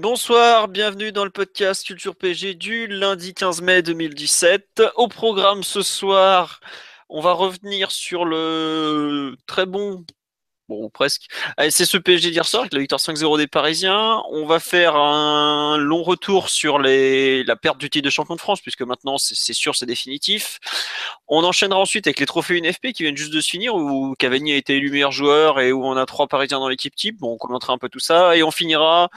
Bonsoir, bienvenue dans le podcast Culture PG du lundi 15 mai 2017. Au programme ce soir, on va revenir sur le très bon bon presque. Ce PSG d'hier soir avec la victoire 5-0 des Parisiens. On va faire un long retour sur la perte du titre de champion de France puisque maintenant c'est, c'est sûr, c'est définitif. On enchaînera ensuite avec les trophées UNFP qui viennent juste de se finir où Cavani a été élu meilleur joueur et où on a trois Parisiens dans l'équipe type. Bon, on commentera un peu tout ça et on finira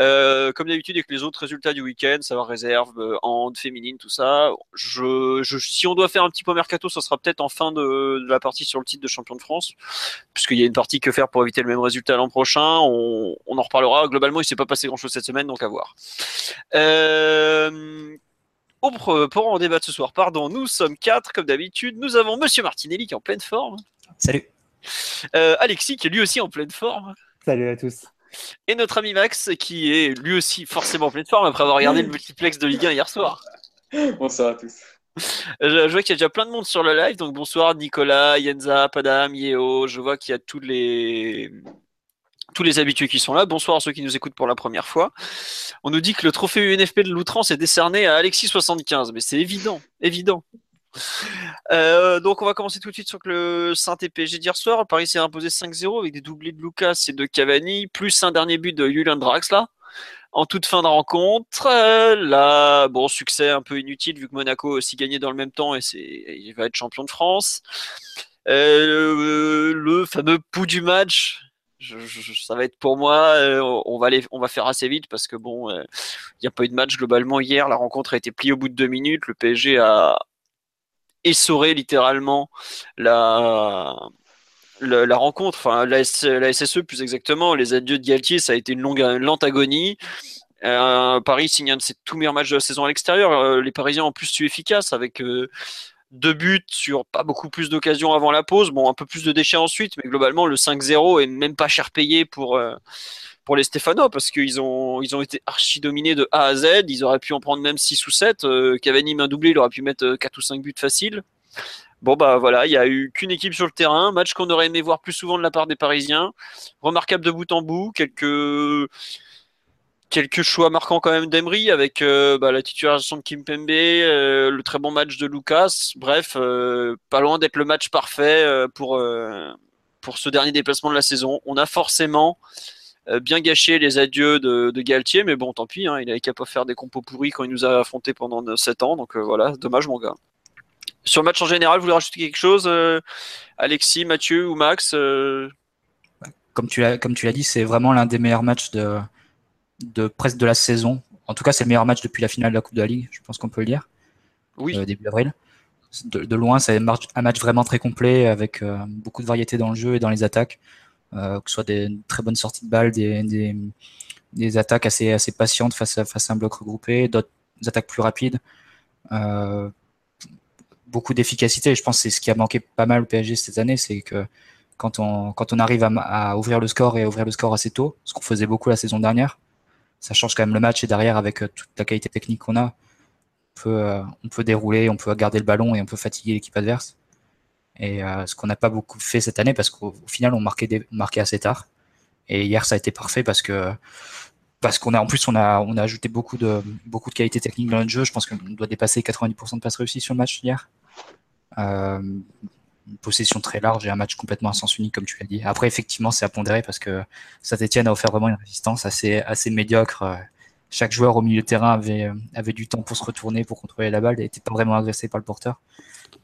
euh, comme d'habitude avec les autres résultats du week-end, savoir réserve, euh, hand, féminine, tout ça. Je, je, si on doit faire un petit peu mercato, ça sera peut-être en fin de, de la partie sur le titre de champion de France, puisqu'il y a une partie que faire pour éviter le même résultat l'an prochain. On, on en reparlera. Globalement, il s'est pas passé grand-chose cette semaine, donc à voir. Euh, pour, pour en débattre ce soir, pardon, nous sommes quatre comme d'habitude. Nous avons Monsieur Martinelli qui est en pleine forme. Salut. Euh, Alexis qui est lui aussi en pleine forme. Salut à tous. Et notre ami Max, qui est lui aussi forcément en pleine forme après avoir regardé le multiplex de Ligue 1 hier soir. Bonsoir à tous. Je, je vois qu'il y a déjà plein de monde sur le live, donc bonsoir Nicolas, Yenza, Padam, Yeo. Je vois qu'il y a tous les tous les habitués qui sont là. Bonsoir à ceux qui nous écoutent pour la première fois. On nous dit que le trophée UNFP de l'outrance est décerné à Alexis75, mais c'est évident, évident. Euh, donc on va commencer tout de suite sur le Saint-PSG d'hier soir. Paris s'est imposé 5-0 avec des doublés de Lucas et de Cavani, plus un dernier but de Julian Draxler en toute fin de rencontre. Euh, là, bon, succès un peu inutile vu que Monaco a aussi gagné dans le même temps et il va être champion de France. Euh, le fameux pouls du match, ça va être pour moi, euh, on va aller, on va faire assez vite parce que bon, il n'y a pas eu de match globalement hier. La rencontre a été pliée au bout de deux minutes. Le PSG a essoré littéralement la, la, rencontre, enfin la, la, SSE plus exactement, les adieux de Galtier, ça a été une longue, lente agonie. Euh, Paris signe un de ses tout meilleurs matchs de la saison à l'extérieur. Euh, les Parisiens en plus su efficaces avec euh, deux buts sur pas beaucoup plus d'occasions avant la pause. Bon, un peu plus de déchets ensuite, mais globalement le 5-0 est même pas cher payé pour pour les Stéphanois parce qu'ils ont ils ont été archi dominés de A à Z. Ils auraient pu en prendre même 6 ou 7. Euh, Cavani main doublé, il aurait pu mettre 4 ou 5 buts faciles. Bon bah voilà, il y a eu qu'une équipe sur le terrain, match qu'on aurait aimé voir plus souvent de la part des Parisiens, remarquable de bout en bout, quelques quelques choix marquants quand même d'Emery avec euh, bah, la titularisation de Kimpembe, euh, le très bon match de Lucas, bref, euh, pas loin d'être le match parfait euh, pour pour ce dernier déplacement de la saison. On a forcément bien gâché les adieux de, de Galtier, mais bon, tant pis, hein, il avait qu'à pas faire des compos pourris quand il nous a affrontés pendant 7 ans, donc voilà, dommage mon gars. Sur le match en général, vous voulez rajouter quelque chose, euh, Alexis, Mathieu ou Max euh... Comme tu l'as comme tu l'as dit, c'est vraiment l'un des meilleurs matchs de de presque de la saison. En tout cas, c'est le meilleur match depuis la finale de la Coupe de la Ligue. Je pense qu'on peut le dire. Oui. Euh, début avril. De, de loin, c'est un match vraiment très complet avec euh, beaucoup de variété dans le jeu et dans les attaques, euh, que ce soit des très bonnes sorties de balles, des, des, attaques assez patientes face à un bloc regroupé, d'autres attaques plus rapides. Euh, beaucoup d'efficacité. Je pense que c'est ce qui a manqué pas mal au PSG cette année, c'est que quand on, arrive à, ouvrir le score et à ouvrir le score assez tôt, ce qu'on faisait beaucoup la saison dernière, ça change quand même le match et derrière avec euh, toute la qualité technique qu'on a, euh, on peut dérouler, on peut garder le ballon et on peut fatiguer l'équipe adverse. Et euh, ce qu'on n'a pas beaucoup fait cette année parce qu'au final on marquait, assez tard. Et hier ça a été parfait parce que qu'on a en plus on a ajouté beaucoup de beaucoup de qualité technique dans notre jeu. Je pense qu'on doit dépasser 90% de passes réussies sur le match hier. Euh, une possession très large et un match complètement à sens unique comme tu l'as dit. Après effectivement c'est à pondérer parce que Saint-Etienne a offert vraiment une résistance assez médiocre. Chaque joueur au milieu de terrain avait avait du temps pour se retourner pour contrôler la balle et n'était pas vraiment agressé par le porteur.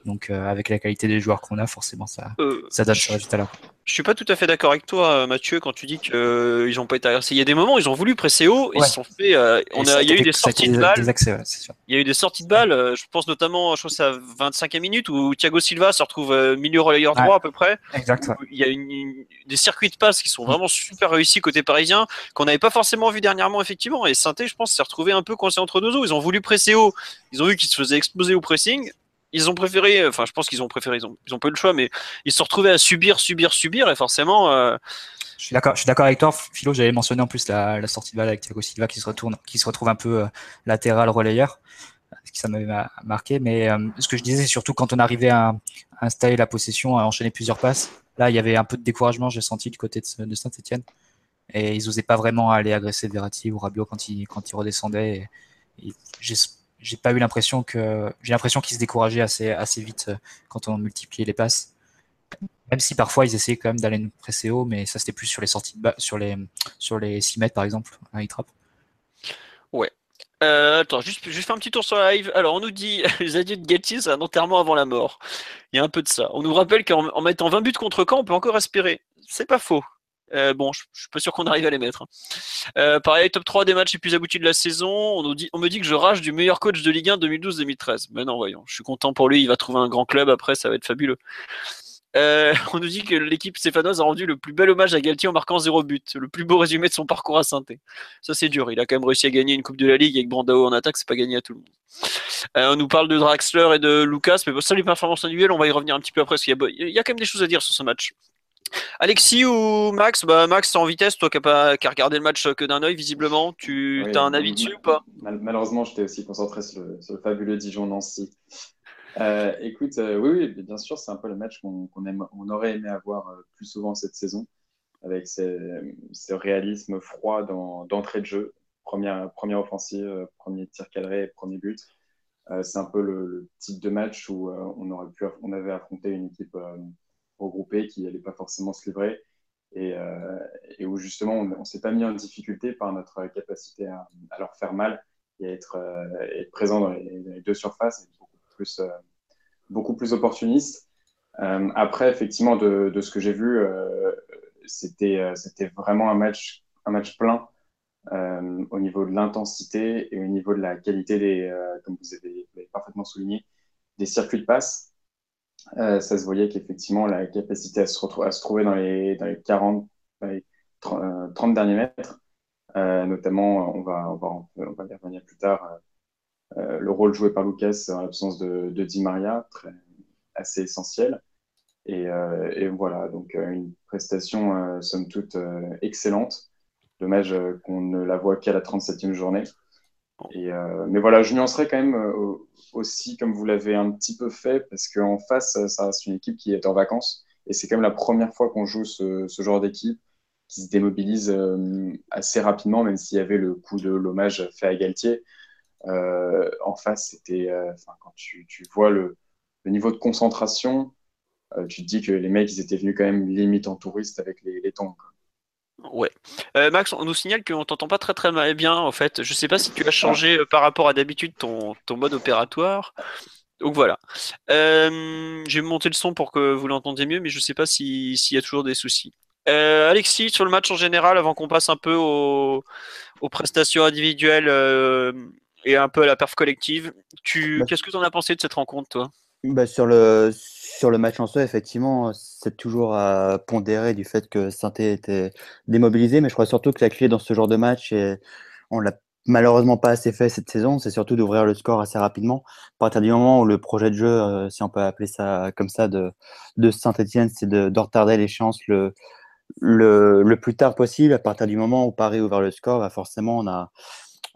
Donc euh, avec la qualité des joueurs qu'on a forcément ça Euh, ça donne ce résultat là. je suis pas tout à fait d'accord avec toi, Mathieu, quand tu dis qu'ils euh, n'ont pas été agressés. Il y a des moments, où ils ont voulu presser haut, ils se sont fait. Euh, on a, il y a eu des sorties de balles. il y a eu des sorties de balles. je pense notamment, je pense à 25e minute où Thiago Silva se retrouve euh, milieu relayeur droit à peu près. Exact. Il y a des circuits de passe qui sont vraiment super réussis côté parisien, qu'on n'avait pas forcément vu dernièrement effectivement. Et saint je pense, s'est retrouvé un peu coincé entre deux eaux. Ils ont voulu presser haut. Ils ont vu qu'ils se faisaient exploser au pressing ils ont préféré, enfin je pense qu'ils ont préféré, ils ont, ils ont pas eu le choix, mais ils se sont retrouvés à subir, subir, subir, et forcément. Euh, je suis d'accord, je suis d'accord avec toi, Philo. J'avais mentionné en plus la, sortie de balle avec Thiago Silva qui se retourne, qui se retrouve un peu euh, latéral relayeur, ce qui ça m'avait marqué. Mais euh, ce que je disais, c'est surtout quand on arrivait à, installer la possession, à enchaîner plusieurs passes. Là, il y avait un peu de découragement, j'ai senti du côté de, Saint-Etienne. Et ils n'osaient pas vraiment aller agresser Verratti ou Rabiot quand ils, quand ils redescendaient. Et, j'ai pas eu l'impression que j'ai l'impression qu'ils se décourageaient assez assez vite euh, quand on multipliait les passes. Même si parfois ils essayaient quand même d'aller nous presser haut, mais ça c'était plus sur les sorties de bas, sur les sur les 6 mètres par exemple, un hit trap. Ouais. Euh, attends, juste, juste faire un petit tour sur la live. Alors, on nous dit les adieux de Galtier, c'est un enterrement avant la mort. Il y a un peu de ça. On nous rappelle qu'en mettant 20 buts contre camp, on peut encore espérer. C'est pas faux. Euh, bon, je, je, suis pas sûr qu'on arrive à les mettre. Hein. Euh, pareil, top 3 des matchs les plus aboutis de la saison. On, me dit que je rage du meilleur coach de Ligue 1 2012-2013. Mais non, voyons. Je suis content pour lui. Il va trouver un grand club après. Ça va être fabuleux. Euh, on nous dit que l'équipe stéphanoise a rendu le plus bel hommage à Galtier en marquant 0 but. Le plus beau résumé de son parcours à saint Ça, c'est dur. Il a quand même réussi à gagner une Coupe de la Ligue avec Brandao en attaque. C'est pas gagné à tout le monde. On nous parle de Draxler et de Lucas. Mais ça, les performances individuelles, on va y revenir un petit peu après parce qu'il y, a quand même des choses à dire sur ce match. Alexis ou Max? Bah Max, en vitesse, toi qui n'as regardé le match que d'un œil, visiblement, tu as un avis dessus ou pas? Malheureusement, j'étais aussi concentré sur le, fabuleux Dijon-Nancy. Euh, écoute, euh, oui, oui, bien sûr, c'est un peu le match qu'on on aurait aimé avoir euh, plus souvent cette saison, avec ce réalisme froid d'entrée de jeu, première, première offensive, premier tir cadré, premier but. c'est un peu le, type de match où on, aurait pu, on avait affronté une équipe regroupés qui n'allaient pas forcément se livrer et, euh, et où justement on ne s'est pas mis en difficulté par notre capacité à, leur faire mal et à être, euh, présent dans les, deux surfaces, beaucoup plus, euh, beaucoup plus opportuniste. après, effectivement, de, de ce que j'ai vu, c'était c'était vraiment un match, un match plein au niveau de l'intensité et au niveau de la qualité des, comme vous avez, vous avez parfaitement souligné, des circuits de passe. Euh, ça se voyait qu'effectivement, la capacité à se, à se trouver dans les, dans les 40, 30, euh, derniers mètres, euh, notamment, on va, on, va, on y revenir plus tard, le rôle joué par Lucas en l'absence de, Di Maria, assez essentiel. Et, voilà, donc une prestation somme toute excellente. Dommage qu'on ne la voit qu'à la 37e journée. Euh, mais voilà, je nuancerais quand même euh, aussi, comme vous l'avez un petit peu fait, parce qu'en face, ça reste une équipe qui est en vacances. Et c'est quand même la première fois qu'on joue ce, genre d'équipe qui se démobilise euh, assez rapidement, même s'il y avait le coup de l'hommage fait à Galtier. en face, c'était, quand tu, vois le, le, niveau de concentration, tu te dis que les mecs, ils étaient venus quand même limite en touriste avec les, les tongs. Ouais. Euh, Max, on nous signale qu'on t'entend pas très très bien en fait. Je sais pas si tu as changé euh, par rapport à d'habitude ton, ton, mode opératoire. Donc voilà. Euh, J'ai monté le son pour que vous l'entendiez mieux, mais je sais pas s'il y a toujours des soucis. Alexis, sur le match en général, avant qu'on passe un peu aux, aux prestations individuelles et un peu à la perf collective, tu, bah. qu'est-ce que tu en as pensé de cette rencontre, toi? Bah, sur, le, sur le match en soi, effectivement, c'est toujours à pondérer du fait que Sainté était démobilisé, mais je crois surtout que la clé dans ce genre de match, et on l'a malheureusement pas assez fait cette saison, c'est surtout d'ouvrir le score assez rapidement. À partir du moment où le projet de jeu, euh, si on peut appeler ça comme ça, de, de Saint-Etienne, c'est de, de, retarder l'échéance le, le, le, plus tard possible. À partir du moment où Paris ouvre le score, bah forcément, on a,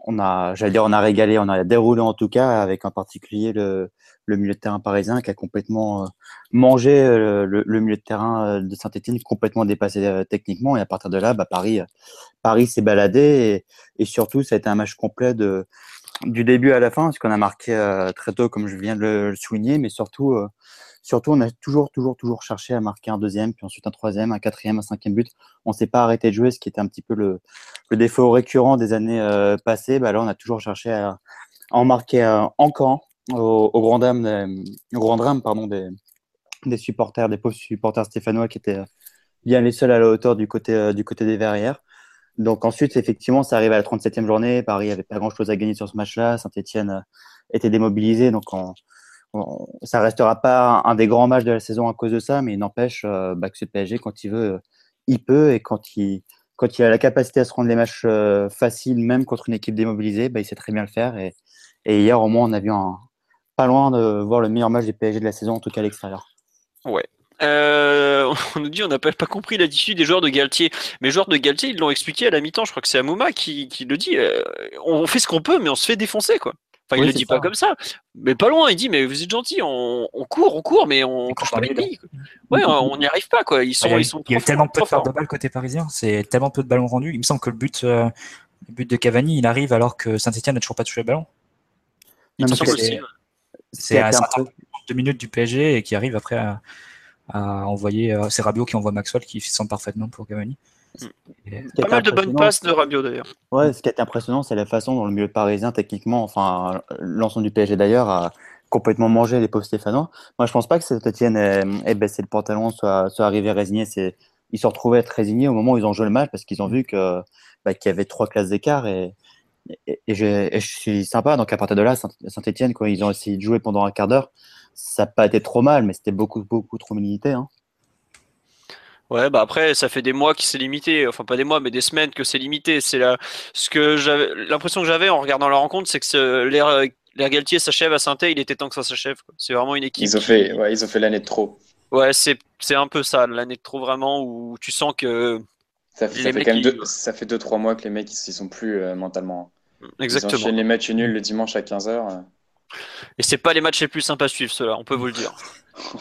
on a, j'allais dire, on a régalé, on a déroulé en tout cas, avec en particulier le, le milieu de terrain parisien qui a complètement euh, mangé euh, le, milieu de terrain euh, de Saint-Etienne, complètement dépassé techniquement. Et à partir de là, bah, Paris, Paris s'est baladé et, surtout, ça a été un match complet de, du début à la fin, parce qu'on a marqué très tôt, comme je viens de le, souligner, mais surtout, surtout, on a toujours, toujours, toujours cherché à marquer un deuxième, puis ensuite un troisième, un quatrième, un cinquième but. On s'est pas arrêté de jouer, ce qui était un petit peu le, le défaut récurrent des années passées. Bah, là, on a toujours cherché à, en marquer encore au, au grand drame pardon, des, supporters, des pauvres supporters stéphanois qui étaient, bien les seuls à la hauteur du côté, du côté des Verrières. Donc ensuite, effectivement, ça arrive à la 37e journée. Paris n'avait pas grand-chose à gagner sur ce match-là. Saint-Etienne était démobilisé. Donc on, on, ça restera pas un, des grands matchs de la saison à cause de ça, mais il n'empêche bah, que ce PSG, quand il veut, il peut. Et quand il, quand il a la capacité à se rendre les matchs faciles, même contre une équipe démobilisée, bah, il sait très bien le faire. Et, et hier, au moins, on a vu un, pas loin de voir le meilleur match des PSG de la saison, en tout cas à l'extérieur. Ouais. Euh, on nous dit on n'a pas, compris l'attitude des joueurs de Galtier. Mais les joueurs de Galtier, ils l'ont expliqué à la mi-temps. Je crois que c'est Amouma qui, qui le dit. Euh, on fait ce qu'on peut, mais on se fait défoncer, quoi. Enfin, il le dit pas comme ça, mais pas loin. Il dit mais vous êtes gentil, on, court, on court, mais on touche pas les billes. Ouais, on n'y arrive pas, quoi. Ils sont, il y a, il y a tellement peu de, de balles côté parisien. C'est tellement peu de ballons rendus. Il me semble que le but, euh, le but de Cavani, il arrive alors que Saint-Etienne n'a toujours pas touché le ballon. C'est à deux minutes du PSG et qui arrive après à, envoyer. Euh, c'est Rabiot qui envoie Maxwell qui sent parfaitement pour Cavani. Pas mal de bonnes passes de Rabiot d'ailleurs. Ouais, ce qui est impressionnant, c'est la façon dont le milieu parisien, techniquement, enfin l'ensemble du PSG d'ailleurs, a complètement mangé les pauvres Stéphanois. Moi, je pense pas que cette Etienne ait, baissé le pantalon, soit, soit arrivé résigné. Ils se retrouvaient être résignés au moment où ils ont joué le match parce qu'ils ont vu que bah, qu'il y avait trois classes d'écart et, et, je, suis sympa. Donc à partir de là, Saint-Etienne, quand ils ont essayé de jouer pendant un quart d'heure, ça n'a pas été trop mal, mais c'était beaucoup, beaucoup trop limité. Hein. Ouais, bah après, ça fait des mois que c'est limité. Enfin, pas des mois, mais des semaines que c'est limité. C'est là, ce que j'avais, l'impression que j'avais en regardant la rencontre, c'est que l'air, l'air Galtier s'achève à saint il était temps que ça s'achève. C'est vraiment une équipe. Ils ont fait, ouais, ils ont fait l'année de trop. Ouais, c'est, c'est un peu ça, l'année de trop vraiment, où tu sens que ça fait, ça fait quand même deux, ça fait deux, trois mois que les mecs ils, sont plus euh, mentalement. Exactement. Ils les matchs nuls le dimanche à 15h. Et c'est pas les matchs les plus sympas à suivre, ceux-là, on peut vous le dire.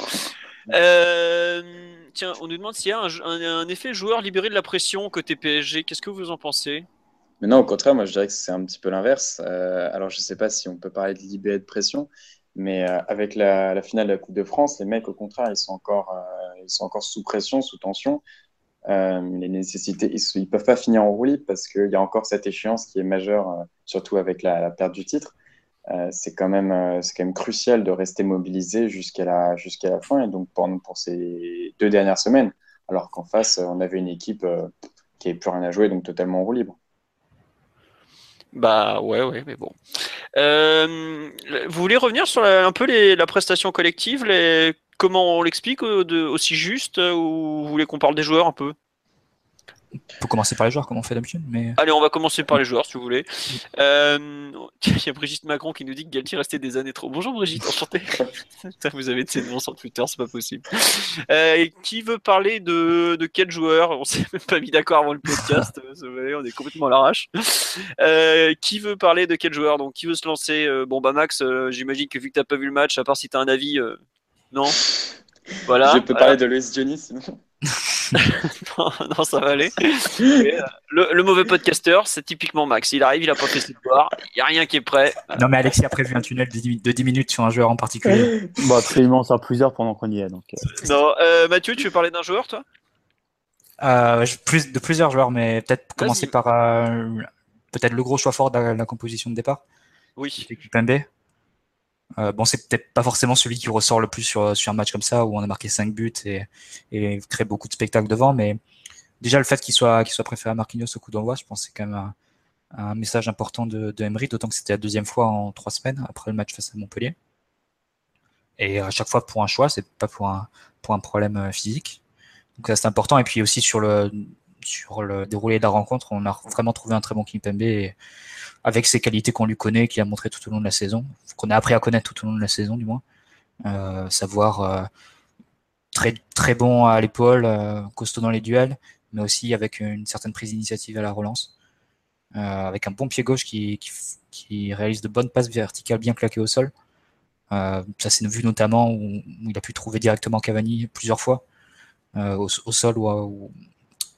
Euh, tiens, on nous demande s'il y a un, effet joueur libéré de la pression côté PSG. Qu'est-ce que vous en pensez? Mais non, au contraire, moi je dirais que c'est un petit peu l'inverse. Euh, alors je sais pas si on peut parler de libéré de pression, mais avec la, finale de la Coupe de France, les mecs au contraire, ils sont encore, ils sont encore sous pression, sous tension. Euh, les nécessités, ils ne peuvent pas finir en roue libre parce qu'il y a encore cette échéance qui est majeure, euh, surtout avec la, perte du titre. Euh, c'est quand, même, quand même crucial de rester mobilisé jusqu'à la, jusqu'à la fin et donc pour, pour ces deux dernières semaines. Alors qu'en face, on avait une équipe qui n'avait plus rien à jouer, donc totalement en roue libre. Bah ouais, ouais, mais bon. vous voulez revenir sur un peu la prestation collective, les, comment on l'explique euh, aussi juste euh, ou vous voulez qu'on parle des joueurs un peu? On peut commencer par les joueurs, comme on fait d'habitude. Mais... Allez, on va commencer par les joueurs, si vous voulez. Euh, il y a Brigitte Macron qui nous dit que Galtier restait des années trop. Bonjour Brigitte, enchanté. vous avez de ces noms sur Twitter, c'est pas possible. qui veut parler de, de quel joueur? On s'est même pas mis d'accord avant le podcast. on est complètement à l'arrache. qui veut parler de quel joueur? Donc, qui veut se lancer? Bon, bah, Max, j'imagine que vu que t'as pas vu le match, à part si t'as un avis, non Voilà. Je peux parler de Luis Johnny sinon. non, ça va aller. Euh, le, mauvais podcasteur, c'est typiquement Max. Il arrive, il a pas fait ses devoirs, il n'y a rien qui est prêt. Non, mais Alexis a prévu un tunnel de 10 minutes sur un joueur en particulier. bon, absolument, ça plusieurs pendant qu'on y est. Donc... Euh. Non, euh, Mathieu, tu veux parler d'un joueur, toi? Plus, De plusieurs joueurs, mais peut-être commencer par peut-être le gros choix fort de la, composition de départ. Oui. MB. Euh, bon, c'est peut-être pas forcément celui qui ressort le plus sur, sur un match comme ça où on a marqué 5 buts et, et crée beaucoup de spectacles devant, mais déjà le fait qu'il soit, qu'il soit préféré à Marquinhos au coup d'envoi, je pense que c'est quand même un, un, message important de, de Emery, d'autant que c'était la deuxième fois en trois semaines après le match face à Montpellier. Et à chaque fois pour un choix, c'est pas pour un, pour un problème euh, physique. Donc ça c'est important. Et puis aussi sur le, sur le déroulé de la rencontre, on a vraiment trouvé un très bon Kimpembe avec ses qualités qu'on lui connaît, qu'il a montré tout au long de la saison, qu'on a appris à connaître tout au long de la saison du moins. Euh, savoir euh, très très bon à l'épaule, euh, costaud dans les duels, mais aussi avec une certaine prise d'initiative à la relance, avec un bon pied gauche qui, qui, réalise de bonnes passes verticales bien claquées au sol. ça s'est vu notamment où, il a pu trouver directement Cavani plusieurs fois au, sol ou, ou,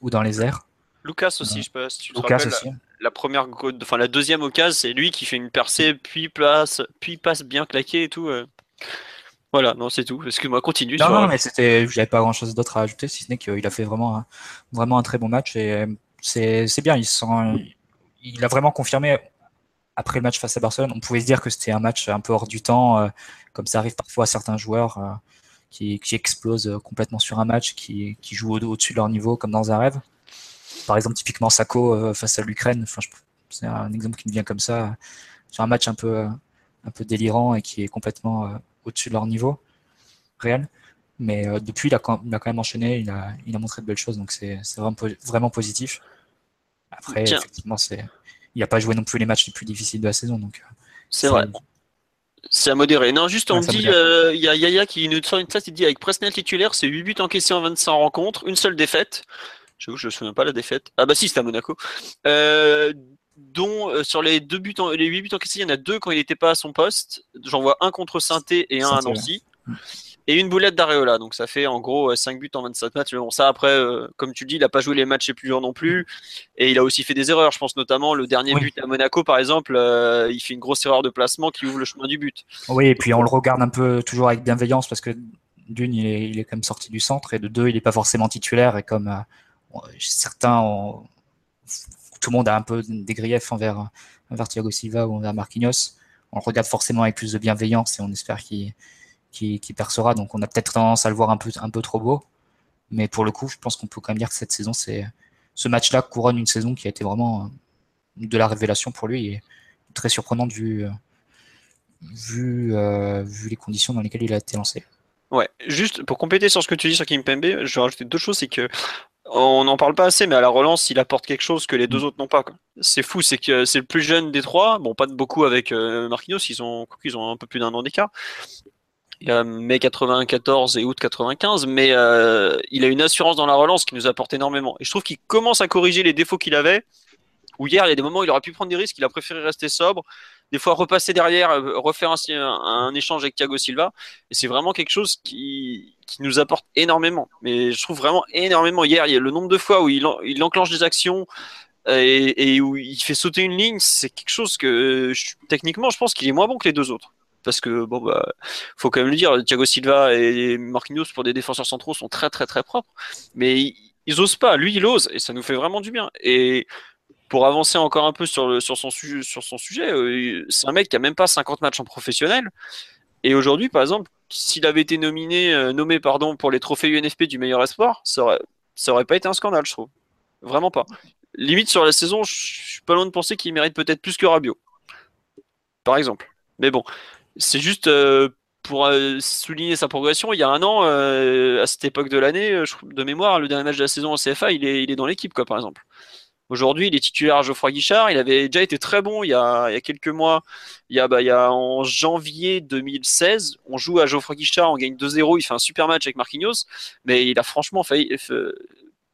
dans les airs. Lucas aussi, je pense. Tu Lucas aussi la première, enfin la deuxième occasion, c'est lui qui fait une percée, puis place, puis passe bien claqué et tout. Euh. Voilà, non, c'est tout. Excuse-moi, continue. Non, non, mais c'était, j'avais pas grand-chose d'autre à ajouter, si ce n'est qu'il a fait vraiment, un, vraiment un très bon match et euh, c'est, bien. Il sent, il a vraiment confirmé après le match face à Barcelone. On pouvait se dire que c'était un match un peu hors du temps, euh, comme ça arrive parfois à certains joueurs qui, qui explosent complètement sur un match, qui, qui jouent au-dessus de leur niveau comme dans un rêve. Par exemple, typiquement Sako face à l'Ukraine. Enfin, c'est un exemple qui me vient comme ça sur un match un peu, un peu délirant et qui est complètement au-dessus de leur niveau réel. Mais euh, depuis, il a, quand, il a, quand, même enchaîné, il a, il a montré de belles choses, donc c'est vraiment, vraiment positif. Après, effectivement, il n'a pas joué non plus les matchs les plus difficiles de la saison. donc euh, C'est vrai. C'est à modérer. Non, juste, on dit, euh, il y a Yaya qui nous sort une stat, il dit avec Presnel titulaire, c'est 8 buts encaissés en 25 rencontres, une seule défaite. J'avoue, je ne me souviens pas la défaite. Ah bah si, c'était à Monaco. Euh, dont sur les deux buts, en, les 8 buts encaissés, il y en a deux quand il n'était pas à son poste. J'en vois un contre saint et un à Nancy et une boulette d'Areola. Donc ça fait en gros 5 euh, buts en 27 matchs. Mais bon, ça après, euh, comme tu dis, il n'a pas joué les matchs les plus durs non plus. Et il a aussi fait des erreurs. Je pense notamment le dernier but à Monaco, par exemple, euh, il fait une grosse erreur de placement qui ouvre le chemin du but. Oui, et puis on le regarde un peu toujours avec bienveillance parce que d'une, il est, il est quand même sorti du centre et de deux, il n'est pas forcément titulaire. Et comme certains, tout le monde a un peu des griefs envers, envers Thiago Silva ou envers Marquinhos, on le regarde forcément avec plus de bienveillance et on espère qu'il qui, percera. Donc on a peut-être tendance à le voir un peu, un peu trop beau. Mais pour le coup, je pense qu'on peut quand même dire que cette saison, c'est ce match-là couronne une saison qui a été vraiment euh, de la révélation pour lui et très surprenante vu, euh, vu, euh, vu les conditions dans lesquelles il a été lancé. Ouais, juste pour compléter sur ce que tu dis sur Kim Pembe, je vais rajouter deux choses, c'est que on n'en parle pas assez, mais à la relance, il apporte quelque chose que les deux mm. autres n'ont pas. C'est fou, c'est que c'est le plus jeune des trois. Bon, pas de beaucoup avec Marquinhos, ils ont, ils ont un peu plus d'un an d'écart mai 94 et août 95, mais euh, il a une assurance dans la relance qui nous apporte énormément. Et je trouve qu'il commence à corriger les défauts qu'il avait. Où hier, il y a des moments où il aurait pu prendre des risques, il a préféré rester sobre, des fois repasser derrière, euh, refaire un, échange avec Thiago Silva. Et c'est vraiment quelque chose qui, nous apporte énormément. Mais je trouve vraiment énormément. Hier, il a le nombre de fois où il, il enclenche des actions et, où il fait sauter une ligne, c'est quelque chose que techniquement, je pense qu'il est moins bon que les deux autres parce que bon bah faut quand même le dire, Thiago Silva et Marquinhos pour des défenseurs centraux sont très très très propres, mais ils, osent pas, lui il ose et ça nous fait vraiment du bien. Et pour avancer encore un peu sur, son, sujet, euh, c'est un mec qui a même pas 50 matchs en professionnel. Et aujourd'hui, par exemple, s'il avait été euh, nommé pour les trophées UNFP du meilleur espoir, ça aurait, ça aurait pas été un scandale, je trouve. Vraiment pas. Limite sur la saison, je suis pas loin de penser qu'il mérite peut-être plus que Rabiot. Par exemple. Mais bon, c'est juste euh, pour euh, souligner sa progression. Il y a un an, euh, à cette époque de l'année, de mémoire, le dernier match de la saison en CFA, il est, dans l'équipe, quoi, par exemple. Aujourd'hui, il est titulaire à Geoffroy Guichard. Il avait déjà été très bon il y a, quelques mois. Il y, a, bah, en janvier 2016, on joue à Geoffroy Guichard, on gagne 2-0. Il fait un super match avec Marquinhos, mais il a franchement failli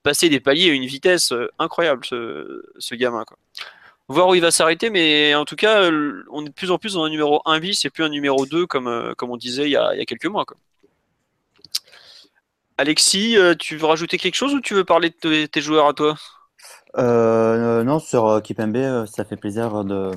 passer des paliers à une vitesse incroyable, ce, ce gamin. Quoi voir où il va s'arrêter, mais en tout cas, on est de plus en plus dans un numéro 1 bis et plus un numéro 2 comme, euh, comme on disait il y a, il y a quelques mois. Quoi. Alexis, euh, tu veux rajouter quelque chose ou tu veux parler de tes joueurs à toi? Euh, Non, sur Kipembe, ça fait plaisir de,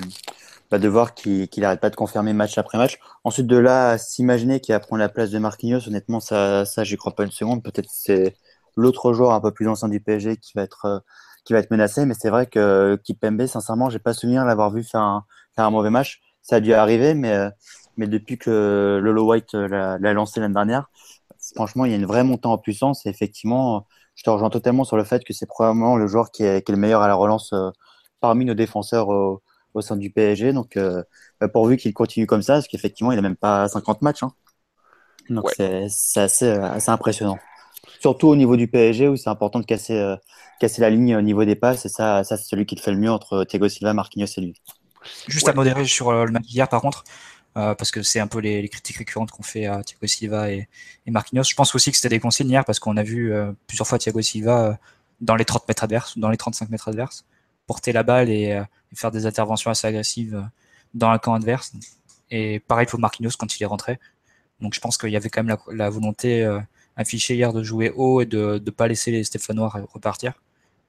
bah, de voir qu'il n'arrête pas de confirmer match après match. Ensuite, de là, s'imaginer qu'il va prendre la place de Marquinhos, honnêtement, ça, ça j'y crois pas une seconde. Peut-être c'est l'autre joueur un peu plus ancien du PSG qui va être qui va être menacé. Mais c'est vrai que Kipembe, sincèrement, j'ai pas souvenir l'avoir vu faire un, faire un mauvais match. Ça a dû arriver, mais, euh, mais depuis que Lolo White l'a lancé l'année dernière, franchement, il y a une vraie montée en puissance. Et effectivement, je te rejoins totalement sur le fait que c'est probablement le joueur qui est, qui est, le meilleur à la relance euh, parmi nos défenseurs au, au, sein du PSG. Donc, euh, bah, pourvu qu'il continue comme ça, parce qu'effectivement, il n'a même pas 50 matchs. Hein. Donc, c'est assez, assez impressionnant. Surtout au niveau du PSG, où c'est important de casser, casser la ligne au niveau des passes. Et ça, ça c'est celui qui le fait le mieux entre Thiago Silva, Marquinhos et lui. Juste à modérer sur euh, le match d'hier, par contre, euh, parce que c'est un peu les, critiques récurrentes qu'on fait à Thiago Silva et, et, Marquinhos. Je pense aussi que c'était des consignes hier, parce qu'on a vu euh, plusieurs fois Thiago Silva dans les 30 mètres adverses, dans les 35 mètres adverses, porter la balle et, faire des interventions assez agressives dans le camp adverse. Et pareil pour Marquinhos quand il est rentré. Donc je pense qu'il y avait quand même la, la volonté affichée hier de jouer haut et de ne pas laisser les Stéphanois repartir.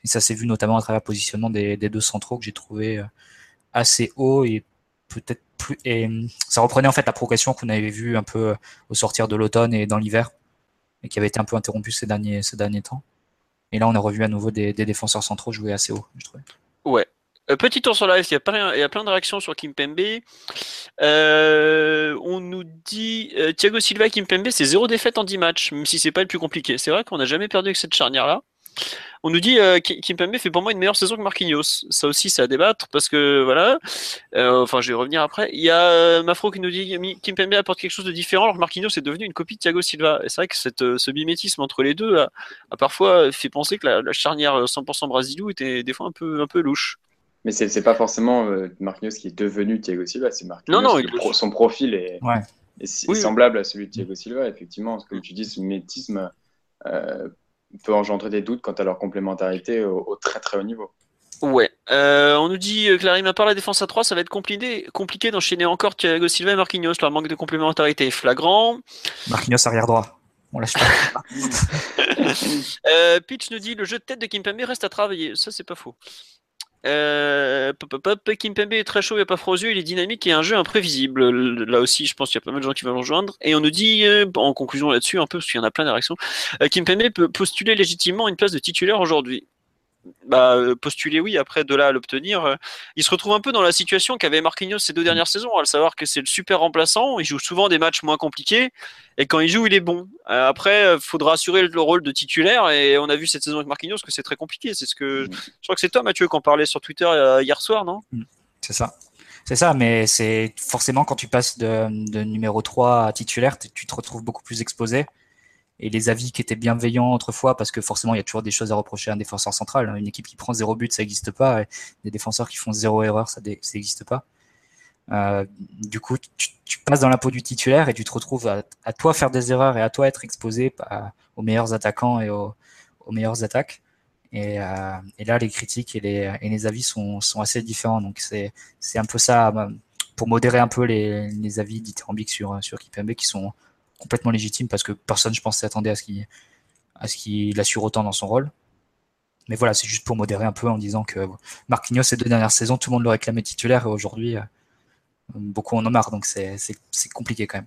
Et ça s'est vu notamment à travers le positionnement des, deux centraux que j'ai trouvé euh, assez haut et peut-être plus. Et hum, ça reprenait en fait la progression qu'on avait vue un peu euh, au sortir de l'automne et dans l'hiver et qui avait été un peu interrompue ces derniers, ces derniers temps. Et là, on a revu à nouveau des, défenseurs centraux jouer assez haut, je trouvais. Ouais. Petit tour sur live, il y, a plein, il y a plein de réactions sur Kimpembe. Euh, on nous dit Thiago Silva et Kimpembe, c'est zéro défaite en 10 matchs, même si c'est pas le plus compliqué. C'est vrai qu'on n'a jamais perdu avec cette charnière-là. On nous dit euh, Kimpembe fait pour moi une meilleure saison que Marquinhos. Ça aussi, c'est à débattre parce que voilà. Euh, enfin, je vais revenir après. Il y a euh, Mafro qui nous dit Kimpembe apporte quelque chose de différent alors que Marquinhos est devenu une copie de Thiago Silva. Et c'est vrai que ce bimétisme entre les deux a, parfois fait penser que la, charnière 100% Brasilou était des fois un peu, un peu louche. Mais c'est, c'est pas forcément Marquinhos qui est devenu Thiago Silva, c'est Marquinhos. Non, non, son profil est, semblable à celui de Thiago Silva. Effectivement, comme tu dis, ce mimétisme peut engendrer des doutes quant à leur complémentarité au, très très haut niveau. Ouais. Euh, on nous dit, euh, Clarime, à part la défense à 3, ça va être compliqué, compliqué d'enchaîner encore Thiago Silva et Marquinhos. Leur manque de complémentarité est flagrant. Marquinhos arrière droit. On lâche pas. euh, Pitch nous dit, le jeu de tête de Kimpembe reste à travailler. Ça, c'est pas faux. Euh, Kimpembe est très chaud, a pas froid il est dynamique et un jeu imprévisible. Là aussi, je pense qu'il y a pas mal de gens qui le rejoindre. Et on nous dit, euh, en conclusion là-dessus, un peu, parce qu'il y en a plein de réactions, euh, Kimpembe peut postuler légitimement une place de titulaire aujourd'hui bah, euh, postuler oui, après de là à l'obtenir, euh, il se retrouve un peu dans la situation qu'avait Marquinhos ces deux mm. dernières saisons, à savoir que c'est le super remplaçant, il joue souvent des matchs moins compliqués, et quand il joue, il est bon. Euh, après, il faudra assurer le rôle de titulaire, et on a vu cette saison avec Marquinhos que c'est très compliqué. C'est ce que mm. je crois que c'est toi, Mathieu, qui en parlait sur Twitter hier soir, non? Mm. C'est ça. C'est ça, mais c'est forcément quand tu passes de, de, numéro 3 à titulaire, tu te retrouves beaucoup plus exposé et les avis qui étaient bienveillants autrefois, parce que forcément, il y a toujours des choses à reprocher à un défenseur central. Une équipe qui prend zéro but, ça n'existe pas. Et des défenseurs qui font zéro erreur, ça n'existe pas. Euh, du coup, tu, passes dans la peau du titulaire et tu te retrouves à, toi faire des erreurs et à toi être exposé aux meilleurs attaquants et aux, meilleures attaques. Et, euh, et, là, les critiques et les, avis sont, assez différents. Donc, c'est un peu ça pour modérer un peu les, les avis dithyrambiques sur, sur Kipembe qui sont complètement légitime parce que personne, je pense, s'attendait à ce qu'il à ce qu'il assure autant dans son rôle. Mais voilà, c'est juste pour modérer un peu en disant que Marquinhos, ces deux dernières saisons, tout le monde le réclamait titulaire et aujourd'hui, euh, beaucoup en ont marre. Donc c'est compliqué quand même.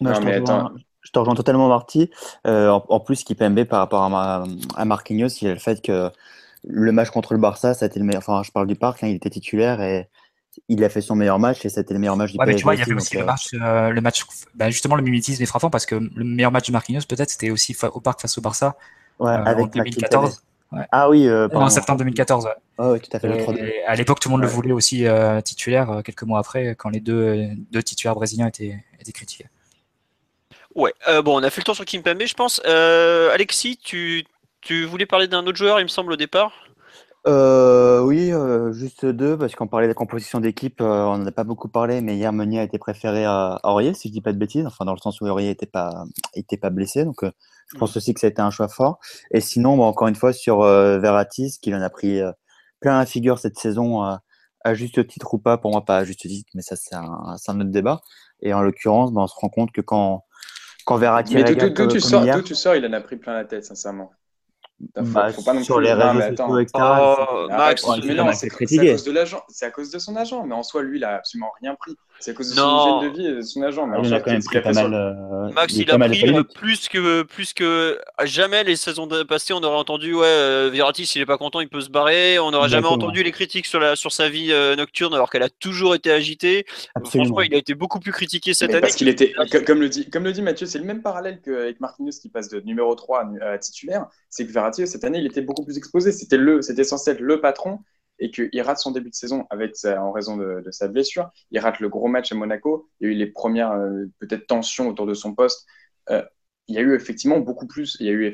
Non, je, te rejoins, je, te rejoins, totalement, Marty. Euh, en, plus, qui PMB par rapport à, à, Marquinhos, il y a le fait que le match contre le Barça, ça a été le meilleur. Enfin, je parle du parc, hein, il était titulaire et il a fait son meilleur match et c'était le meilleur match du ouais, Mais tu vois, il y avait aussi le euh, match, euh, le match bah, justement, le mimétisme est frappant parce que le meilleur match de Marquinhos, peut-être, c'était aussi au parc face au Barça. Ouais, euh, avec en 2014. Ah oui, en septembre 2014. Ouais. tout à fait. à l'époque, tout le monde le voulait aussi titulaire quelques mois après, quand les deux, deux titulaires brésiliens étaient, étaient critiqués. Ouais, bon, on a fait le tour sur Kimpembe, je pense. Alexis, tu, tu voulais parler d'un autre joueur, il me semble, au départ? Euh, oui, euh, juste deux, parce qu'on parlait de la composition d'équipe, euh, on n'en a pas beaucoup parlé, mais hier Meunier a été préféré à, Aurier, si je dis pas de bêtises, enfin dans le sens où Aurier n'était pas, était pas blessé, donc je pense mmh. aussi que ça a été un choix fort. Et sinon, encore une fois, sur Verratis, qui en a pris plein la figure cette saison, à juste titre ou pas, pour moi pas à juste titre, mais ça c'est un, un, autre débat. Et en l'occurrence, ben, on se rend compte que quand, quand Verratti... Mais d'où tu sors, il en a pris plein la tête, sincèrement. Bah, faut, pas non sur les réseaux sociaux, etc. Oh, Max, mais non, c'est à cause de l'agent. C'est à cause de son agent. Mais en soi, lui, il a absolument rien pris. C'est à cause de son hygiène de vie et de son agent. Mais il a quand même pris pas mal. Euh, Max, il, a pris plus que plus que jamais les saisons passées, on aurait entendu ouais, euh, Verratti, s'il est pas content, il peut se barrer. On n'aurait jamais entendu les critiques sur la sur sa vie euh, nocturne, alors qu'elle a toujours été agitée. Franchement, il a été beaucoup plus critiqué cette année. Parce qu'il était, comme le dit, comme le dit Mathieu, c'est le même parallèle qu'avec Marquinhos qui passe de numéro 3 à titulaire. C'est que Verratti cette année, il était beaucoup plus exposé. C'était le, c'était censé être le patron et qu'il rate son début de saison en raison de, sa blessure. Il rate le gros match à Monaco. Il y a eu les premières euh, peut-être tensions autour de son poste. Euh, il y a eu effectivement beaucoup plus. Il y a eu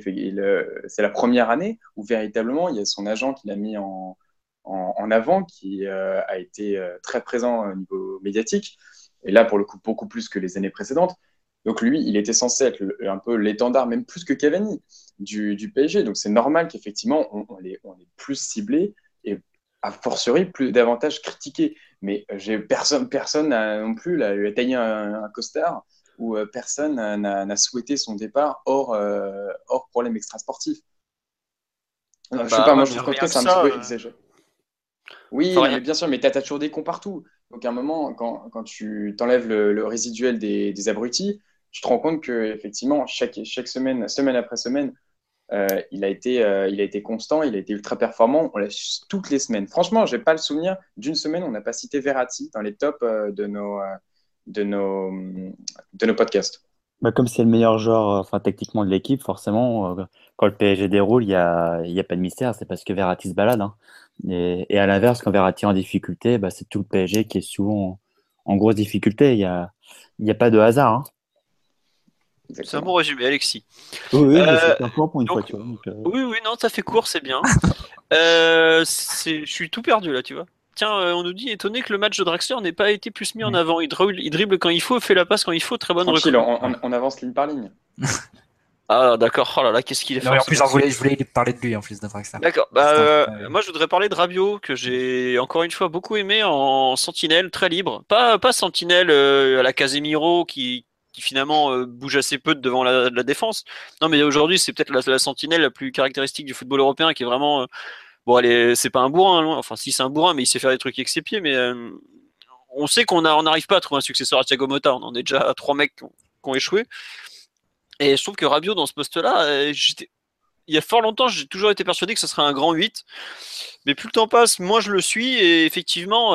c'est la première année où véritablement il y a son agent qui l'a mis en, en, avant, qui euh, a été très présent au niveau médiatique. Et là, pour le coup, beaucoup plus que les années précédentes. Donc lui, il était censé être un peu l'étendard, même plus que Cavani, du, PSG. Donc c'est normal qu'effectivement, on, on, on, est, plus ciblé et a fortiori plus davantage critiqué. Mais euh, j'ai personne, personne non plus là, a taillé un, costard ou euh, personne n'a souhaité son départ hors, euh, hors problème extrasportif. je sais bah, pas, moi je trouve que c'est un petit peu exagéré. Oui, mais bien sûr, mais tu as, toujours des cons partout. Donc à un moment, quand, quand tu t'enlèves le, le, résiduel des, des, abrutis, tu te rends compte que effectivement chaque, chaque semaine, semaine après semaine, il, a été, il a été constant, il a été ultra performant. On l'a toutes les semaines. Franchement, je n'ai pas le souvenir d'une semaine où on n'a pas cité Verratti dans les tops de, nos, de, nos, de nos podcasts. Bah, comme c'est le meilleur joueur enfin, techniquement de l'équipe, forcément, quand le PSG déroule, il n'y a, y a pas de mystère. C'est parce que Verratti se balade. Hein. Et, et, à l'inverse, quand Verratti est en difficulté, bah, c'est tout le PSG qui est souvent en, grosse difficulté. Il n'y a, y a pas de hasard. Hein. C'est un bon résumé, Alexis. Oui, oui, euh, pour une fois, tu vois. Euh. Oui, oui, non, ça fait court, c'est bien. euh, je suis tout perdu là, tu vois. Tiens, euh, on nous dit étonné que le match de Draxler n'ait pas été plus mis en avant. Il dribble, il dribble, quand il faut, fait la passe quand il faut, très bonne Tranquille, on, on, avance ligne par ligne. ah d'accord, oh là là, qu'est-ce qu'il est fort. En plus, je voulais, je voulais parler de lui en plus de Draxler. D'accord, bah, moi je voudrais parler de Rabiot, que j'ai encore une fois beaucoup aimé en sentinelle, très libre. Pas, pas sentinelle à la Casemiro qui, finalement euh, bouge assez peu devant la, défense. Non, mais aujourd'hui, c'est peut-être la, sentinelle la plus caractéristique du football européen qui est vraiment. Euh, bon, c'est pas un bourrin, loin. enfin, si c'est un bourrin, mais il sait faire des trucs avec ses pieds, mais euh, on sait qu'on n'arrive pas à trouver un successeur à Thiago Motta. On en est déjà à trois mecs qui ont, échoué. Et je trouve que Rabiot, dans ce poste-là, il y a fort longtemps, j'ai toujours été persuadé que ce serait un grand 8. Mais plus le temps passe, moins je le suis. Et effectivement,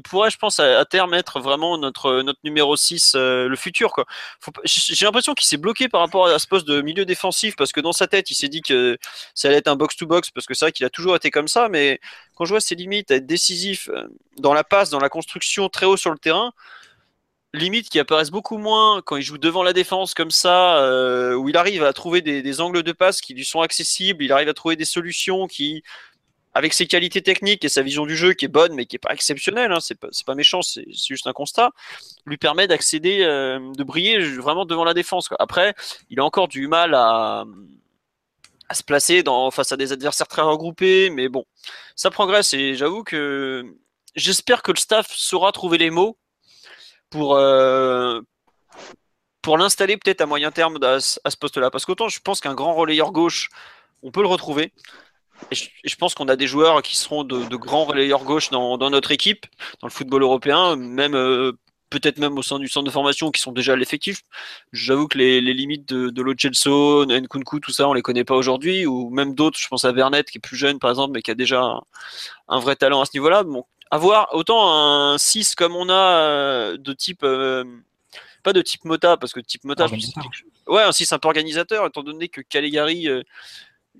il pourrait, je pense, à, terme être vraiment notre, notre numéro 6, euh, le futur. J'ai l'impression qu'il s'est bloqué par rapport à ce poste de milieu défensif parce que dans sa tête, il s'est dit que ça allait être un box-to-box parce que c'est vrai qu'il a toujours été comme ça. Mais quand je vois ses limites à être décisif euh, dans la passe, dans la construction, très haut sur le terrain, limites qui apparaissent beaucoup moins quand il joue devant la défense comme ça, euh, où il arrive à trouver des, angles de passe qui lui sont accessibles, il arrive à trouver des solutions qui avec ses qualités techniques et sa vision du jeu qui est bonne mais qui est pas exceptionnelle, hein, c'est pas, méchant, c'est juste un constat, lui permet d'accéder, euh, de briller vraiment devant la défense. Après, il a encore du mal à, se placer face à des adversaires très regroupés, mais bon, ça progresse et j'avoue que j'espère que le staff saura trouver les mots pour, euh, pour l'installer peut-être à moyen terme à, à ce poste-là. Parce qu'autant je pense qu'un grand relayeur gauche, on peut le retrouver. Et je, pense qu'on a des joueurs qui seront de, grands relayeurs gauche dans, notre équipe, dans le football européen, même euh, peut-être même au sein du centre de formation qui sont déjà à l'effectif. J'avoue que les, limites de, de Lo Nkunku, tout ça, on les connaît pas aujourd'hui, ou même d'autres, je pense à Vernet qui est plus jeune par exemple, mais qui a déjà un, vrai talent à ce niveau-là. Bon, avoir autant un 6 comme on a euh, de type euh, pas de type Mota parce que type Mota je ouais un 6 un peu organisateur étant donné que Caligari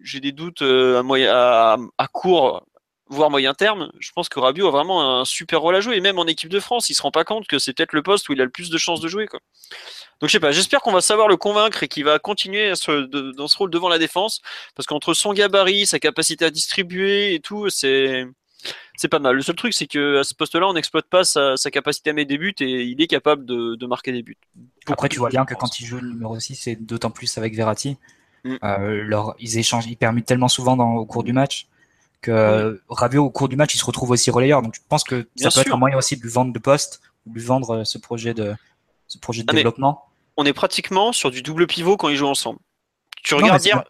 j'ai des doutes euh, à, moyen, à, court, voire moyen terme. Je pense que Rabiot a vraiment un super rôle à jouer. Et même en équipe de France, il se rend pas compte que c'est peut-être le poste où il a le plus de chances de jouer. Quoi. Donc je sais pas, j'espère qu'on va savoir le convaincre et qu'il va continuer dans ce rôle devant la défense. Parce qu'entre son gabarit, sa capacité à distribuer et tout, c'est c'est pas mal. Le seul truc, c'est que à ce poste-là, on n'exploite pas sa, capacité à mettre des buts et il est capable de, marquer des buts. Après, tu vois bien que quand il joue le numéro 6, c'est d'autant plus avec Verratti. Mm. Euh, leur, ils échangent, ils permutent tellement souvent dans, au cours du match que Rabiot au cours du match il se retrouve aussi relayeur. Donc je pense que ça peut être un moyen aussi de lui vendre de poste, de lui vendre euh, ce projet de, ce projet de ah, développement. On est pratiquement sur du double pivot quand ils jouent ensemble. Tu regardes hier,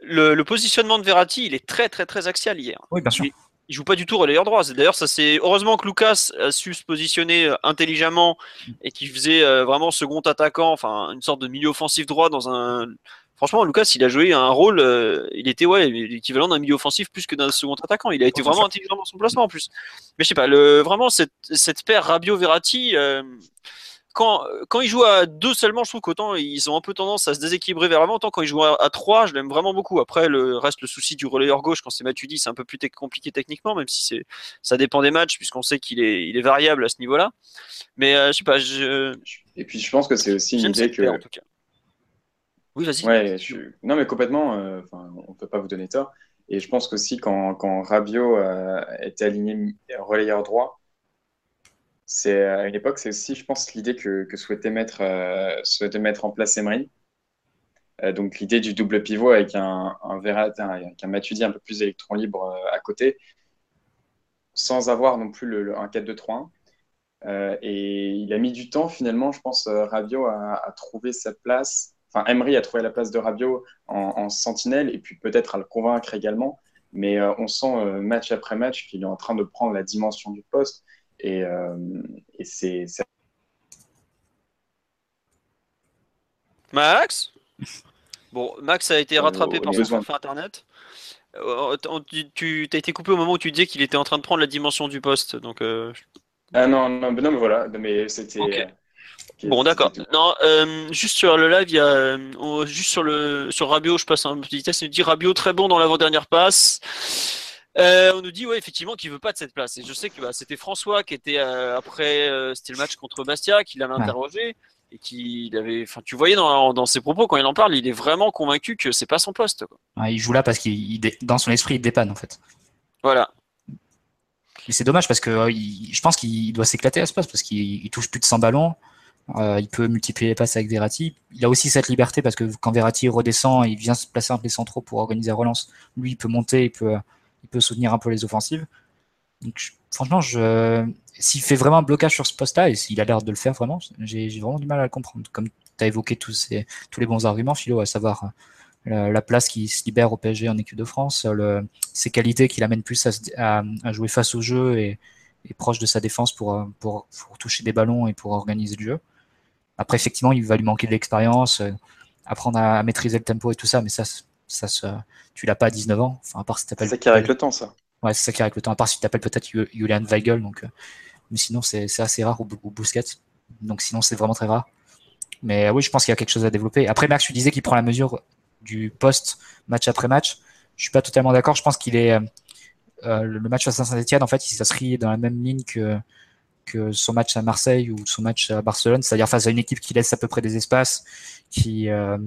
le, positionnement de Verratti, il est très très très axial hier. Oui, bien sûr. Il, joue pas du tout relayeur droit. D'ailleurs, ça c'est heureusement que Lucas a su se positionner euh, intelligemment et qui faisait vraiment second attaquant, enfin une sorte de milieu offensif droit dans un franchement, Lucas, il a joué un rôle, euh, il était ouais, l'équivalent d'un milieu offensif plus que d'un second attaquant. Il a été vraiment intelligent dans son placement en plus. Mais je sais pas, le, vraiment cette, cette paire Rabio-Verratti, euh, quand, quand ils jouent à deux seulement, je trouve qu'autant ils ont un peu tendance à se déséquilibrer vers l'avant. Autant quand ils jouent à, trois, je l'aime vraiment beaucoup. Après, le reste le souci du relayeur gauche quand c'est Matuidi, c'est un peu plus compliqué techniquement, même si c'est ça dépend des matchs puisqu'on sait qu'il est, il est variable à ce niveau-là. Mais euh, je sais pas. Je... Et puis je pense que c'est aussi une idée que. en tout cas oui, vas-y. Ouais, Non, mais complètement, euh, on ne peut pas vous donner tort. Et je pense qu'aussi, quand, quand Rabiot euh, était aligné relayeur droit, c'est à une époque, c'est aussi, je pense, l'idée que, souhaitait, mettre, euh, mettre en place Emery. donc, l'idée du double pivot avec un, un avec un un peu plus électron libre à côté, sans avoir non plus le, un 4-2-3-1. et il a mis du temps, finalement, je pense, Rabiot à, trouver sa place Enfin, Emery a trouvé la place de Rabiot en, sentinelle et puis peut-être à le convaincre également. Mais euh, on sent euh, match après match qu'il est en train de prendre la dimension du poste. Et, euh, c'est. Max? Bon, Max a été rattrapé par son forfait internet. tu, as été coupé au moment où tu disais qu'il était en train de prendre la dimension du poste. Donc, Ah non, non, mais, non, mais voilà, mais c'était. Bon, d'accord. Non, euh, juste sur le live, il y a euh, juste sur le sur Rabio, je passe un petit test. Il dit Rabio très bon dans l'avant-dernière passe. Euh, on nous dit ouais effectivement qu'il veut pas de cette place. Et je sais que bah, c'était François qui était après c'était le match contre Bastia qui l'avait interrogé et qui avait. Enfin, tu voyais dans, dans, ses propos quand il en parle, il est vraiment convaincu que c'est pas son poste. il joue là parce qu'il dans son esprit il dépanne en fait. Voilà. Mais c'est dommage parce que je pense qu'il doit s'éclater à ce poste parce qu'il touche plus de 100 ballons. Euh, il peut multiplier les passes avec Verratti. Il a aussi cette liberté parce que quand Verratti redescend, il vient se placer un peu les centraux pour organiser la relance. Lui, il peut monter, il peut, il peut soutenir un peu les offensives. Donc, franchement, je, s'il fait vraiment un blocage sur ce poste-là, et s'il a l'air de le faire vraiment, j'ai vraiment du mal à le comprendre. Comme tu as évoqué tous, les bons arguments, Philo, à savoir euh, la, place qui se libère au PSG en équipe de France, ses qualités qui l'amènent plus à, à, jouer face au jeu et, proche de sa défense pour, toucher des ballons et pour organiser le jeu. Après, effectivement, il va lui manquer de l'expérience, euh, apprendre à, maîtriser le tempo et tout ça, mais ça, ça, tu l'as pas à 19 ans. Enfin, à part si C'est ça qui arrive avec le temps, ça. Ouais, c'est ça qui arrive avec le temps. À part si tu t'appelles peut-être Julian Weigel, donc, euh, mais sinon, c'est assez rare au Busquets. Donc, sinon, c'est vraiment très rare. Mais oui, je pense qu'il y a quelque chose à développer. Après, Max, tu disais qu'il prend la mesure du poste match après match. Je suis pas totalement d'accord. Je pense qu'il est euh, le match face à Saint-Etienne, en fait, il s'inscrit dans la même ligne que que son match à Marseille ou son match à Barcelone, c'est-à-dire face à une équipe qui laisse à peu près des espaces, qui euh,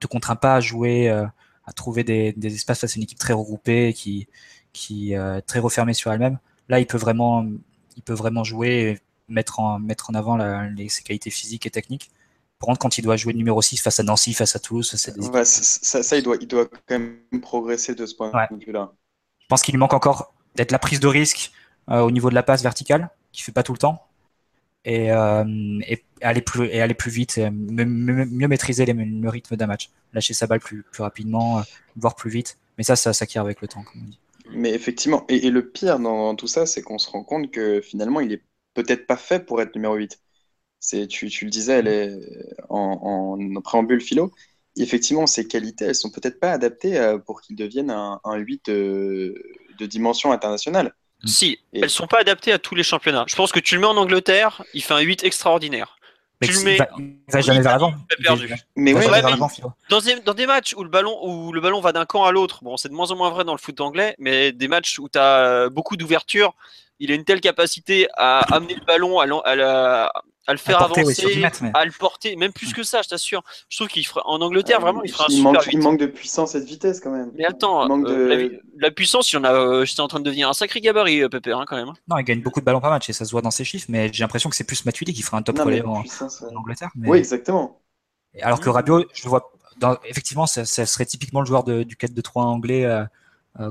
te contraint pas à jouer, euh, à trouver des, des, espaces face à une équipe très regroupée, qui qui euh, très refermée sur elle-même. Là, il peut vraiment, il peut vraiment jouer, et mettre en mettre en avant la, les, ses qualités physiques et techniques. Pour rendre quand il doit jouer numéro 6 face à Nancy, face à Toulouse, face à ça, ça, il doit, il doit quand même progresser de ce point de vue-là. Je pense qu'il lui manque encore d'être la prise de risque euh, au niveau de la passe verticale qui fait pas tout le temps et, euh, et aller plus vite, mieux, maîtriser le rythme d'un match, lâcher sa balle plus, rapidement, euh, voir plus vite. Mais ça, ça s'acquiert avec le temps, comme on dit. Mais effectivement, et, le pire dans, tout ça, c'est qu'on se rend compte que finalement, il est peut-être pas fait pour être numéro 8. C'est, tu, le disais, en, préambule philo. effectivement, ses qualités, elles sont peut-être pas adaptées euh, pour qu'il devienne un, un 8 de, de dimension internationale. Mm. Si, elles elles sont pas adaptées à tous les championnats. Je pense que tu le mets en Angleterre, il fait un 8 extraordinaire. tu le mets. Il va, jamais vers l'avant. perdu. Mais ouais, dans, des, dans des matchs où le ballon où le ballon va d'un camp à l'autre, bon, c'est de moins en moins vrai dans le foot anglais, mais des matchs où tu as beaucoup d'ouverture, il a une telle capacité à amener le ballon à, la, à le faire avancer, à le porter, même plus que ça, je t'assure. Je trouve qu'il ferait en Angleterre euh, vraiment, il ferait un super manque, Il manque de puissance et de vitesse quand même. Mais attends, euh, la, puissance, il en a, euh, j'étais en train de devenir un sacré gabarit, Pépé, hein, quand même. Hein. Non, il gagne beaucoup de ballons par match et ça se voit dans ses chiffres, mais j'ai l'impression que c'est plus Matuidi qui ferait un top relais en, Angleterre. Oui, exactement. Alors que Rabiot, je le vois, dans, effectivement, ça, serait typiquement le joueur de, du 4-2-3 anglais.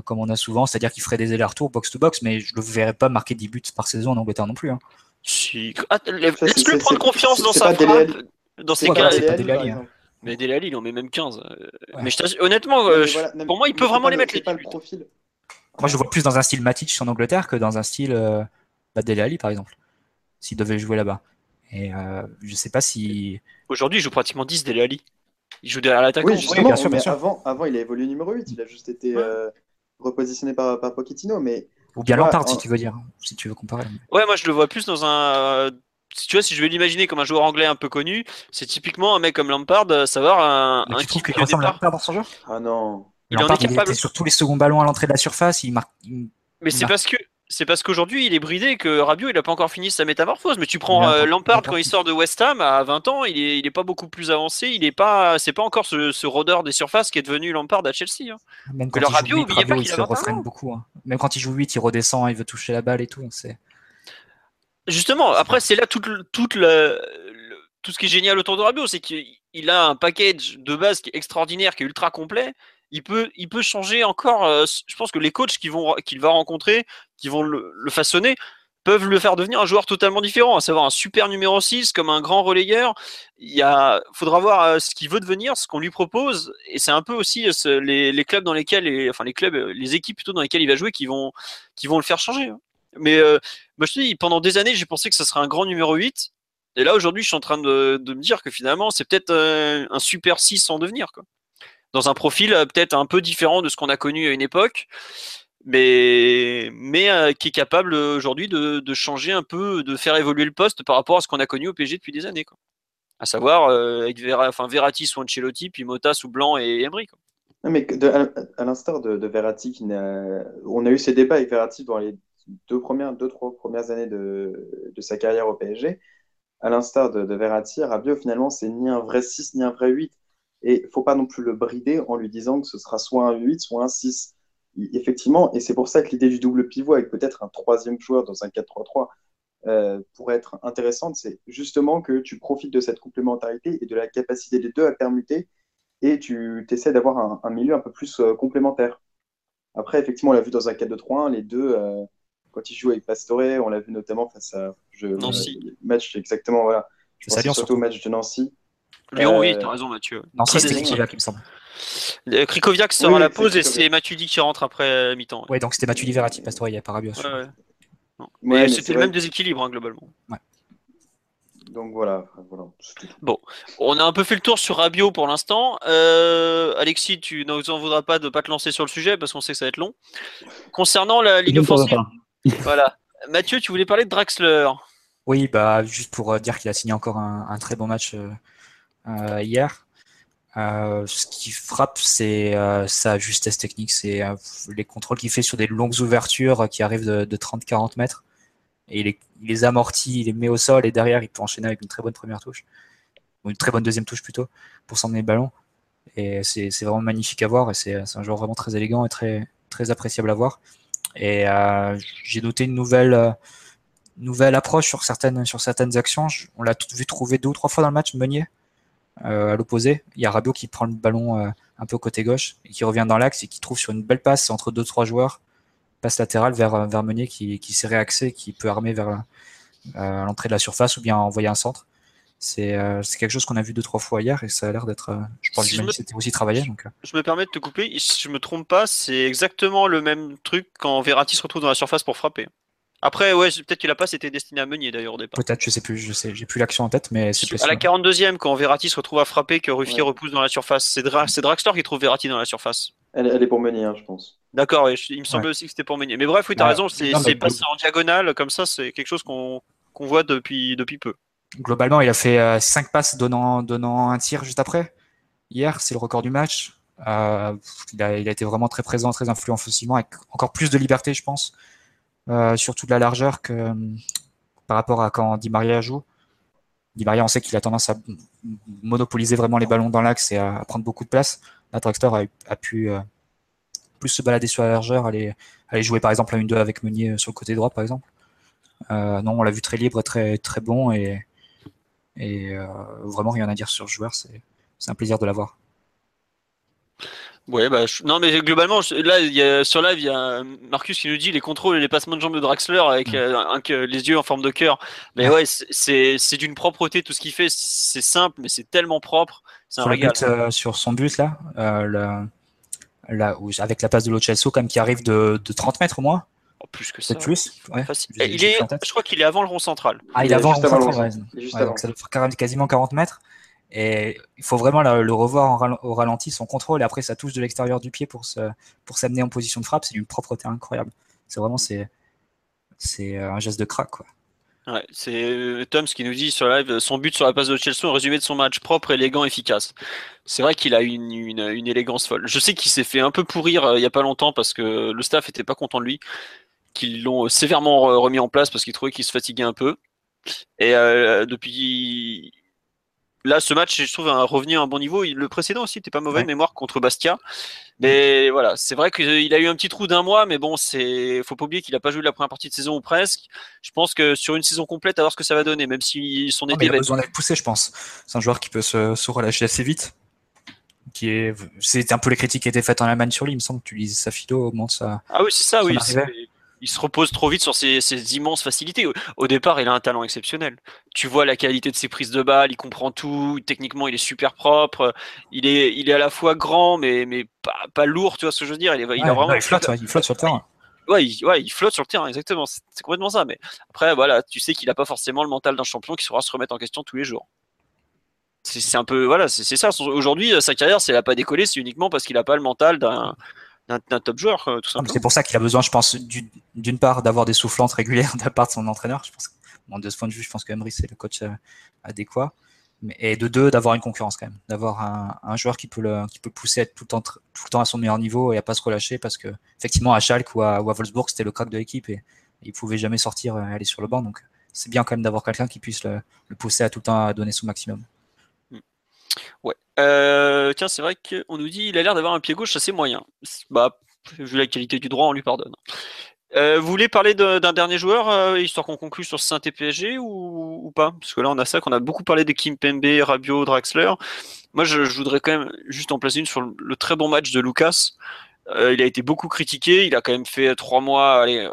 Comme on a souvent, c'est-à-dire qu'il ferait des allers-retours box-to-box, mais je ne le verrais pas marquer 10 buts par saison en Angleterre non plus. Hein. Si... Ah, laisse-le prendre confiance dans sa frappe. Dans ces cas hein. Mais Dele il en met même 15. Mais honnêtement, euh, pour moi, il peut vraiment les mettre les profil. Moi, je vois plus dans un style Matic en Angleterre que dans un style euh, bah, Dele par exemple, s'il devait jouer là-bas. Et euh, je sais pas si. Aujourd'hui, il joue pratiquement 10 Dele Il joue derrière l'attaquant. Oui, justement, bien sûr, bien sûr. Avant, avant, il a évolué numéro 8. Il a juste été euh, repositionné par, par Pochettino. Mais ou bien Lampard, si tu veux dire, si tu veux comparer. Ouais, moi je le vois plus dans un. Si tu vois, si je vais l'imaginer comme un joueur anglais un peu connu, c'est typiquement un mec comme Lampard, euh, savoir un. un tu trouves qu'il ressemble à Lampard dans son jeu? Ah non. Il Lampard, en est capable. Il était sur tous les seconds ballons à l'entrée de la surface, il marque. Mais c'est parce que c'est parce qu'aujourd'hui il est bridé que Rabiot il a pas encore fini sa métamorphose. Mais tu prends euh, Lampard quand il sort de West Ham à 20 ans, il est, il est pas beaucoup plus avancé. Il est pas, c'est pas encore ce, ce rôdeur des surfaces qui est devenu Lampard à Chelsea. Hein. Même quand il Rabiot, joue 8, il, se refraine beaucoup. Hein. Même quand il joue 8, il redescend, il veut toucher la balle et tout. C'est justement. Après, c'est là tout, tout le, tout ce qui est génial autour de Rabiot, c'est qu'il a un package de base qui est extraordinaire, qui est ultra complet il peut, il peut changer encore. Euh, je pense que les coachs qu'il va rencontrer, qui vont le, façonner, peuvent le faire devenir un joueur totalement différent, à savoir un super numéro 6 comme un grand relayeur. Il y a, faudra voir euh, ce qu'il veut devenir, ce qu'on lui propose, et c'est un peu aussi euh, les, clubs dans lesquels, les, enfin les clubs, les équipes plutôt dans lesquelles il va jouer qui vont, qui vont le faire changer. Hein. Mais moi je te dis, pendant des années, j'ai pensé que ce serait un grand numéro 8, et là aujourd'hui, je suis en train de, me dire que finalement, c'est peut-être un super 6 en devenir. Quoi. Dans un profil peut-être un peu différent de ce qu'on a connu à une époque, mais, mais qui est capable aujourd'hui de, changer un peu, de faire évoluer le poste par rapport à ce qu'on a connu au PSG depuis des années. Quoi. À savoir avec Vera, enfin, Ancelotti, puis Mota sous Blanc et Emery. Quoi. mais à, l'instar de, de, Verratti, on a eu ces débats avec Verratti dans les deux premières, deux, trois premières années de, sa carrière au PSG. À l'instar de, de, Verratti, Rabiot, finalement, c'est ni un vrai 6, ni un vrai 8. Et il faut pas non plus le brider en lui disant que ce sera soit un 8, soit un 6. Effectivement, et c'est pour ça que l'idée du double pivot avec peut-être un troisième joueur dans un 4-3-3 euh, pourrait être intéressante, c'est justement que tu profites de cette complémentarité et de la capacité des deux à permuter et tu essaies d'avoir un, un, milieu un peu plus euh, complémentaire. Après, effectivement, on l'a vu dans un 4-2-3-1, les deux, euh, quand ils jouent avec Pastore, on l'a vu notamment face à je, Nancy. Match, exactement, voilà. Je pense surtout au match de Nancy. Lyon, euh, oui, t'as raison, Mathieu. Nancy, c'était Krikoviak, il me semble. Krikoviak sort Oui, à la pause et c'est Matuidi qui rentre après euh, mi-temps. Ouais, donc c'était Matuidi Verratti, Pastore, il n'y a pas Rabiot. Ouais, ouais. Non. Ouais, Mais mais c'était le vrai même déséquilibre, hein, globalement. Donc voilà, voilà. tout. On a un peu fait le tour sur Rabiot pour l'instant. Euh, Alexis, tu nous en voudras pas de pas te lancer sur le sujet parce qu'on sait que ça va être long. Concernant la ligne ne offensive, voilà. Mathieu, tu voulais parler de Draxler. Oui, bah, juste pour euh, dire qu'il a signé encore un, un très bon match euh, euh, hier. Euh, ce qui frappe, c'est euh, sa justesse technique, c'est euh, les contrôles qu'il fait sur des longues ouvertures euh, qui arrivent de, de 30-40 mètres. Et il, les- amortit, il les met au sol et derrière, il peut enchaîner avec une très bonne première touche, ou une très bonne deuxième touche plutôt, pour s'emmener le ballon. Et c'est vraiment magnifique à voir et c'est un joueur vraiment très élégant et très, très appréciable à voir. Et euh, j'ai noté une nouvelle, euh, nouvelle approche sur certaines, sur certaines actions. On l'a vu trouver deux ou trois fois dans le match, Meunier, euh, à l'opposé. Il y a Rabiot qui prend le ballon euh, un peu côté gauche et qui revient dans l'axe et qui trouve sur une belle passe entre deux trois joueurs, passe latérale vers, euh, vers Meunier qui, qui s'est réaxé, qui peut armer vers euh, l'entrée de la surface ou bien envoyer un centre. C'est euh, quelque chose qu'on a vu deux trois fois hier et ça a l'air d'être. euh, je pense Si que me- c'était aussi travaillé. Donc, euh, Je me permets de te couper. Si je me trompe pas, c'est exactement le même truc quand Verratti se retrouve dans la surface pour frapper. Après, ouais, peut-être que la passe était destinée à Meunier d'ailleurs au départ. peut-être, je sais plus, je sais, j'ai plus l'action en tête, mais c'est À la possible. 42e, quand Verratti se retrouve à frapper, que Ruffier Ouais. repousse dans la surface, c'est Dra c'est Draxler qui trouve Verratti dans la surface. Elle, elle est pour Meunier, hein, je pense. D'accord, il me semblait aussi que c'était pour Meunier. Mais bref, oui, t'as Ouais. raison, c'est mais passé en diagonale, comme ça, c'est quelque chose qu'on qu'on voit depuis, depuis peu. Globalement, il a fait 5 passes donnant, donnant un tir juste après. Hier, c'est le record du match. Euh, il, a, il a été vraiment très présent, très influent offensivement, avec encore plus de liberté, je pense. Euh, surtout de la largeur que euh, par rapport à quand Di Maria joue. Di Maria, on sait qu'il a tendance à monopoliser vraiment les ballons dans l'axe et à, prendre beaucoup de place. Draxler a, pu euh, plus se balader sur la largeur, aller, jouer par exemple à une 2 avec Meunier sur le côté droit, par exemple. Non, on l'a vu très libre, très, très bon et, et vraiment rien à dire sur ce joueur. C'est un plaisir de l'avoir. Ouais, bah, je- non, mais globalement, je- là, il y a, sur live, il y a Marcus qui nous dit les contrôles et les passements de jambes de Draxler avec euh, un, que- les yeux en forme de cœur. Mais ouais, c'est- c'est c'est d'une propreté tout ce qu'il fait. C'est simple, mais c'est tellement propre. Un Sur, régal. but, euh, sur son but, là, euh, le- là où, avec la passe de Lo Celso, quand même, qui arrive de, de 30 mètres au moins, Oh, plus que ça. peut-être plus. Ouais. Il est, je crois qu'il est avant le rond central. Ah, il Il est avant le rond. juste Ouais, avant. donc ça doit faire quasiment 40 mètres. Et il faut vraiment le, revoir au ralenti, son contrôle, et après sa touche de l'extérieur du pied pour s'amener en position de frappe. C'est d'une propreté incroyable. C'est vraiment c'est, euh, un geste de crack, c'est euh, Tom qui nous dit sur live son but sur la passe de Chelsea, un résumé de son match propre, élégant, efficace. C'est vrai qu'il a une, élégance folle. Je sais qu'il s'est fait un peu pourrir euh, il y a pas longtemps parce que le staff était pas content de lui, qu'ils l'ont sévèrement re- remis en place parce qu'ils trouvaient qu'il se fatiguait un peu. Et depuis là, ce match, je trouve, a revenu à un bon niveau. Le précédent aussi était pas mauvais Ouais. mémoire contre Bastia. Mais voilà, c'est vrai qu'il a eu un petit trou d'un mois, mais bon, c'est faut pas oublier qu'il a pas joué la première partie de saison ou presque. Je pense que sur une saison complète, à voir ce que ça va donner, même si son été il a besoin d'être poussé, je pense. C'est un joueur qui peut se, se relâcher assez vite. Qui est, c'est un peu les critiques qui étaient faites en Allemagne sur lui. Il me semble tu lisais sa philo au moment de sa. Ah oui, c'est ça, oui. Il se repose trop vite sur ses, ses immenses facilités. Au, au départ, il a un talent exceptionnel. Tu vois la qualité de ses prises de balles, il comprend tout. Techniquement, il est super propre. Il est, il est à la fois grand, mais, mais pas, pas lourd, tu vois ce que je veux dire. Il, est, il Ouais, a vraiment. non, il flotte, il flotte sur le terrain. Ouais, il, ouais, il flotte sur le terrain, exactement. C'est complètement ça. Mais après, voilà, tu sais qu'il a pas forcément le mental d'un champion qui saura se remettre en question tous les jours. c'est un peu voilà, c'est ça. Aujourd'hui, sa carrière, si elle a pas décollé, c'est uniquement parce qu'il a pas le mental d'un d'un top joueur, tout simplement. C'est pour ça qu'il a besoin, je pense, d'une part d'avoir des soufflantes régulières de la part de son entraîneur. Je pense, bon, de ce point de vue, je pense que Emery c'est le coach adéquat et de deux, d'avoir une concurrence quand même, d'avoir un, joueur qui peut le, qui peut pousser à être tout le, temps, tout le temps à son meilleur niveau et à pas se relâcher parce que effectivement à Schalke ou à, Wolfsburg c'était le crack de l'équipe et, il pouvait jamais sortir et aller sur le banc donc c'est bien quand même d'avoir quelqu'un qui puisse le, pousser à tout le temps à donner son maximum. Ouais. Euh, tiens, c'est vrai qu'on nous dit il a l'air d'avoir un pied gauche assez moyen. Bah, vu la qualité du droit, on lui pardonne. Euh, vous voulez parler d'un dernier joueur, euh, histoire qu'on conclue sur saint PSG ou, pas? Parce que là, on a ça, qu'on a beaucoup parlé de Kim Pembe, Rabiot, Draxler. Moi, je, voudrais quand même juste en placer une sur le, très bon match de Lucas. Il a été beaucoup critiqué. Il a quand même fait trois mois, allez,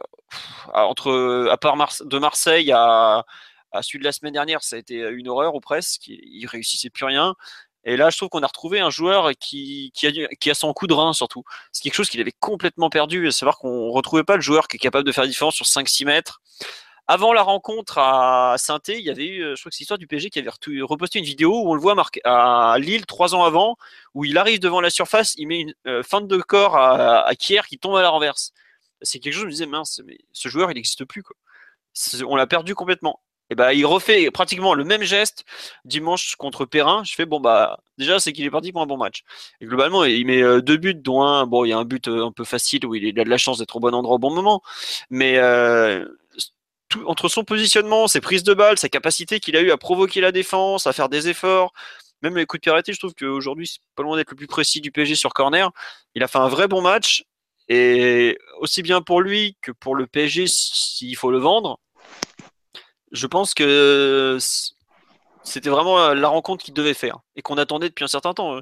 entre à part de Marseille à, à celui de la semaine dernière, ça a été une horreur ou presque. Il, il réussissait plus rien. Et là, je trouve qu'on a retrouvé un joueur qui, a, qui a son coup de rein surtout. C'est quelque chose qu'il avait complètement perdu, à savoir qu'on retrouvait pas le joueur qui est capable de faire la différence sur 5-6 mètres. Avant la rencontre à saint il y avait eu, je crois que c'est l'histoire du PG qui avait reposté une vidéo où on le voit marqué à Lille trois ans avant, où il arrive devant la surface, il met une euh, de corps à, Kier qui tombe à la renverse. C'est quelque chose, je me disais, mince, ce joueur, il n'existe plus. Quoi. On l'a perdu complètement et bah, il refait pratiquement le même geste dimanche contre Perrin. Je fais bon bah déjà c'est qu'il est parti pour un bon match. Globalement il met euh, deux buts dont un bon il y a un but euh, un peu facile où il a de la chance d'être au bon endroit au bon moment, mais euh, entre son positionnement, ses prises de balles, sa capacité qu'il a eu à provoquer la défense, à faire des efforts, même les coups de arrêtés, je trouve qu'aujourd'hui c'est pas loin d'être le plus précis du PSG sur corner. Il a fait un vrai bon match et aussi bien pour lui que pour le PSG s'il faut le vendre je pense que c'était vraiment euh, la rencontre qu'il devait faire et qu'on attendait depuis un certain temps.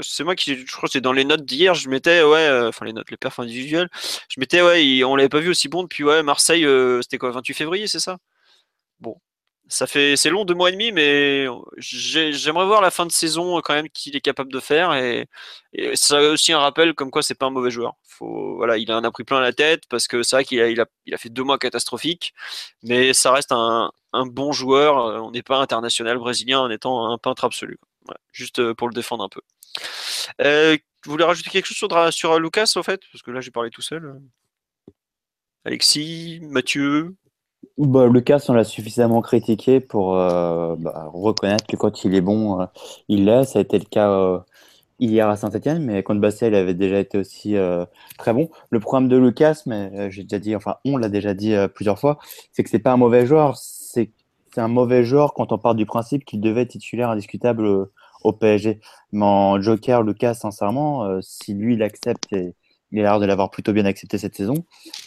C'est moi qui, je crois que c'est dans les notes d'hier, je mettais, ouais, euh, enfin les notes, les perfs individuels, je mettais, ouais, on l'avait pas vu aussi bon depuis, ouais, Marseille, euh, c'était quoi, 28 février, c'est ça? Ça fait c'est long deux mois et demi, mais j'aimerais voir la fin de saison quand même qu'il est capable de faire et, ça aussi un rappel comme quoi c'est pas un mauvais joueur. Faut voilà, il en a pris plein la tête parce que c'est vrai qu'il a, il a, il a fait deux mois catastrophiques, mais ça reste un, un bon joueur. On n'est pas international brésilien en étant un peintre absolu. Juste euh, pour le défendre un peu. Euh, vous voulez rajouter quelque chose sur, sur Lucas au fait? Parce que là j'ai parlé tout seul. Alexis, Mathieu, bah, Lucas, on l'a suffisamment critiqué pour euh, bah, reconnaître que quand il est bon, euh, il l'est. Ça a été le cas euh, hier à Saint-Etienne, mais contre Bastia, il avait déjà été aussi très bon. Le problème de Lucas, mais j'ai déjà dit, enfin, on l'a déjà dit plusieurs fois, c'est que c'est pas un mauvais joueur. C'est un mauvais joueur quand on part du principe qu'il devait être titulaire indiscutable au PSG. Mais en Joker, Lucas, sincèrement, si lui, il accepte et il a l'air de l'avoir plutôt bien accepté cette saison.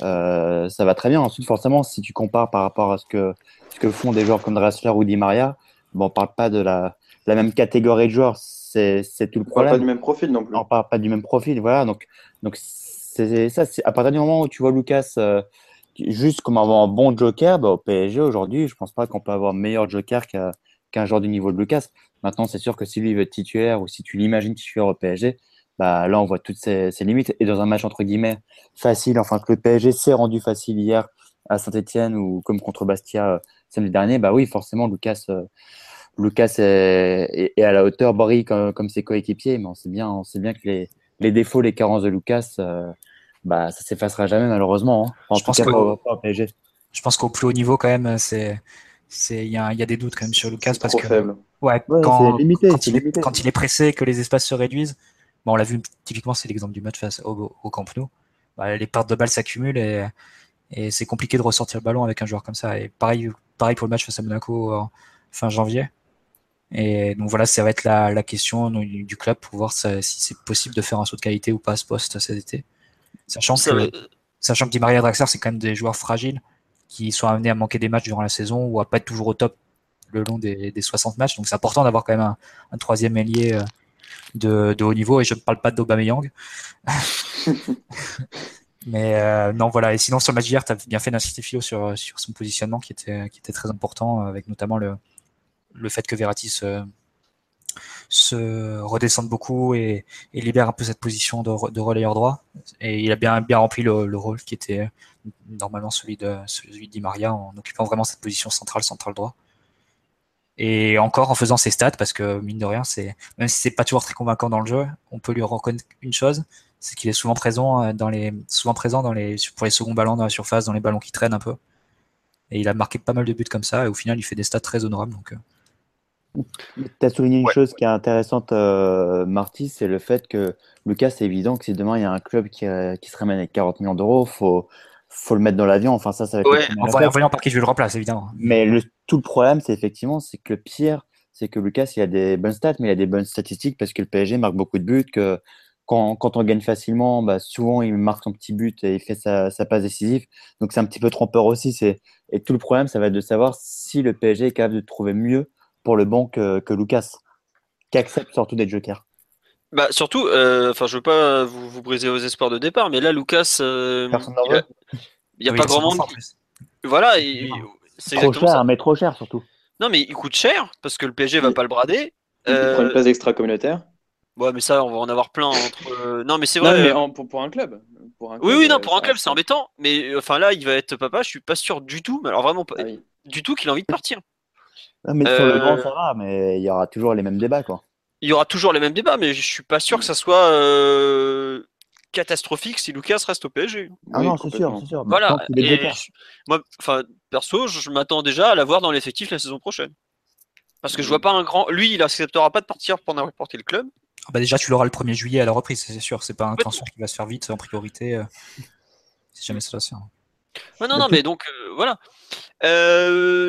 Euh, ça va très bien. Ensuite, forcément, si tu compares par rapport à ce que, ce que font des joueurs comme Dressler ou Di Maria, bon, on ne parle pas de la, la, même catégorie de joueurs. C'est tout le problème. On parle pas du même profil non plus. On parle pas du même profil. Voilà. Donc, donc c'est ça. À partir du moment où tu vois Lucas euh, juste comme avoir un bon joker, bah, au PSG aujourd'hui, je pense pas qu'on peut avoir meilleur joker qu'un joueur du niveau de Lucas. Maintenant, c'est sûr que si lui veut être titulaire ou si tu l'imagines titulaire au PSG, bah, là, on voit toutes ces, limites. Et dans un match, entre guillemets, facile, enfin, que le PSG s'est rendu facile hier à Saint-Etienne ou comme contre Bastia euh, samedi dernier, bah oui, forcément, Lucas, euh, Lucas est, est, à la hauteur, brille comme, comme ses coéquipiers, mais on sait bien, on sait bien que les, les défauts, les carences de Lucas, euh, bah, ça s'effacera jamais, malheureusement. Hein. je, pense PSG. je pense qu'au plus haut niveau, quand même, c'est il y, y, a des doutes quand même sur Lucas parce que Ouais, quand, limité, quand, il est, quand, il est, pressé, que les espaces se réduisent, on l'a vu typiquement, c'est l'exemple du match face au, au Camp Nou. Bah, les pertes de balles s'accumulent et, c'est compliqué de ressortir le ballon avec un joueur comme ça. Et pareil, pareil pour le match face à Monaco fin janvier. Et donc voilà, ça va être la, question du, club pour voir si c'est possible de faire un saut de qualité ou pas à ce poste cet été. Sachant que, sachant que Di Maria Draxler, c'est quand même des joueurs fragiles qui sont amenés à manquer des matchs durant la saison ou à pas être toujours au top le long des, 60 matchs. Donc c'est important d'avoir quand même un, un troisième ailier de, haut niveau et je ne parle pas d'Aubameyang. Mais euh, non, voilà. Et sinon, sur le match d'hier, tu as bien fait d'insister Philo sur, sur son positionnement qui était, qui était très important, avec notamment le, le fait que Verratti se, se redescende beaucoup et, libère un peu cette position de, de relayeur droit. Et il a bien, bien rempli le, rôle qui était normalement celui de, celui de Di Maria en occupant vraiment cette position centrale, centrale droit. Et encore en faisant ses stats, parce que mine de rien, c'est même si c'est pas toujours très convaincant dans le jeu, on peut lui reconnaître une chose, c'est qu'il est souvent présent euh, dans les, souvent présent dans les, pour les seconds ballons dans la surface, dans les ballons qui traînent un peu. Et il a marqué pas mal de buts comme ça, et au final, il fait des stats très honorables. Donc, euh. tu as souligné une chose qui est intéressante, euh, Marty, c'est le fait que Lucas, c'est évident que si demain il y a un club qui, qui se ramène avec 40 millions d'euros, faut faut le mettre dans l'avion. Enfin, ça, ça va être. en voyant par qui je le remplace, évidemment. Mais le, tout le problème, c'est effectivement, c'est que le pire, c'est que Lucas, il a des bonnes stats, mais il a des bonnes statistiques parce que le PSG marque beaucoup de buts, que quand, quand on gagne facilement, bah, souvent il marque son petit but et il fait sa, sa passe décisive. Donc c'est un petit peu trompeur aussi. C'est... Et tout le problème, ça va être de savoir si le PSG est capable de trouver mieux pour le banc que, que Lucas, qui accepte surtout d'être joker. Bah surtout, euh, enfin je veux pas vous, vous, briser vos espoirs de départ, mais là Lucas, euh, il n'y a, pas grand monde. Voilà, c'est trop cher, ça. mais trop cher surtout. Non mais il coûte cher parce que le PSG va pas le brader. Il euh... prend une place extra communautaire. Ouais, mais ça, on va en avoir plein entre. Euh, non, mais c'est vrai. mais euh, pour, un club. Pour un club oui, oui, non, pour un club, c'est embêtant. Mais enfin là, il va être papa. Je suis pas sûr du tout. Mais alors vraiment pas ah du tout qu'il a envie de partir. Non, mais sur le banc, ça va. Mais il y aura toujours les mêmes débats, quoi il y aura toujours les mêmes débats, mais je suis pas sûr que ça soit euh, catastrophique si Lucas reste au PSG. Ah non, c'est sûr, c'est sûr. Voilà. moi, enfin, perso, je m'attends déjà à l'avoir dans l'effectif la saison prochaine. Parce que je vois pas un grand. Lui, il acceptera pas de partir pour porter le club. Ah bah déjà, tu l'auras le 1er juillet à la reprise, c'est sûr. C'est pas un transfert qui va se faire vite en priorité. Euh, si jamais ça se faire. non, non, mais donc euh, voilà.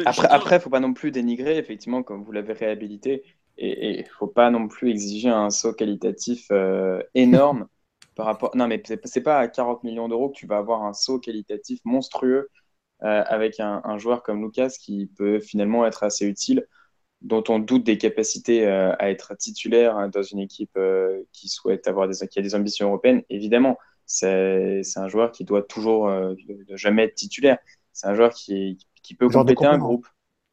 après, après, faut pas non plus dénigrer, effectivement, comme vous l'avez réhabilité et il ne faut pas non plus exiger un saut qualitatif euh, énorme par rapport. Non, mais c'est pas à 40 millions d'euros que tu vas avoir un saut qualitatif monstrueux euh, avec un, joueur comme Lucas qui peut finalement être assez utile, dont on doute des capacités euh, à être titulaire hein, dans une équipe qui souhaite avoir des, qui a des ambitions européennes. Évidemment, c'est un joueur qui doit toujours jamais être titulaire. C'est un joueur qui, qui peut compléter un groupe.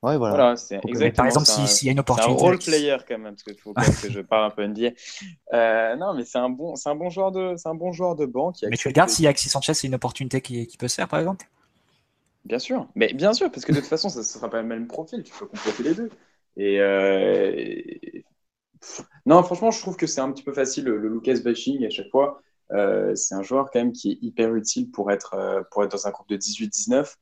Ouais, voilà. c'est exactement Par exemple, s'il y a une opportunité. C'est un role player quand même, parce faut que je parle un peu NBA. Euh, non, mais c'est un bon, c'est un bon joueur de, c'est un bon joueur de banque. Mais tu regardes si Alexis Sanchez, c'est une opportunité qui, qui, peut se faire, par exemple. Bien sûr, mais bien sûr, parce que de toute façon, ça ne sera pas le même profil. Tu peux compléter les deux. Et, euh... non, franchement, je trouve que c'est un petit peu facile le, Lucas bashing à chaque fois. Euh, c'est un joueur quand même qui est hyper utile pour être, euh, pour être dans un groupe de 18-19.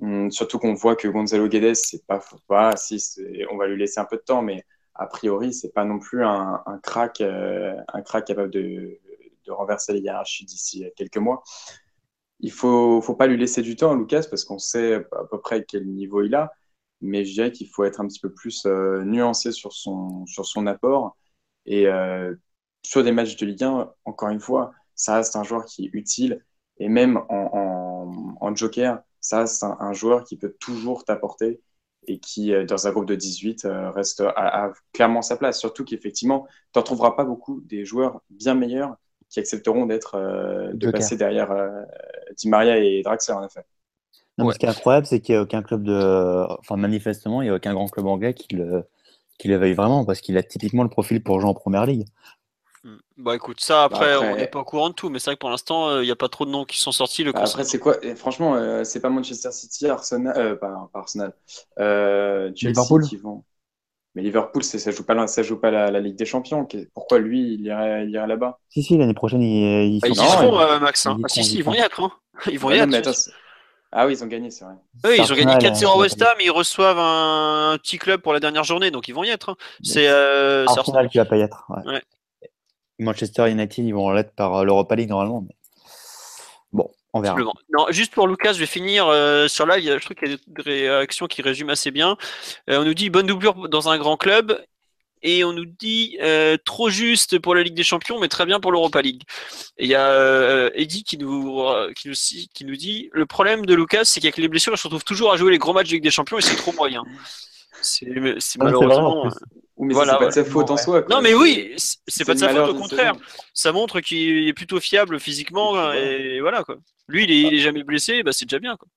Hum, surtout qu'on voit que Gonzalo Guedes, c'est pas, on va lui laisser un peu de temps, mais a priori, c'est pas non plus un, crack, euh, un crack capable de, renverser les hiérarchies d'ici quelques mois. Il faut, faut pas lui laisser du temps, Lucas, parce qu'on sait à peu près quel niveau il a, mais je dirais qu'il faut être un petit peu plus euh, nuancé sur son, apport. Et euh, sur des matchs de Ligue 1, encore une fois, ça reste un joueur qui est utile, et même en joker, ça, c'est un, joueur qui peut toujours t'apporter et qui, euh, dans un groupe de 18, euh, reste à, clairement sa place. Surtout qu'effectivement, tu n'en trouveras pas beaucoup des joueurs bien meilleurs qui accepteront d'être euh, de passer derrière Di Maria et Draxler, en effet. Non, Ce qui est incroyable, c'est qu'il n'y a aucun club de. Enfin, manifestement, il n'y a aucun grand club anglais qui le, qui le veuille vraiment, parce qu'il a typiquement le profil pour jouer en première ligue. Hmm. Bah écoute, ça bah, après, on n'est pas au courant de tout, mais c'est vrai que pour l'instant, il euh, n'y a pas trop de noms qui sont sortis. Le bah, après, c'est quoi Franchement, euh, c'est pas Manchester City, Arsenal, euh, pas, Arsenal, Chelsea Liverpool. qui vont. Mais Liverpool, ça joue pas, ça joue pas la, Ligue des Champions. Pourquoi lui, il irait, irait là-bas? Si, si, l'année prochaine, ils, ils, bah, ils y seront, Max. Hein. Ah, si, si, ils vont y être. Hein. Ils vont y être. Ah oui, ils ont gagné, c'est vrai. Oui, ils ont gagné 4-0 à West Ham, ils reçoivent un, petit club pour la dernière journée, donc ils vont y être. Hein. C'est Arsenal, Arsenal qui va pas y être. Ouais. Manchester United, ils vont l'être par euh, l'Europa League normalement. Bon, on verra. Non, juste pour Lucas, je vais finir euh, sur live. Je trouve qu'il y a des réactions qui résument assez bien. Euh, on nous dit bonne doublure dans un grand club. Et on nous dit trop juste pour la Ligue des Champions, mais très bien pour l'Europa League. Et il y a Eddie qui nous, qui, nous, qui nous dit le problème de Lucas, c'est qu'avec les blessures, il se retrouve toujours à jouer les gros matchs de Ligue des Champions et c'est trop moyen. C'est malheureusement. Mais voilà, c'est pas de sa faute en soi. Non, mais oui, c'est pas de sa faute, au contraire. Ça montre qu'il est plutôt fiable physiquement. Et voilà, quoi. Lui, il est, jamais blessé, bah, c'est déjà bien. Quoi.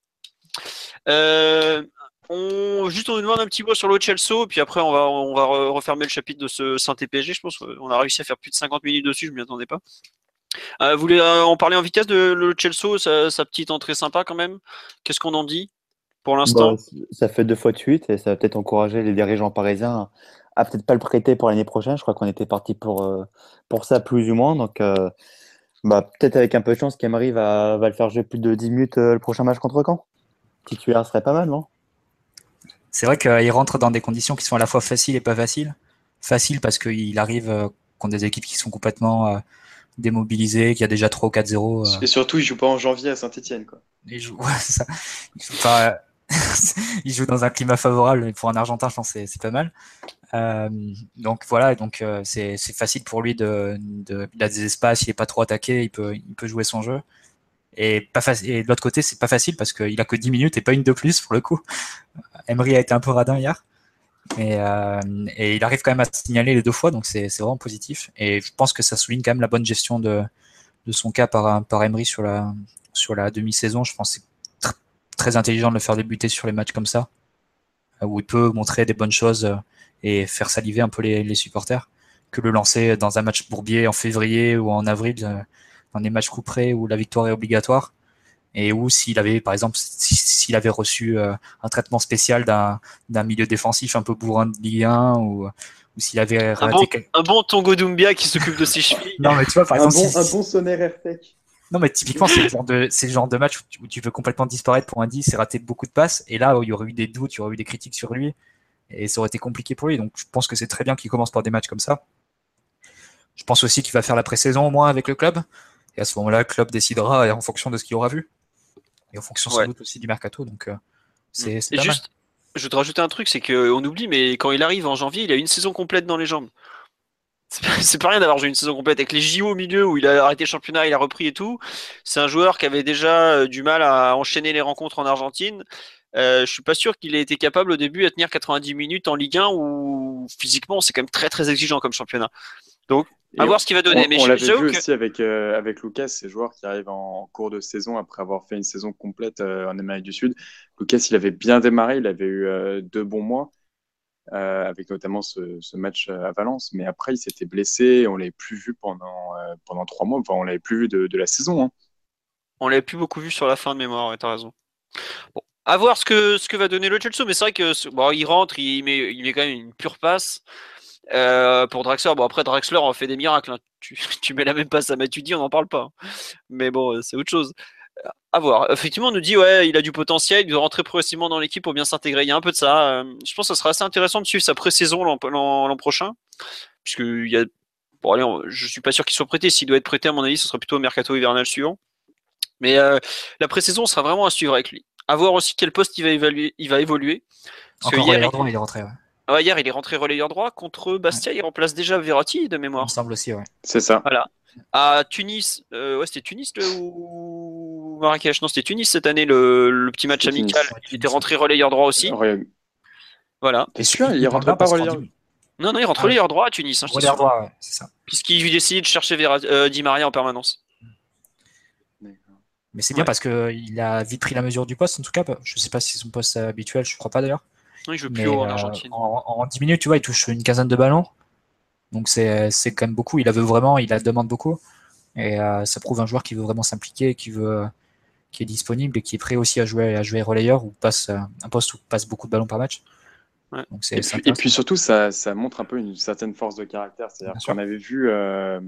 Euh, on, juste, on nous demande un petit mot sur le Chelsea, puis après, on va, on va refermer le chapitre de ce Saint-EPG. Je pense qu'on a réussi à faire plus de 50 minutes dessus, je ne m'y attendais pas. Euh, vous voulez euh, en parler en vitesse de le Chelsea, sa, sa, petite entrée sympa quand même? Qu'est-ce qu'on en dit pour l'instant? Bah, ça fait deux fois de suite et ça va peut-être encourager les dirigeants parisiens à peut-être pas le prêter pour l'année prochaine. Je crois qu'on était parti pour, euh, pour ça plus ou moins. Donc euh, bah, peut-être avec un peu de chance qu'Emery va, va le faire jouer plus de 10 minutes euh, le prochain match contre Caen. Titulaire serait pas mal, non? C'est vrai qu'il rentre dans des conditions qui sont à la fois faciles et pas faciles. Facile parce qu'il arrive contre des équipes qui sont complètement démobilisées, qu'il y a déjà 3 ou 4-0. Et surtout, il joue pas en janvier à Saint-Etienne. Il joue, ouais, ça. Il joue pas, il joue dans un climat favorable pour un Argentin, je pense que c'est pas mal. Euh, donc voilà, donc euh, c'est facile pour lui de, il a des espaces, il est pas trop attaqué, il peut, il peut jouer son jeu. Et pas et de l'autre côté, c'est pas facile parce qu'il a que 10 minutes et pas une de plus pour le coup. Emery a été un peu radin hier. Et, euh, et il arrive quand même à signaler les deux fois, donc c'est vraiment positif. Et je pense que ça souligne quand même la bonne gestion de, de son cas par, par Emery sur la, sur la demi-saison. Je pense que c'est très intelligent de le faire débuter sur les matchs comme ça, où il peut montrer des bonnes choses et faire saliver un peu les, supporters que le lancer dans un match bourbier en février ou en avril, euh, dans des matchs couperés où la victoire est obligatoire et où s'il avait, par exemple, s'il avait reçu euh, un traitement spécial d'un milieu défensif un peu bourrin de Ligue 1 ou, ou s'il avait raté un bon, Tongo Doumbia qui s'occupe de ses chevilles. non, mais tu vois, par un exemple, bon, un bon sonnaire Non, mais typiquement, c'est le genre de, c'est le genre de match où tu, veux complètement disparaître pour un 10 et rater beaucoup de passes. Et là, où il y aurait eu des doutes, il y aurait eu des critiques sur lui et ça aurait été compliqué pour lui. Donc je pense que c'est très bien qu'il commence par des matchs comme ça. Je pense aussi qu'il va faire la pré-saison au moins avec le club. Et à ce moment-là, le club décidera en fonction de ce qu'il aura vu. Et en fonction sans doute aussi du mercato. Donc euh, c'est mm. juste, Je te rajouter un truc, c'est qu'on oublie, mais quand il arrive en janvier, il a une saison complète dans les jambes. C'est pas rien d'avoir joué une saison complète avec les JO au milieu où il a arrêté le championnat, il a repris et tout. C'est un joueur qui avait déjà euh, du mal à enchaîner les rencontres en Argentine. Euh, je suis pas sûr qu'il ait été capable au début à tenir 90 minutes en Ligue 1 où physiquement c'est quand même très très exigeant comme championnat. Donc à voir ce qu'il va donner. On, mais on l'avait vu aussi avec, euh, avec Lucas, ces joueurs qui arrivent en cours de saison après avoir fait une saison complète euh, en Amérique du Sud. Lucas, il avait bien démarré, il avait eu deux bons mois, avec notamment ce, ce, match à Valence. Mais après, il s'était blessé, on l'avait plus vu pendant, pendant trois mois, enfin, on l'avait plus vu de, de la saison. Hein. On l'avait plus beaucoup vu sur la fin de mémoire, ouais, t'as raison. Bon, à voir ce que, ce que va donner le Chelsea, mais c'est vrai que bon, il rentre, il met, il met quand même une pure passe. Euh, pour Draxler, bon après Draxler en fait des miracles. Hein. Tu, tu, mets la même passe à Matuidi, on n'en parle pas. Hein. Mais bon, c'est autre chose. À voir. Effectivement, on nous dit ouais, il a du potentiel, il doit rentrer progressivement dans l'équipe pour bien s'intégrer. Il y a un peu de ça. Euh, je pense que ça sera assez intéressant de suivre sa pré-saison l'an prochain, puisque il y a. Bon allez, je suis pas sûr qu'il soit prêté. S'il doit être prêté, à mon avis, ce sera plutôt au mercato hivernal suivant. Mais euh, la pré-saison sera vraiment à suivre avec lui. À voir aussi quel poste il va, évaluer, il va évoluer. Parce que hier, droit, il est rentré. Ouais. hier, il est rentré relayeur droit. Contre Bastia, il remplace déjà Verratti de mémoire. Il me semble aussi, ouais. C'est ça. Voilà. À Tunis, euh, ouais, c'était Tunis le, ou Marrakech? Non, c'était Tunis cette année, le, petit match amical. il était rentré relayeur droit aussi. Voilà. T'es sûr Il, rentre pas relayeur Non, non, il rentre ah, relayeur droit à Tunis. Hein, relayeur droit, ouais, c'est ça. Puisqu'il essayait de chercher euh, Di Maria en permanence. Mais c'est bien parce qu'il a vite pris la mesure du poste, en tout cas. Je ne sais pas si c'est son poste habituel, je ne crois pas d'ailleurs. Non, il joue plus haut en euh, Argentine. En, 10 minutes, tu vois, il touche une quinzaine de ballons. Donc c'est quand même beaucoup. Il veut vraiment, il la demande beaucoup. Et euh, ça prouve un joueur qui veut vraiment s'impliquer, qui veut qui est disponible et qui est prêt aussi à jouer à jouer relayeur ou passe un poste où passe beaucoup de ballons par match. Donc et, puis, et, puis, surtout, ça, ça, montre un peu une certaine force de caractère. C'est-à-dire qu'on avait vu euh,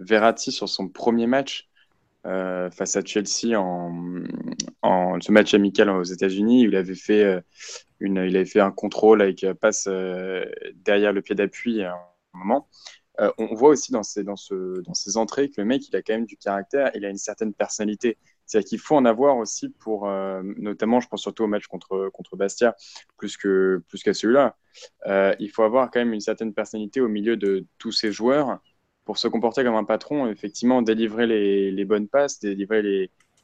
Verratti sur son premier match euh, face à Chelsea en, ce match amical aux États-Unis. Il avait fait euh, une, il avait fait un contrôle avec euh, passe derrière le pied d'appui à un moment. on voit aussi dans ses, dans, ce, dans entrées que le mec, il a quand même du caractère, il a une certaine personnalité. C'est-à-dire qu'il faut en avoir aussi pour, notamment, je pense surtout au match contre, contre Bastia, plus que plus qu'à celui-là. il faut avoir quand même une certaine personnalité au milieu de tous ces joueurs pour se comporter comme un patron, effectivement, délivrer les, bonnes passes, délivrer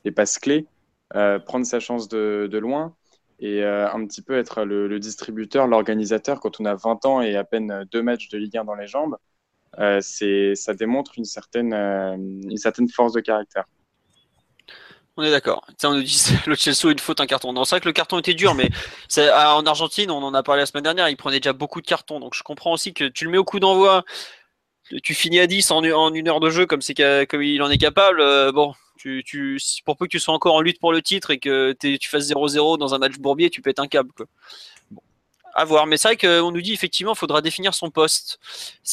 les, passes clés, euh, prendre sa chance de, loin et euh, un petit peu être le, distributeur, l'organisateur quand on a 20 ans et à peine deux matchs de Ligue 1 dans les jambes. Euh, ça démontre une certaine, une certaine force de caractère. On est d'accord. On nous dit le Chelsea une faute, un carton. Non, c'est vrai que le carton était dur, mais ah, en Argentine, on en a parlé la semaine dernière, il prenait déjà beaucoup de cartons. Donc je comprends aussi que tu le mets au coup d'envoi, tu finis à 10 en, une heure de jeu comme, il en est capable, euh, bon, pour peu que tu sois encore en lutte pour le titre et que tu fasses 0-0 dans un match bourbier, tu pètes un câble. Quoi. Bon. À voir. Mais c'est vrai qu'on nous dit effectivement, il faudra définir son poste.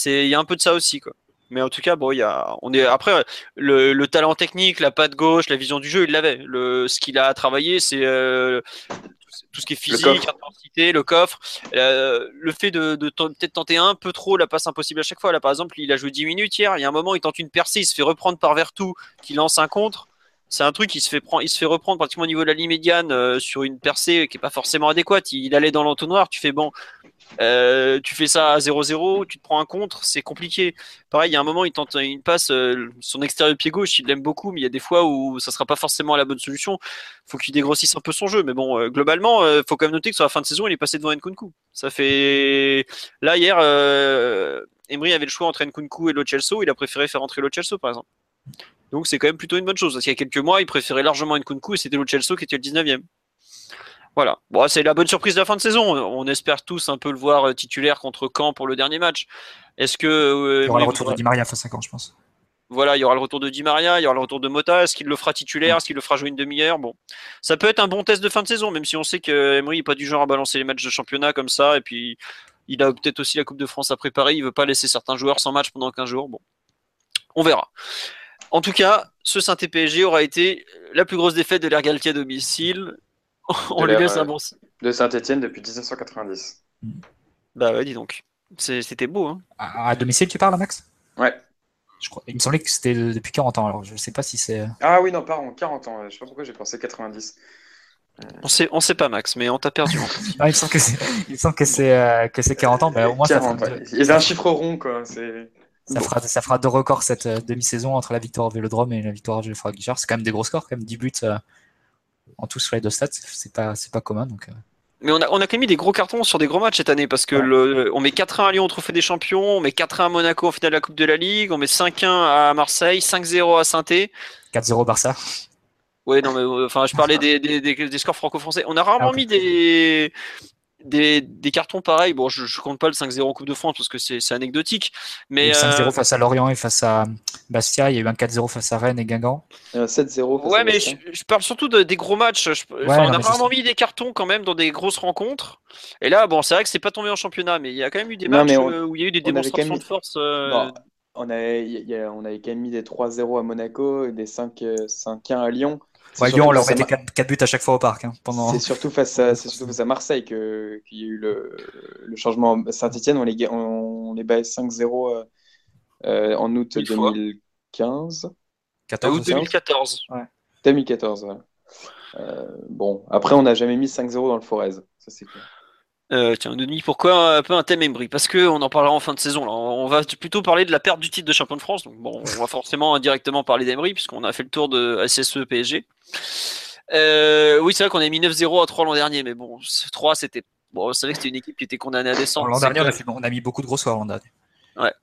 Il y a un peu de ça aussi. Quoi. Mais en tout cas, bon, y a, on est après le, le, talent technique, la patte gauche, la vision du jeu, il l'avait. Ce qu'il a travaillé, c'est euh, tout ce qui est physique, intensité, le coffre. Euh, le fait de, de peut-être tenter un peu trop la passe impossible à chaque fois. Là, par exemple, il a joué 10 minutes hier. Il y a un moment, il tente une percée, il se fait reprendre par Vertou, qui lance un contre c'est un truc qui se fait prendre, il se fait reprendre pratiquement au niveau de la ligne médiane euh, sur une percée qui est pas forcément adéquate. Il, allait dans l'entonnoir, tu fais bon, euh, tu fais ça à 0-0, tu te prends un contre, c'est compliqué. Pareil, il y a un moment, il tente une passe, euh, son extérieur pied gauche, il l'aime beaucoup, mais il y a des fois où ça sera pas forcément la bonne solution. Faut qu'il dégrossisse un peu son jeu, mais bon, globalement, faut quand même noter que sur la fin de saison, il est passé devant Nkunku. Ça fait là hier, Emery avait le choix entre Nkunku et Lo il a préféré faire entrer Lo par exemple. Donc c'est quand même plutôt une bonne chose. Parce qu'il y a quelques mois, il préférait largement Nkunku et c'était Lo qui était le 19e. Voilà. Bon, c'est la bonne surprise de la fin de saison. On espère tous un peu le voir euh, titulaire contre Caen pour le dernier match. Est-ce que euh, il y aura le retour de Di Maria face à Caen, je pense. Voilà, il y aura le retour de Di Maria, il y aura le retour de Mota. Est-ce qu'il le fera titulaire? Est-ce qu'il le fera jouer une demi-heure? Bon, ça peut être un bon test de fin de saison, même si on sait que Emery n'est pas du genre à balancer les matchs de championnat comme ça. Et puis, il a peut-être aussi la Coupe de France à préparer. Il veut pas laisser certains joueurs sans match pendant 15 jours. Bon, on verra. En tout cas, ce Saint-PSG aura été la plus grosse défaite de l'ère Galtier à domicile. On lui laisse un bon. De Saint-Etienne depuis 1990. Bah ouais, dis donc. C'était beau. Hein. À, domicile, tu parles, Max? Ouais. Je crois... Il me semblait que c'était depuis 40 ans, alors je sais pas si c'est. Ah oui, non, pardon, 40 ans. Je sais pas pourquoi j'ai pensé 90. On sait, on sait pas, Max, mais on t'a perdu. ah, il me semble que c'est, euh, que c'est, 40 ans, mais au moins ça Il y a un chiffre rond, quoi. C'est... Ça, fera, ça fera deux records cette euh, demi-saison entre la victoire au Vélodrome et la victoire à Geoffroy Guichard. C'est quand même des gros scores, quand même 10 buts euh, en tout sur les deux stats. C'est pas, c'est pas commun. Donc, euh. Mais on a, on a quand même mis des gros cartons sur des gros matchs cette année parce que le, on met 4-1 à Lyon au Trophée des Champions, on met 4-1 à Monaco en finale de la Coupe de la Ligue, on met 5-1 à Marseille, 5-0 à saint 4-0 Barça. Oui, non, mais enfin, je parlais des, des, des, scores franco-français. On a rarement ah, mis des, des, des, cartons pareils. Bon, je, je compte pas le 5-0 Coupe de France parce que c'est anecdotique. Mais 5-0 euh, face à Lorient et face à Bastia. Il y a eu un 4-0 face à Rennes et Guingamp. 7-0. Ouais, mais je, parle surtout de, des gros matchs. on a vraiment mis des cartons quand même dans des grosses rencontres. Et là, bon, c'est vrai que c'est pas tombé en championnat, mais il y a quand même eu des matchs euh, où il y a eu des démonstrations de force. Euh, on, avait, on avait quand même mis des 3-0 à Monaco et des 5-1 à Lyon. Ouais, Lyon, on leur mettait 4, buts à chaque fois au parc. Hein, pendant... C'est surtout, face à, surtout face à Marseille qu'il y a eu le, le changement. Saint-Etienne, on les, on les bat 5-0 euh, euh, en août 2015. 14, août 2014. Ouais. 2014, ouais. euh, bon, après, on n'a jamais mis 5-0 dans le Forez. Ça, c'est clair. Euh, tiens, Denis, pourquoi un peu un thème Embry Parce que on en parlera en fin de saison. Là. On va plutôt parler de la perte du titre de champion de France. Donc bon, on va forcément indirectement parler d'Embry puisqu'on a fait le tour de SSE PSG. Euh, oui, c'est vrai qu'on a mis 9-0 à 3 l'an dernier, mais bon, 3 c'était. Bon, on savait que c'était une équipe qui était condamnée à descendre. L'an dernier, on a, mis beaucoup de gros soirs l'an dernier. Ouais.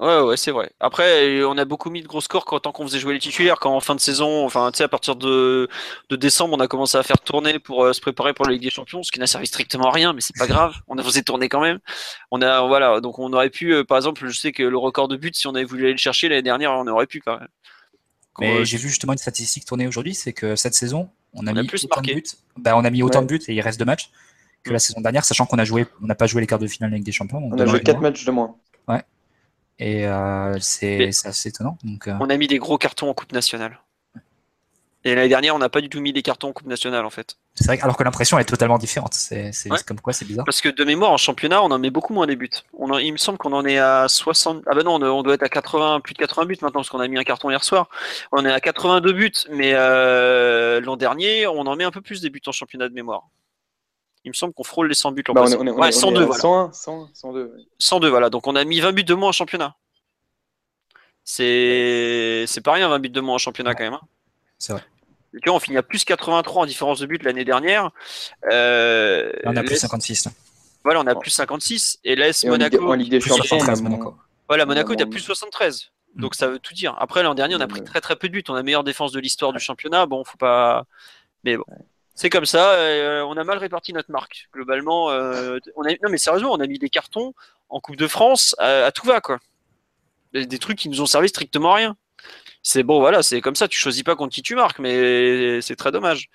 Ouais, ouais, c'est vrai. Après, on a beaucoup mis de gros scores quand, tant qu'on faisait jouer les titulaires, quand en fin de saison, enfin, tu sais, à partir de, de décembre, on a commencé à faire tourner pour euh, se préparer pour la Ligue des Champions, ce qui n'a servi strictement à rien, mais c'est pas grave. On a faisait tourner quand même. On a, voilà, donc on aurait pu, euh, par exemple, je sais que le record de buts, si on avait voulu aller le chercher l'année dernière, on aurait pu quand même. Mais j'ai vu justement une statistique tourner aujourd'hui, c'est que cette saison, on a, mis plus autant de buts. Bah, on a mis autant de buts et il reste deux matchs que la saison dernière, sachant qu'on a joué, on n'a pas joué les quarts de finale de la Ligue des Champions. On a joué quatre matchs de moins. Ouais. Et euh, c'est assez étonnant. Donc, euh. On a mis des gros cartons en Coupe nationale. Et l'année dernière, on n'a pas du tout mis des cartons en Coupe nationale, en fait. C'est vrai, alors que l'impression est totalement différente. C'est comme quoi, c'est bizarre. Parce que de mémoire, en championnat, on en met beaucoup moins des buts. On il me semble qu'on en est à 60. Ah ben non, on doit être à 80, plus de 80 buts maintenant, parce qu'on a mis un carton hier soir. On est à 82 buts, mais euh, l'an dernier, on en met un peu plus des buts en championnat de mémoire. Il me semble qu'on frôle les 100 buts. Bah, on est, ouais, 102, voilà. 101, 102. 102, voilà. Donc on a mis 20 buts de moins en championnat. C'est c'est pas rien, 20 buts de moins en championnat quand même. Hein. C'est vrai. Tu vois, on finit à plus 83 en différence de but l'année dernière. Euh, on a plus 56. Voilà, on a plus 56. Et l'AS Monaco. En Ligue, des Champions. Monaco. Voilà, Monaco est à plus 73. Mm. Donc ça veut tout dire. Après, l'an dernier, on a pris très très peu de buts. On a la meilleure défense de l'histoire du championnat. Bon, faut pas. Mais bon. C'est comme ça, euh, on a mal réparti notre marque. Globalement, euh, on a, non mais sérieusement, on a mis des cartons en Coupe de France à, tout va quoi. Des, trucs qui nous ont servi strictement à rien. C'est bon, voilà, c'est comme ça. Tu choisis pas contre qui tu marques, mais c'est très dommage.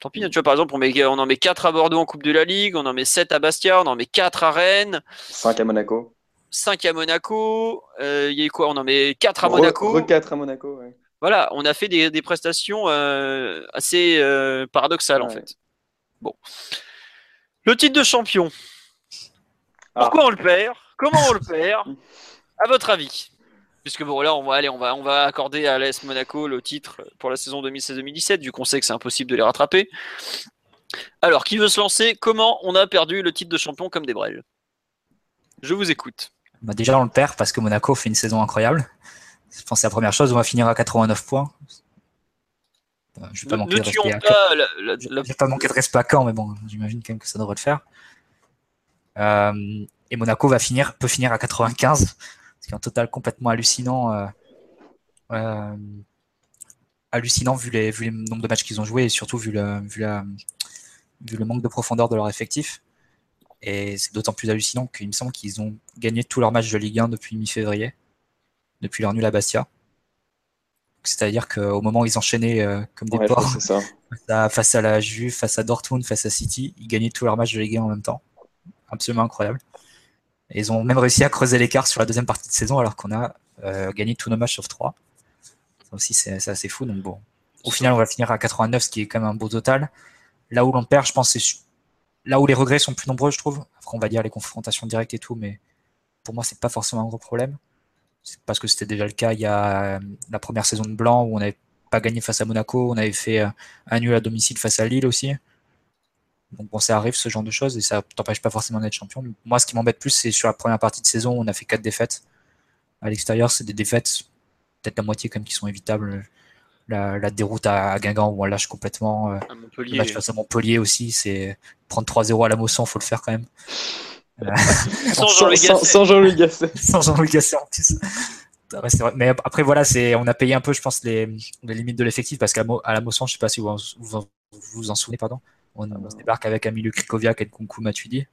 Tant pis, tu vois, par exemple, on, met, on en met 4 à Bordeaux en Coupe de la Ligue, on en met 7 à Bastia, on en met 4 à Rennes. 5 à Monaco. 5 à Monaco. Euh, il y a eu quoi? On en met 4 à Monaco. Re 4 à Monaco, ouais. Voilà, on a fait des, des prestations euh, assez euh, paradoxales, en fait. Bon. Le titre de champion. Ah. Pourquoi on le perd? Comment on le perd? À votre avis Puisque bon, là, on va aller, on va, on va accorder à l'AS Monaco le titre pour la saison 2016-2017, vu qu'on sait que c'est impossible de les rattraper. Alors, qui veut se lancer? Comment on a perdu le titre de champion comme des Brels Je vous écoute. Bah, déjà, on le perd parce que Monaco fait une saison incroyable. Je pense que c'est la première chose. On va finir à 89 points. Euh, Je vais pas Ne, manquer de respect à pas la, la- Je la- vais pas manquer de respect à Caen, mais bon, j'imagine quand même que ça devrait le faire. Euh, et Monaco va finir, peut finir à 95, ce qui est un total complètement hallucinant. euh, euh, hallucinant vu, les, vu le nombre de matchs qu'ils ont joué et surtout vu le, vu, la, vu le manque de profondeur de leur effectif. Et c'est d'autant plus hallucinant qu'il me semble qu'ils ont gagné tous leurs matchs de Ligue 1 depuis mi-février, depuis leur nul à Bastia. C'est-à-dire qu'au moment où ils enchaînaient euh, comme des Ouais, porcs, ça. face à, la Juve, face à Dortmund, face à City, ils gagnaient tous leurs matchs de Ligue 1 en même temps. Absolument incroyable. Et ils ont même réussi à creuser l'écart sur la deuxième partie de saison alors qu'on a euh, gagné tous nos matchs sauf 3. Ça aussi, c'est assez fou. Donc bon, au final, on va finir à 89, ce qui est quand même un beau total. Là où l'on perd, je pense, c'est là où les regrets sont plus nombreux, je trouve. Après, on va dire les confrontations directes et tout, mais pour moi, c'est pas forcément un gros problème. Parce que c'était déjà le cas il y a euh, la première saison de Blanc où on n'avait pas gagné face à Monaco, on avait fait euh, un nul à domicile face à Lille aussi. Donc bon, ça arrive ce genre de choses et ça t'empêche pas forcément d'être champion. Moi, ce qui m'embête plus, c'est sur la première partie de saison, on a fait quatre défaites. À l'extérieur, c'est des défaites, peut-être la moitié comme qui sont évitables. La, la déroute à, Guingamp où on lâche complètement. euh, à le match face à Montpellier aussi, c'est prendre 3-0 à la Mosson, faut le faire quand même. Euh, Sans Jean-Louis Gasset. sans Jean-Louis Gasset. sans Jean-Louis Gasset en plus. Ouais, c'est vrai. Mais après, voilà, c'est, on a payé un peu, je pense, les, les limites de l'effectif parce qu'à à la Mosson, je sais pas si vous en- vous en- vous, vous en souvenez, pardon. On, on se débarque avec Emilio Krikoviak et Nkunku Matuidi.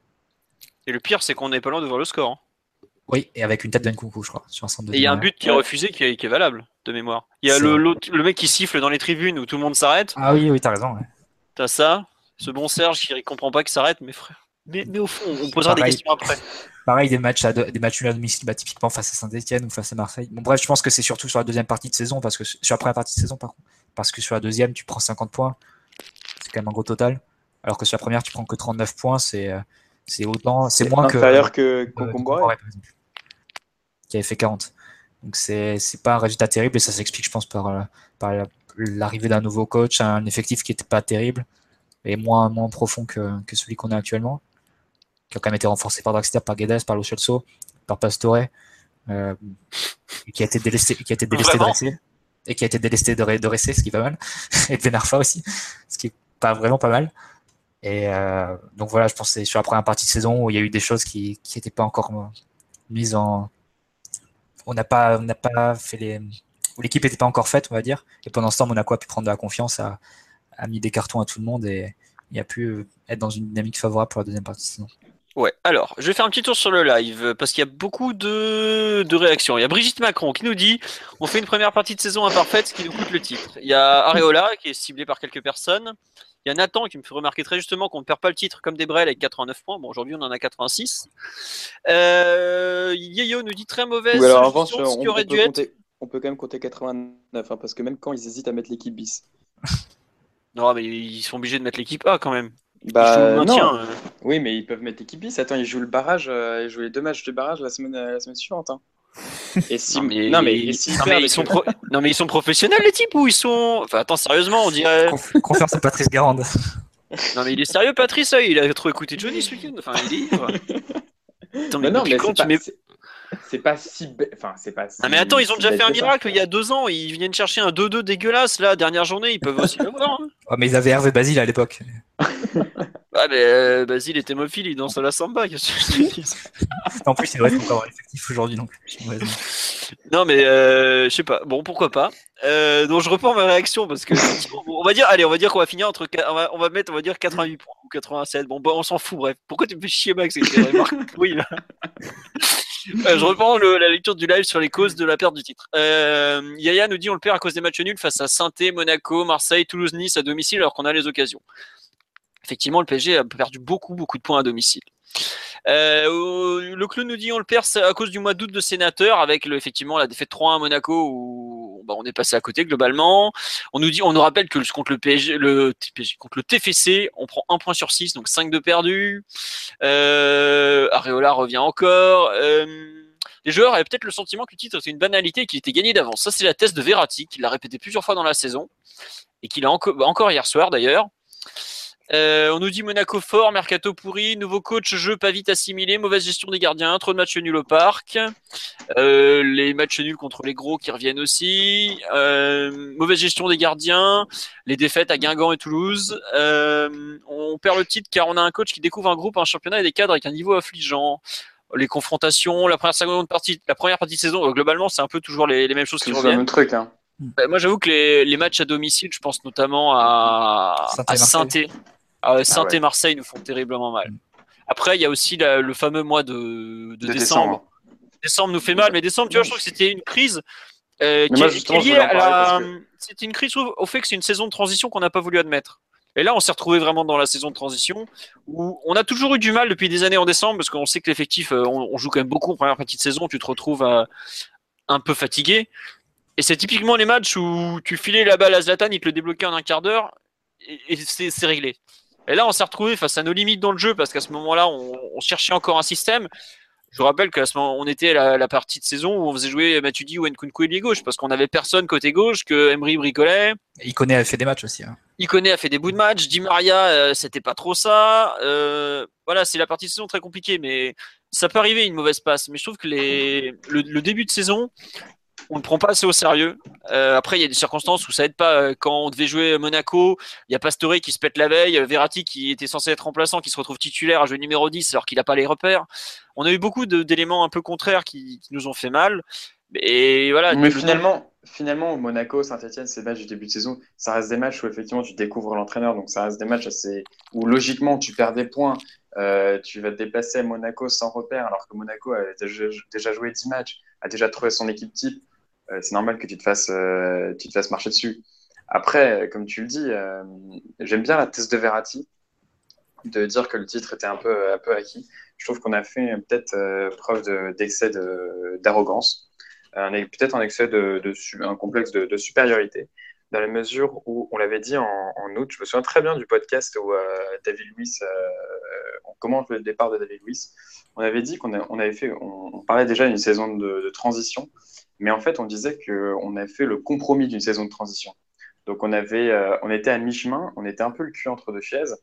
Et le pire, c'est qu'on n'est pas loin de voir le score. hein. Oui, et avec une tête d'Nkunku, je crois, sur un centre de Et il y a un but qui est refusé qui est, qui est valable, de mémoire. Il y a le, le mec qui siffle dans les tribunes où tout le monde s'arrête. Ah oui, oui, t'as raison. ouais. T'as ça. Ce bon Serge qui comprend pas qu'il s'arrête, mais frère. Mais, mais au fond, on posera des questions après. Pareil, des matchs à, deux- des matchs nuls à domicile, bah, typiquement face à Saint-Etienne ou face à Marseille. Bon, bref, je pense que c'est surtout sur la deuxième partie de saison, parce que sur la première partie de saison, par contre, parce que sur la deuxième, tu prends 50 points, c'est quand même un gros total. Alors que sur la première, tu prends que 39 points, c'est euh, c'est autant, c'est moins que inférieur que euh. Concomboiré, par exemple, qui avait fait 40. Donc c'est c'est pas un résultat terrible et ça s'explique, je pense, par, euh, par la- l'arrivée d'un nouveau coach, un effectif qui était pas terrible et moins, moins profond que, que celui qu'on a actuellement, qui a quand même été renforcé par Draxler, par Guedes, par Lo Celso, par Pastore, euh, et qui a été délesté, qui a été délesté de Ressé, et qui a été délesté de, de Ressé, ce qui est pas mal, et de Benarfa aussi, ce qui est pas vraiment pas mal. Et euh, donc voilà, je pense que c'est sur la première partie de saison où il y a eu des choses qui qui n'étaient pas encore euh, mises en. On n'a pas, on n'a pas fait les. où l'équipe n'était pas encore faite, on va dire. Et pendant ce temps, Monaco a pu prendre de la confiance, a, a mis des cartons à tout le monde et il a pu être dans une dynamique favorable pour la deuxième partie de saison. Ouais, alors, je vais faire un petit tour sur le live euh, parce qu'il y a beaucoup de, de réactions. Il y a Brigitte Macron qui nous dit on fait une première partie de saison imparfaite, ce qui nous coûte le titre. Il y a Areola qui est ciblé par quelques personnes. Il y a Nathan qui me fait remarquer très justement qu'on ne perd pas le titre comme des Brel avec 89 points. Bon, aujourd'hui on en a 86. Euh, Yeyo nous dit très mauvaise Ou alors, en revanche, peut compter- on peut quand même compter 89, hein, parce que même quand ils hésitent à mettre l'équipe bis. Non, mais ils sont obligés de mettre l'équipe A quand même. Bah, maintien. non. euh. Oui, mais ils peuvent mettre l'équipe bis. Attends, ils jouent le barrage, euh, ils jouent les deux matchs de barrage la semaine, la semaine suivante. hein. Et si... Non, mais, non, mais, non, ils sont pro- non, mais ils sont professionnels les types ou ils sont. Enfin, attends, sérieusement, on dirait. Conf- Confiance à Patrice Garande. Non, mais il est sérieux, Patrice Il a trop écouté Johnny ce week-end. Enfin, il est ivre. Attends, Mais non, mais quand c'est tu pas, mets- c'est- c'est pas si... bête- Enfin, c'est pas si... Ah, mais attends, ils ont si déjà fait un ça. miracle il y a deux ans. Ils viennent chercher un 2-2 dégueulasse là, dernière journée. Ils peuvent aussi l'avoir. hein. Oh, mais ils avaient Hervé Basile à l'époque. Ah, mais euh, Basile et Thémophile, ils dansent à la samba. qu'est-ce que je te dis En plus, il reste encore l'effectif aujourd'hui non plus. Ouais, donc. Non, mais euh, je sais pas. Bon, pourquoi pas. Euh, donc, je reprends ma réaction parce que on va dire, allez, on va dire qu'on va finir entre, on va, on va mettre, on va dire 88 points ou 87. Bon, bah, on s'en fout. Bref, pourquoi tu me fais chier, Max pourries, là je reprends la lecture du live sur les causes de la perte du titre. Euh, Yaya nous dit on le perd à cause des matchs nuls face à saint Monaco, Marseille, Toulouse, Nice à domicile alors qu'on a les occasions. Effectivement, le PSG a perdu beaucoup, beaucoup de points à domicile. Euh, le clou nous dit on le perd à cause du mois d'août de sénateur avec effectivement la défaite 3-1 à Monaco où bah, on est passé à côté globalement. On nous dit, on nous rappelle que contre le PSG, contre le TFC, on prend un point sur 6, donc 5 de perdus. Euh, Areola revient encore. Euh, les joueurs avaient peut-être le sentiment que le titre était une banalité et qu'il était gagné d'avance. Ça, c'est la thèse de Verratti, qui l'a répété plusieurs fois dans la saison et qu'il a encore hier soir d'ailleurs. Euh, on nous dit Monaco fort, Mercato pourri, nouveau coach, jeu pas vite assimilé, mauvaise gestion des gardiens, trop de matchs nuls au parc, euh, les matchs nuls contre les gros qui reviennent aussi, euh, mauvaise gestion des gardiens, les défaites à Guingamp et Toulouse. on perd le titre car on a un coach qui découvre un groupe, un championnat et des cadres avec un niveau affligeant. Les confrontations, la première, seconde partie, la première partie de saison, globalement, c'est un peu toujours les, mêmes choses qui reviennent. C'est le même truc. Hein. Bah, moi, j'avoue que les, matchs à domicile, je pense notamment à Saint-Étienne. Ah, ah Saint et Marseille nous font terriblement mal. C'était il y a aussi le fameux mois de, décembre. décembre. nous fait mal, mais décembre, tu vois, je trouve que c'était une crise euh, qui, est liée à la. C'était une crise au fait que c'est une saison de transition qu'on n'a pas voulu admettre. Et là, on s'est retrouvé vraiment dans la saison de transition où on a toujours eu du mal depuis des années en décembre parce qu'on sait que l'effectif, euh, on, joue quand même beaucoup en première partie de saison, tu te retrouves euh, un peu fatigué. Et c'est typiquement les matchs où tu filais la balle à Zlatan, il te le débloquait en un quart d'heure et c'est réglé. Et là, on s'est retrouvé face à nos limites dans le jeu parce qu'à ce moment-là, on, cherchait encore un système. Je vous rappelle qu'à ce moment, on était à la, partie de saison où on faisait jouer Matuidi ou Nkunku et gauche parce qu'on avait personne côté gauche que Emery bricolait. Il connaît a fait des matchs aussi. Hein. connaît a fait des bouts de match. Di Maria, euh, c'était pas trop ça. Euh, voilà, c'est la partie de saison très compliquée, mais ça peut arriver une mauvaise passe. Mais je trouve que les, le début de saison, on ne prend pas assez au sérieux. Euh, après, il y a des circonstances où ça aide pas. Euh, quand on devait jouer Monaco, il y a Pastore qui se pète la veille, euh, Verratti qui était censé être remplaçant, qui se retrouve titulaire à jouer numéro 10 alors qu'il n'a pas les repères. On a eu beaucoup d'éléments un peu contraires qui, nous ont fait mal. Et voilà. Mais finalement, finalement, Monaco, Saint-Etienne, ces matchs du début de saison, ça reste des matchs où effectivement tu découvres l'entraîneur. Donc ça reste des matchs assez... où logiquement tu perds des points. tu vas te déplacer à Monaco sans repère alors que Monaco a déjà, déjà joué 10 matchs, a déjà trouvé son équipe type. Euh, c'est normal que tu te, fasses, euh, tu te fasses marcher dessus. Après, comme tu le dis, euh, j'aime bien la thèse de Verratti, de dire que le titre était un peu, un peu acquis. Je trouve qu'on a fait peut-être preuve d'excès d'arrogance, peut-être un excès de, un complexe de, supériorité, dans la mesure où on l'avait dit en, août. Je me souviens très bien du podcast où David Luiz, on commente le départ de David Luiz. On avait dit qu'on on avait fait, on, parlait déjà d'une saison de, transition mais en fait, on disait qu'on avait fait le compromis d'une saison de transition. Donc, on, avait, euh, on était à mi-chemin, on était un peu le cul entre deux chaises.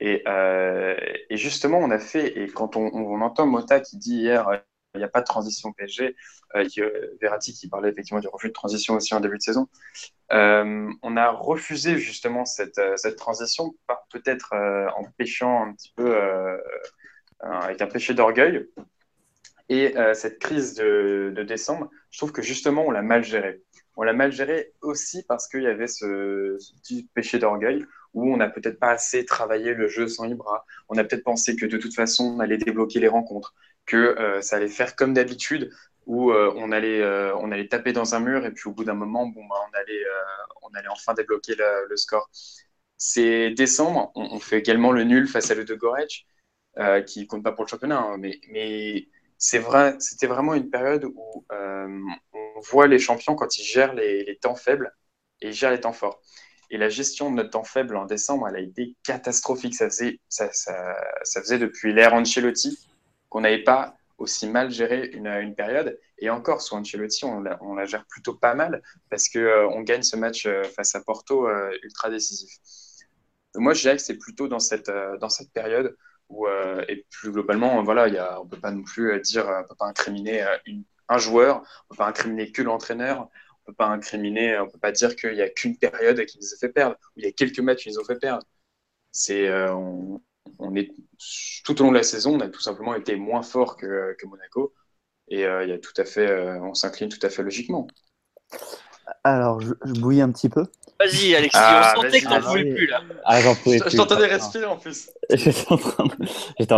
Et, euh, justement, on a fait, et quand on, entend Mota qui dit hier, euh, il n'y a pas de transition PSG, Verratti qui parlait effectivement du refus de transition aussi en début de saison, on a refusé justement cette, cette transition, peut-être en péchant un petit peu, avec un péché d'orgueil, et euh, cette crise de, décembre, je trouve que justement, on l'a mal gérée. On l'a mal gérée aussi parce qu'il y avait ce, petit péché d'orgueil où on n'a peut-être pas assez travaillé le jeu sans Ibra. On a peut-être pensé que de toute façon, on allait débloquer les rencontres, que euh, ça allait faire comme d'habitude, où euh, on, allait, on allait taper dans un mur et puis au bout d'un moment, bon, bah, on, allait, on allait enfin débloquer le score. C'est décembre, on, fait également le nul face à le de Gorec, qui compte pas pour le championnat, hein, mais c'est vrai, c'était vraiment une période où euh, on voit les champions quand ils gèrent les, temps faibles et ils gèrent les temps forts. Et la gestion de notre temps faible en décembre, elle a été catastrophique. Ça faisait, depuis l'ère Ancelotti qu'on n'avait pas aussi mal géré une, période. Et encore, sous Ancelotti, on la, on gère plutôt pas mal parce qu'on euh, gagne ce match euh, face à Porto ultra décisif. Moi, je dirais que c'est plutôt dans cette période euh, et plus globalement, voilà, on ne peut pas non plus euh, dire, on peut pas incriminer euh, un joueur, on ne peut pas incriminer que l'entraîneur, on peut pas incriminer, on peut pas dire qu'il n'y a qu'une période qui nous a fait perdre, il y a quelques matchs qui nous ont fait perdre. C'est, on, est tout au long de la saison, on a tout simplement été moins fort que, Monaco, et il y a tout à fait, on s'incline tout à fait logiquement. Alors, je, bouillis un petit peu. Vas-y, Alexis, ah, on sentait que t'en pouvais plus là. Ah, j'en pouvais plus. Je t'entendais respirer en plus. J'étais en,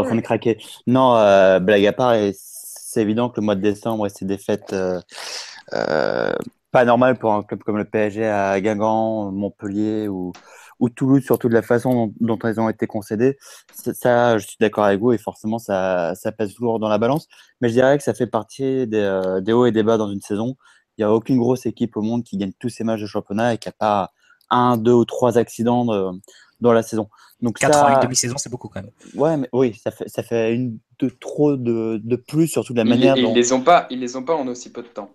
train de... craquer. Non, euh, blague à part, c'est évident que le mois de décembre et ses défaites pas normales pour un club comme le PSG à Guingamp, Montpellier ou, ou Toulouse, surtout de la façon dont, dont elles ont été concédées. Ça, je suis d'accord avec vous et forcément, ça, ça pèse lourd dans la balance. Mais je dirais que ça fait partie des, des hauts et des bas dans une saison. Il n'y a aucune grosse équipe au monde qui gagne tous ses matchs de championnat et qui n'a pas un, deux ou trois accidents dans la saison. Donc 4 ans et demi-saison, c'est beaucoup quand même. Ouais, mais oui, ça fait, ça fait une de trop de, de plus, surtout de la manière ils, dont. Ils les ont pas, ils les ont pas en aussi peu de temps.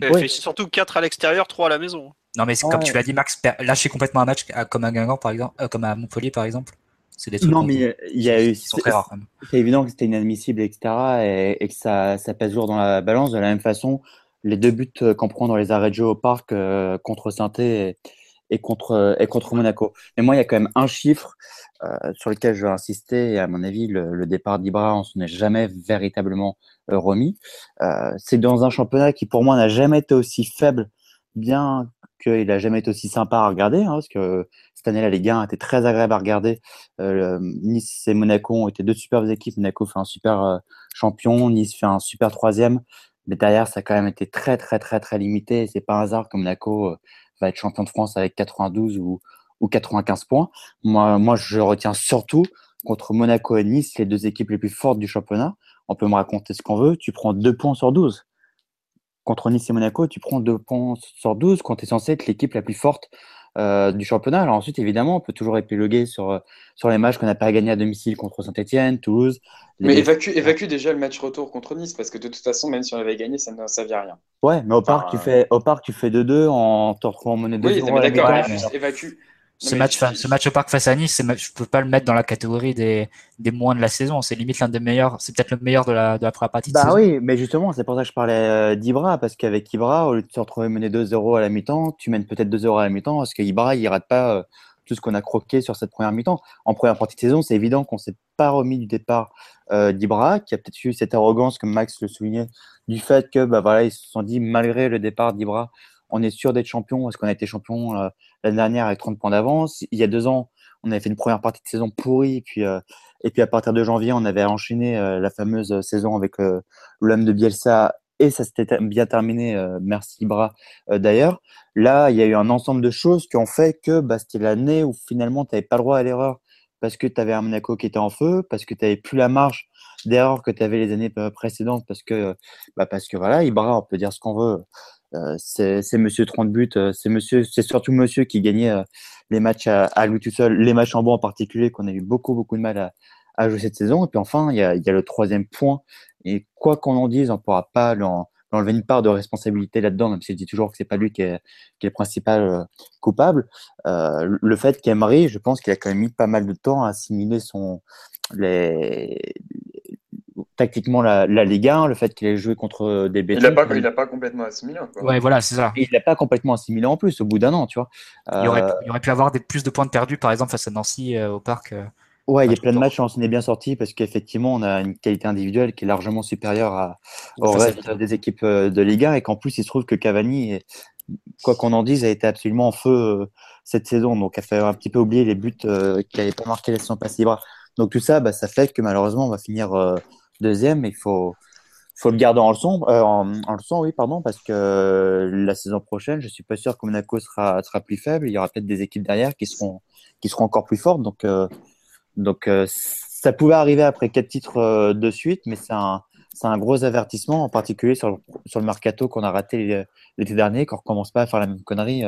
Fait surtout 4 à l'extérieur, 3 à la maison. Non, mais comme tu l'as dit, Max, lâcher complètement un match comme à Guingamp, par exemple, euh, comme à Montpellier, par exemple. C'est des trucs non, mais il y a eu. sont très rares. C'est évident que c'était inadmissible, etc. Et, et, que ça, ça pèse lourd dans la balance. De la même façon, les deux buts qu'on prend dans les arrêts de jeu au parc euh, contre saint et, et, contre, et contre Monaco. Mais moi, il y a quand même un chiffre euh, sur lequel je veux insister. Et à mon avis, le, le départ d'Ibra, on s'en est jamais véritablement euh, remis. c'est dans un championnat qui, pour moi, n'a jamais été aussi faible, bien qu'il n'a jamais été aussi sympa à regarder, hein, parce que cette année-là, les gains étaient très agréables à regarder. Euh, nice et Monaco ont été deux superbes équipes. Monaco fait un super euh, champion, Nice fait un super troisième. Mais derrière, ça a quand même été très, très, très, très limité. C'est pas un hasard que Monaco euh, va être champion de France avec 92 ou, ou 95 points. Moi, moi, je retiens surtout contre Monaco et Nice, les deux équipes les plus fortes du championnat. On peut me raconter ce qu'on veut. Tu prends deux points sur 12 contre Nice et Monaco, tu prends deux points sur 12 quand tu es censé être l'équipe la plus forte euh, du championnat. Alors ensuite, évidemment, on peut toujours épiloguer sur, sur les matchs qu'on n'a pas gagné à domicile contre Saint-Etienne, Toulouse. Mais évacue, évacue, déjà le match retour contre Nice, parce que de toute façon, même si on avait gagné, ça ne servait à rien. Ouais, mais au, enfin, parc, tu fais, au parc, tu fais 2-2 en te retrouvant en monnaie de Oui, mais d'accord, évacue. Ce, match, ce match au parc face à Nice, je peux pas le mettre dans la catégorie des, des moins de la saison. C'est limite l'un des meilleurs, c'est peut-être le meilleur de la, de la première partie de bah saison. oui, mais justement, c'est pour ça que je parlais euh, d'Ibra, parce qu'avec Ibra, au lieu de se retrouver mené 2-0 à la mi-temps, tu mènes peut-être 2-0 à la mi-temps, parce qu'Ibra, il rate pas euh, tout ce qu'on a croqué sur cette première mi-temps? En première partie de saison, c'est évident qu'on s'est pas remis du départ euh, d'Ibra, qui a peut-être eu cette arrogance, comme Max le soulignait, du fait que, bah voilà, ils se sont dit, malgré le départ d'Ibra, on est sûr d'être champion parce qu'on a été champion euh, l'année dernière avec 30 points d'avance. Il y a deux ans, on avait fait une première partie de saison pourrie, et puis, euh, et puis à partir de janvier, on avait enchaîné euh, la fameuse saison avec l'homme de Bielsa, et ça s'était bien terminé, merci Ibra d'ailleurs. Là, il y a eu un ensemble de choses qui ont fait que bah, c'était l'année où finalement, tu n'avais pas le droit à l'erreur parce que tu avais un Monaco qui était en feu, parce que tu n'avais plus la marge d'erreur que tu avais les années précédentes, parce que, bah, parce que voilà, Ibra, on peut dire ce qu'on veut, c'est Monsieur 30 buts, euh, c'est Monsieur, c'est surtout Monsieur qui gagnait euh, les matchs à, à, lui tout seul, les matchs en bas en particulier, qu'on a eu beaucoup beaucoup de mal à, à, jouer cette saison. Et puis enfin, il y a, y a le troisième point. Et quoi qu'on en dise, on pourra pas l'enlever une part de responsabilité là-dedans, même si je dis toujours que c'est pas lui qui est, qui est le principal euh, coupable. Euh, le fait qu'Emery, je pense qu'il a quand même mis pas mal de temps à assimiler son les tactiquement la, la Ligue 1, le fait qu'il ait joué contre des bêtises. Il n'a pas, il a pas complètement assimilé. Quoi. Ouais, voilà, c'est ça. Et il n'a pas complètement assimilé en plus au bout d'un an, tu vois. Euh... Il, aurait, il, aurait, pu avoir des, plus de points de perdus, par exemple, face à Nancy euh, au parc. Euh, ouais, il y a plein de matchs où on s'en est bien sorti parce qu'effectivement, on a une qualité individuelle qui est largement supérieure à, au reste des équipes euh, de Ligue 1 et qu'en plus, il se trouve que Cavani, est, quoi qu'on en dise, a été absolument en feu euh, cette saison. Donc, a fait un petit peu oublier les buts euh, qu'il n'avait pas marqué la saison passée. Donc, tout ça, bah, ça fait que malheureusement, on va finir deuxième, il faut, faut le garder en leçon, euh, en, leçon, oui, pardon, parce que la saison prochaine, je suis pas sûr que Monaco sera, sera plus faible. Il y aura peut-être des équipes derrière qui seront, qui seront encore plus fortes. Donc, euh, donc euh, ça pouvait arriver après quatre titres de suite, mais c'est un, c'est un gros avertissement, en particulier sur le, sur le mercato qu'on a raté l'été dernier, qu'on recommence pas à faire la même connerie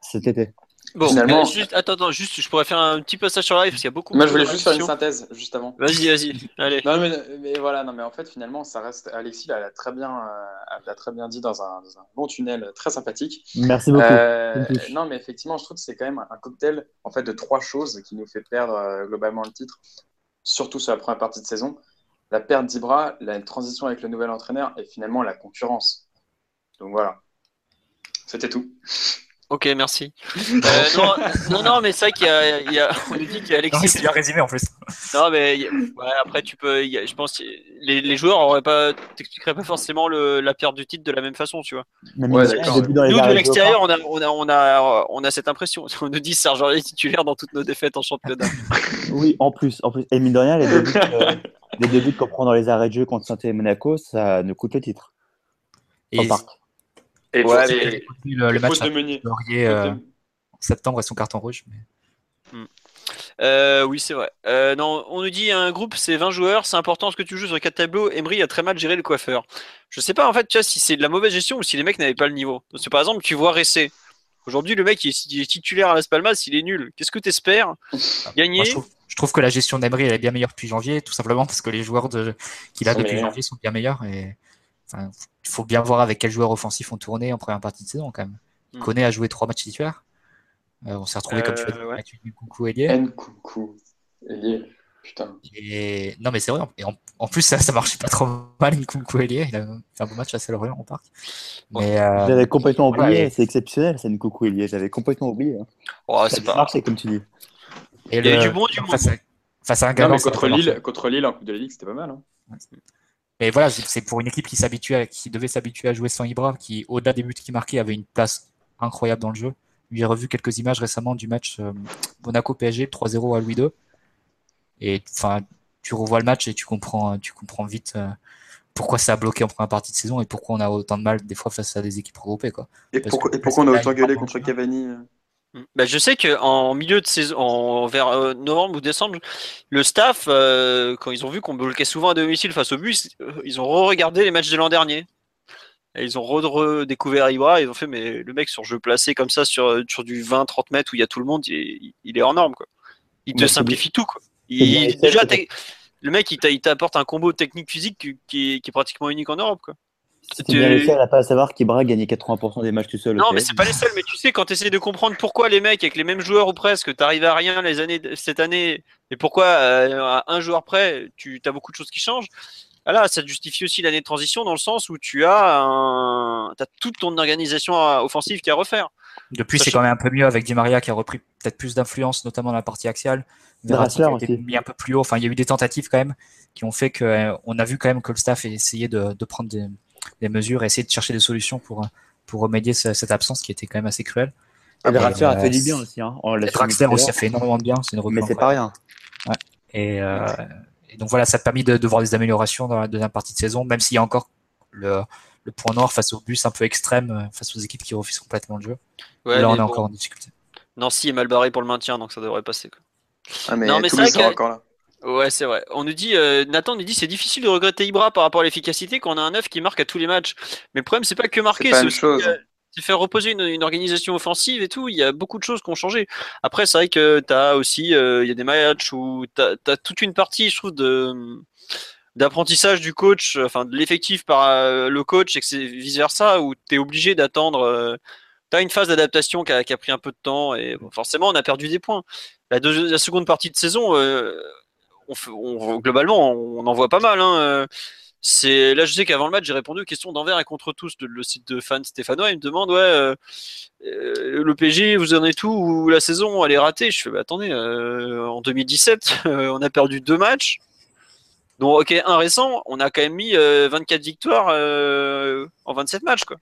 cet été. Bon, Finalement, juste, attends, attends, juste, je pourrais faire un petit passage sur live parce qu'il y a beaucoup. Moi, je voulais juste faire une synthèse juste avant. Vas-y, vas-y, allez. Non, mais, mais, voilà, non, mais en fait, finalement, ça reste. Alexis l'a très bien, euh, l'a très bien dit dans un, dans un, bon tunnel très sympathique. Merci beaucoup. Euh, non, mais effectivement, je trouve que c'est quand même un cocktail en fait de trois choses qui nous fait perdre euh, globalement le titre, surtout sur la première partie de saison. La perte d'Ibra, la transition avec le nouvel entraîneur et finalement la concurrence. Donc voilà, c'était tout. Ok, merci. Euh, non, non, non, mais c'est vrai qu'il y a, il y a, on nous dit qu'il y a Alexis. c'est bien résumé en plus. Non, mais ouais, après tu peux, a, je pense, les, les joueurs auraient pas, t'expliqueraient pas forcément le, la perte du titre de la même façon, tu vois. Ouais, Nous de l'extérieur, on a, on a, on a, on a cette impression. On nous dit Serge est titulaire dans toutes nos défaites en championnat. oui, en plus, en plus. Et mine de rien, les deux buts, euh, les deux buts qu'on prend dans les arrêts de jeu contre saint et Monaco, ça nous coûte le titre. Et, et Ouais, mais- le, le match de Meunier. Laurier euh, en septembre et son carton rouge. mais- Euh, oui, c'est vrai. Euh, non, on nous dit un groupe, c'est 20 joueurs, c'est important ce que tu joues sur quatre tableaux. Emery a très mal géré le coiffeur. Je sais pas en fait, tu vois, si c'est de la mauvaise gestion ou si les mecs n'avaient pas le niveau. Parce que par exemple, tu vois Ressé. Aujourd'hui, le mec il est, il est titulaire à Las Palmas, il est nul. Qu'est-ce que t'espères Gagner Moi, je, trouve, je trouve que la gestion d'Emery elle est bien meilleure depuis janvier, tout simplement parce que les joueurs de- qu'il a depuis meilleurs. janvier sont bien meilleurs. Et enfin, il faut bien voir avec quels joueurs offensifs on tournait en première partie de saison quand même. Mm. Koné a joué trois matchs titulaires. Euh, on s'est retrouvé comme tu as dit, ouais. Nkunku et Lié. Nkunku. Ailier. Putain. Et non, mais c'est vrai. Et en, en plus, ça, ça marchait pas trop mal. Nkunku et Lié. Il a fait un bon match assez Lorient en parc. Mais euh, J'avais complètement oublié, ouais. c'est exceptionnel, c'est une coucou Elie, j'avais complètement oublié. hein. Oh, Ça c'est a pas. marché, comme tu dis. et Il y avait le- du bon du face, à, face à un ça contre a. Lille, contre Lille en Coupe de la Ligue, c'était pas mal. Hein. Mais voilà, c'est pour une équipe qui qui devait s'habituer à jouer sans Ibra, qui au-delà des buts qu'il marquait avait une place incroyable dans le jeu. J'ai revu quelques images récemment du match euh, Monaco PSG 3-0 à Louis II. Et enfin, tu revois le match et tu comprends, tu comprends vite euh, pourquoi ça a bloqué en première partie de saison et pourquoi on a autant de mal des fois face à des équipes regroupées quoi. Et Parce pourquoi, que- et pourquoi on a autant gueulé contre Cavani euh. Bah, je sais que en milieu de saison, en, vers euh, novembre ou décembre, le staff, euh, quand ils ont vu qu'on bloquait souvent à domicile face au bus, euh, ils ont re-regardé les matchs de l'an dernier. Et ils ont re- redécouvert Ibra, ils ont fait, mais le mec sur jeu placé comme ça, sur, sur du 20-30 mètres où il y a tout le monde, il est, il est hors norme. Quoi. Il te simplifie tout. Quoi. Il, déjà, le mec, il t'a- il t'apporte un combo technique-physique qui, qui est, qui est pratiquement unique en Europe. Quoi. C'est bien Tu- le seul à pas savoir qu'Ibra gagnait 80% des matchs tout seul. non, mais c'est pas les seuls. Mais tu sais, quand tu essaies de comprendre pourquoi les mecs, avec les mêmes joueurs ou presque, t'arrives à rien les années cette année, et pourquoi euh, à un joueur près, tu as beaucoup de choses qui changent. Ah là, ça te justifie aussi l'année de transition dans le sens où tu as, un... as toute ton organisation euh, offensive qui est à refaire. Depuis, c'est quand même un peu mieux avec Di Maria qui a repris peut-être plus d'influence, notamment dans la partie axiale. Verratti a été mis un peu plus haut. Enfin, il y a eu des tentatives quand même qui ont fait qu'on a vu quand même que le staff a essayé de, de prendre des, des mesures, et essayer de chercher des solutions pour, pour remédier ce- cette absence qui était quand même assez cruelle. Et Draxler a euh, fait du bien aussi. Hein. On Et aussi a fait énormément de bien. C'est une Mais c'est pas rien. Et, euh, et donc voilà, ça a permis de, de voir des améliorations dans la deuxième partie de saison, même s'il y a encore le, le point noir face au bus un peu extrême, euh, face aux équipes qui refusent complètement le jeu. Ouais, Là, on est bon, encore en difficulté. Nancy est mal barré pour le maintien, donc ça devrait passer. Quoi. Ah, mais, Non, mais c'est vrai encore là. Ouais, c'est vrai. On nous dit, euh, Nathan nous dit, c'est difficile de regretter Ibra par rapport à l'efficacité quand on a un neuf qui marque à tous les matchs. Mais le problème, c'est pas que marquer, C'est chose. euh, c'est faire reposer une, une organisation offensive et tout. Il y a beaucoup de choses qui ont changé. Après, c'est vrai que t'as aussi, euh, il y a des matchs où t'as as toute une partie, je trouve, de d'apprentissage du coach, enfin de l'effectif par euh, le coach et que c'est vice versa où tu es obligé d'attendre. Tu as une phase d'adaptation qui a, qui a pris un peu de temps et bon, forcément on a perdu des points. La, deux- la seconde partie de saison, globalement on en voit pas mal. Hein, euh, c'est là je sais qu'avant le match j'ai répondu aux questions d'envers et contre tous le, le site de fans stéphanois il me demande ouais euh, euh, le PG vous en êtes où ou la saison elle est ratée? Je fais bah attendez en 2017 euh, on a perdu deux matchs. Donc ok un récent on a quand même mis euh, 24 victoires en 27 matchs quoi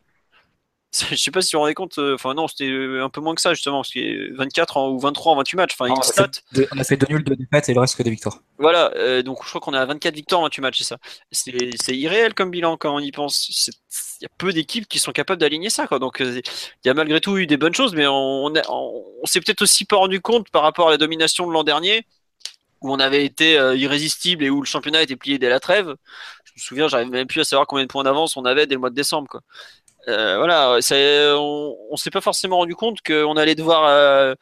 je sais pas si vous vous rendez compte euh, enfin non c'était un peu moins que ça justement parce que 24 en- ou 23 en 28 matchs enfin une on, a stat fait deux, on a fait deux nuls, deux défaites et le reste que des victoires. voilà, euh, donc je crois qu'on est à 24 victoires en 28 matchs, c'est ça. C'est irréel comme bilan quand on y pense. Il y a peu d'équipes qui sont capables d'aligner ça. Quoi. Donc euh, il y a malgré tout eu des bonnes choses, mais on, on, a- s'est peut-être aussi pas rendu compte par rapport à la domination de l'an dernier, où on avait été euh, irrésistible et où le championnat était plié dès la trêve. Je me souviens, j'arrive même plus à savoir combien de points d'avance on avait dès le mois de décembre. Quoi. Euh, voilà, on, on s'est pas forcément rendu compte qu'on allait devoir euh,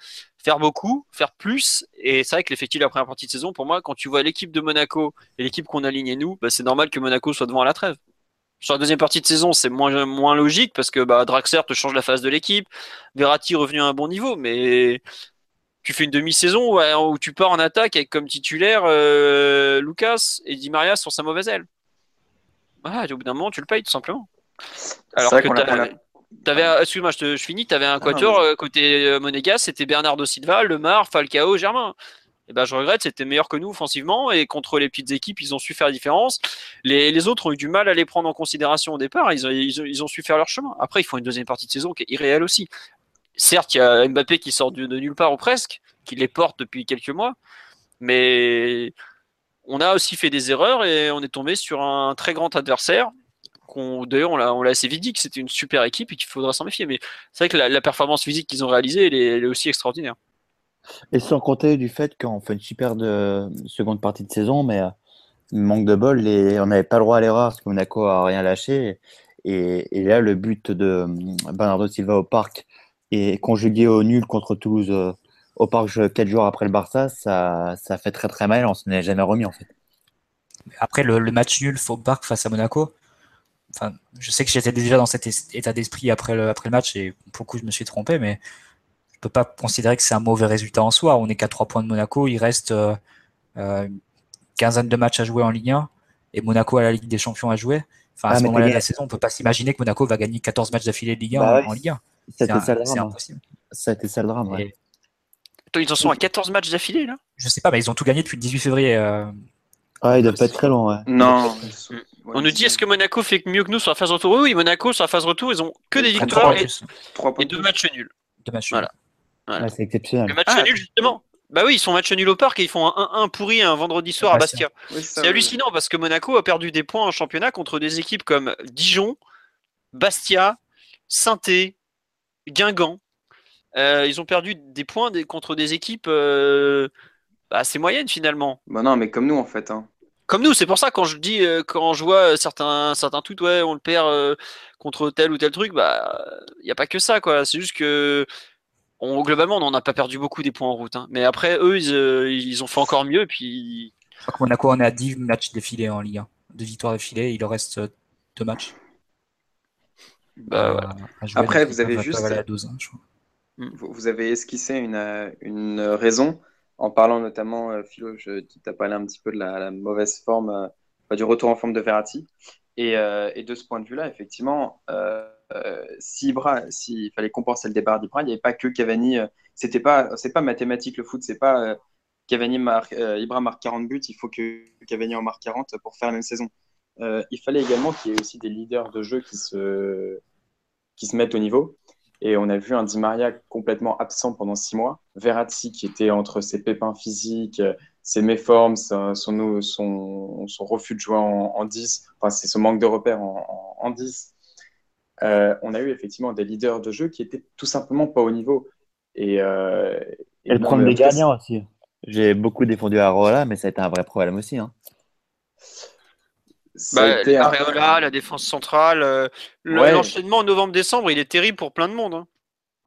faire beaucoup, faire plus. Et c'est vrai que l'effectif de la première partie de saison, pour moi, quand tu vois l'équipe de Monaco et l'équipe qu'on a alignée nous, bah, c'est normal que Monaco soit devant à la trêve. Sur la deuxième partie de saison, c'est moins, moins logique parce que bah, Draxler te change la phase de l'équipe, Verratti revenu à un bon niveau, mais tu fais une demi-saison où tu pars en attaque avec comme titulaire euh, Lucas et Di Maria sur sa mauvaise aile. Ah, au bout d'un moment, tu le payes tout simplement. Alors que qu'on a- t'as- on a- T'avais, un- excuse-moi, je, te- je finis. T'avais un quatuor vas-y. euh, côté euh, Monégas, c'était Bernardo Silva, Lemar, Falcao, Germain. Et ben, je regrette, c'était meilleur que nous offensivement et contre les petites équipes, ils ont su faire la différence. Les, les autres ont eu du mal à les prendre en considération au départ. Ils ont, ils, ont, ils ont su faire leur chemin. Après, ils font une deuxième partie de saison qui est irréelle aussi. Certes, il y a Mbappé qui sort de, de nulle part ou presque, qui les porte depuis quelques mois, mais on a aussi fait des erreurs et on est tombé sur un très grand adversaire. D'ailleurs, on l'a assez vite dit que c'était une super équipe et qu'il faudra s'en méfier. Mais c'est vrai que la, performance physique qu'ils ont réalisée, elle est, aussi extraordinaire. Et sans compter du fait qu'on fait une super de, seconde partie de saison, mais euh, manque de bol, et on n'avait pas le droit à l'erreur parce que Monaco a rien lâché. Et, là, le but de euh, Bernardo Silva au parc et conjugué au nul contre Toulouse euh, au parc quatre jours après le Barça, ça, ça fait très très mal. On s'en est jamais remis en fait. Après le, match nul au parc face à Monaco, enfin, je sais que j'étais déjà dans cet état d'esprit après le, après le match et beaucoup je me suis trompé, mais je peux pas considérer que c'est un mauvais résultat en soi. On est qu'à 3 points de Monaco, il reste euh, euh, une quinzaine de matchs à jouer en Ligue 1 et Monaco a la Ligue des Champions à jouer. Enfin, à ah, ce moment-là de la saison, on peut pas s'imaginer que Monaco va gagner 14 matchs d'affilée de Ligue 1 bah en, Ligue 1. C'est impossible. Ça a été ça le drame. Ouais. ils en sont à 14 matchs d'affilée là? Je sais pas, mais ils ont tout gagné depuis le 18 février. Euh... Ah, il doit pas être très long, ouais. Non. On nous dit est-ce que Monaco fait mieux que nous sur la phase retour Oui, Monaco sur la phase retour, ils ont que des victoires et, deux matchs nuls. Deux matchs nuls. Voilà. c'est exceptionnel. Le match ah. nul, justement. Bah oui, ils sont match nul au parc et ils font un 1-1 pourri un vendredi soir à Bastia. c'est hallucinant parce que Monaco a perdu des points en championnat contre des équipes comme Dijon, Bastia, saint Guingamp. Euh, ils ont perdu des points contre des équipes euh, assez moyennes finalement. Bah non, mais comme nous en fait. Hein. Comme nous, c'est pour ça quand je dis, euh, quand je vois certains, certains tweets, ouais, on le perd contre tel ou tel truc, bah, il n'y a pas que ça, quoi. C'est juste que globalement, on n'en a pas perdu beaucoup des points en route. Hein. Mais après, eux, ils, ils, ont fait encore mieux. Et puis... Je crois que Monaco on est à 10 matchs défilés en Ligue 1. Deux victoires défilées, il leur reste deux matchs. Bah, après, vous avez juste. vous, avez esquissé une, une raison en parlant notamment, euh, Philo, tu as parlé un petit peu de la, mauvaise forme, euh, du retour en forme de Verratti. Et, euh, de ce point de vue-là, effectivement, si s'il fallait compenser le départ d'Ibra, il n'y avait pas que Cavani. c'était pas, c'est pas mathématique le foot, c'est pas Cavani marque, Ibra marque 40 buts, il faut que Cavani en marque 40 pour faire la même saison. il fallait également qu'il y ait aussi des leaders de jeu qui se, qui se mettent au niveau. Et on a vu un Di Maria complètement absent pendant six mois. Verratti qui était entre ses pépins physiques, ses méformes, son, son, son, refus de jouer en, 10, enfin c'est son manque de repères en, en, 10. Euh, on a eu effectivement des leaders de jeu qui étaient tout simplement pas au niveau. Et, euh, et, le problème des gagnants aussi. J'ai beaucoup défendu Arola, mais ça a été un vrai problème aussi. Hein. Bah, Areola, la défense centrale, euh, l'enchaînement en novembre-décembre, il est terrible pour plein de monde. Hein.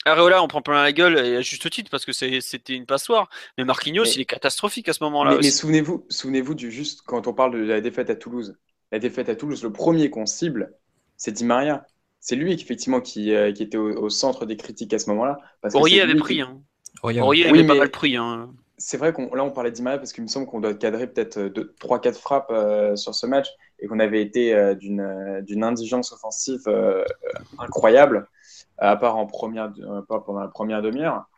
Areola, on prend plein la gueule, et à juste titre, parce que c'était une passoire. Mais Marquinhos, il est catastrophique à ce moment-là. Mais, souvenez-vous souvenez du juste, quand on parle de la défaite à Toulouse, la défaite à Toulouse, le premier qu'on cible, c'est Di Maria. C'est lui, effectivement, qui, euh, qui était au, centre des critiques à ce moment-là. Aurier avait pris. Hein. Aurier avait pas mal pris. Hein c'est vrai qu'on là on parlait d'Imaria parce qu'il me semble qu'on doit cadrer peut-être 3-4 frappes euh, sur ce match et qu'on avait été euh, euh, d'une indigence offensive incroyable, à part en première, pas pendant la première demi-heure.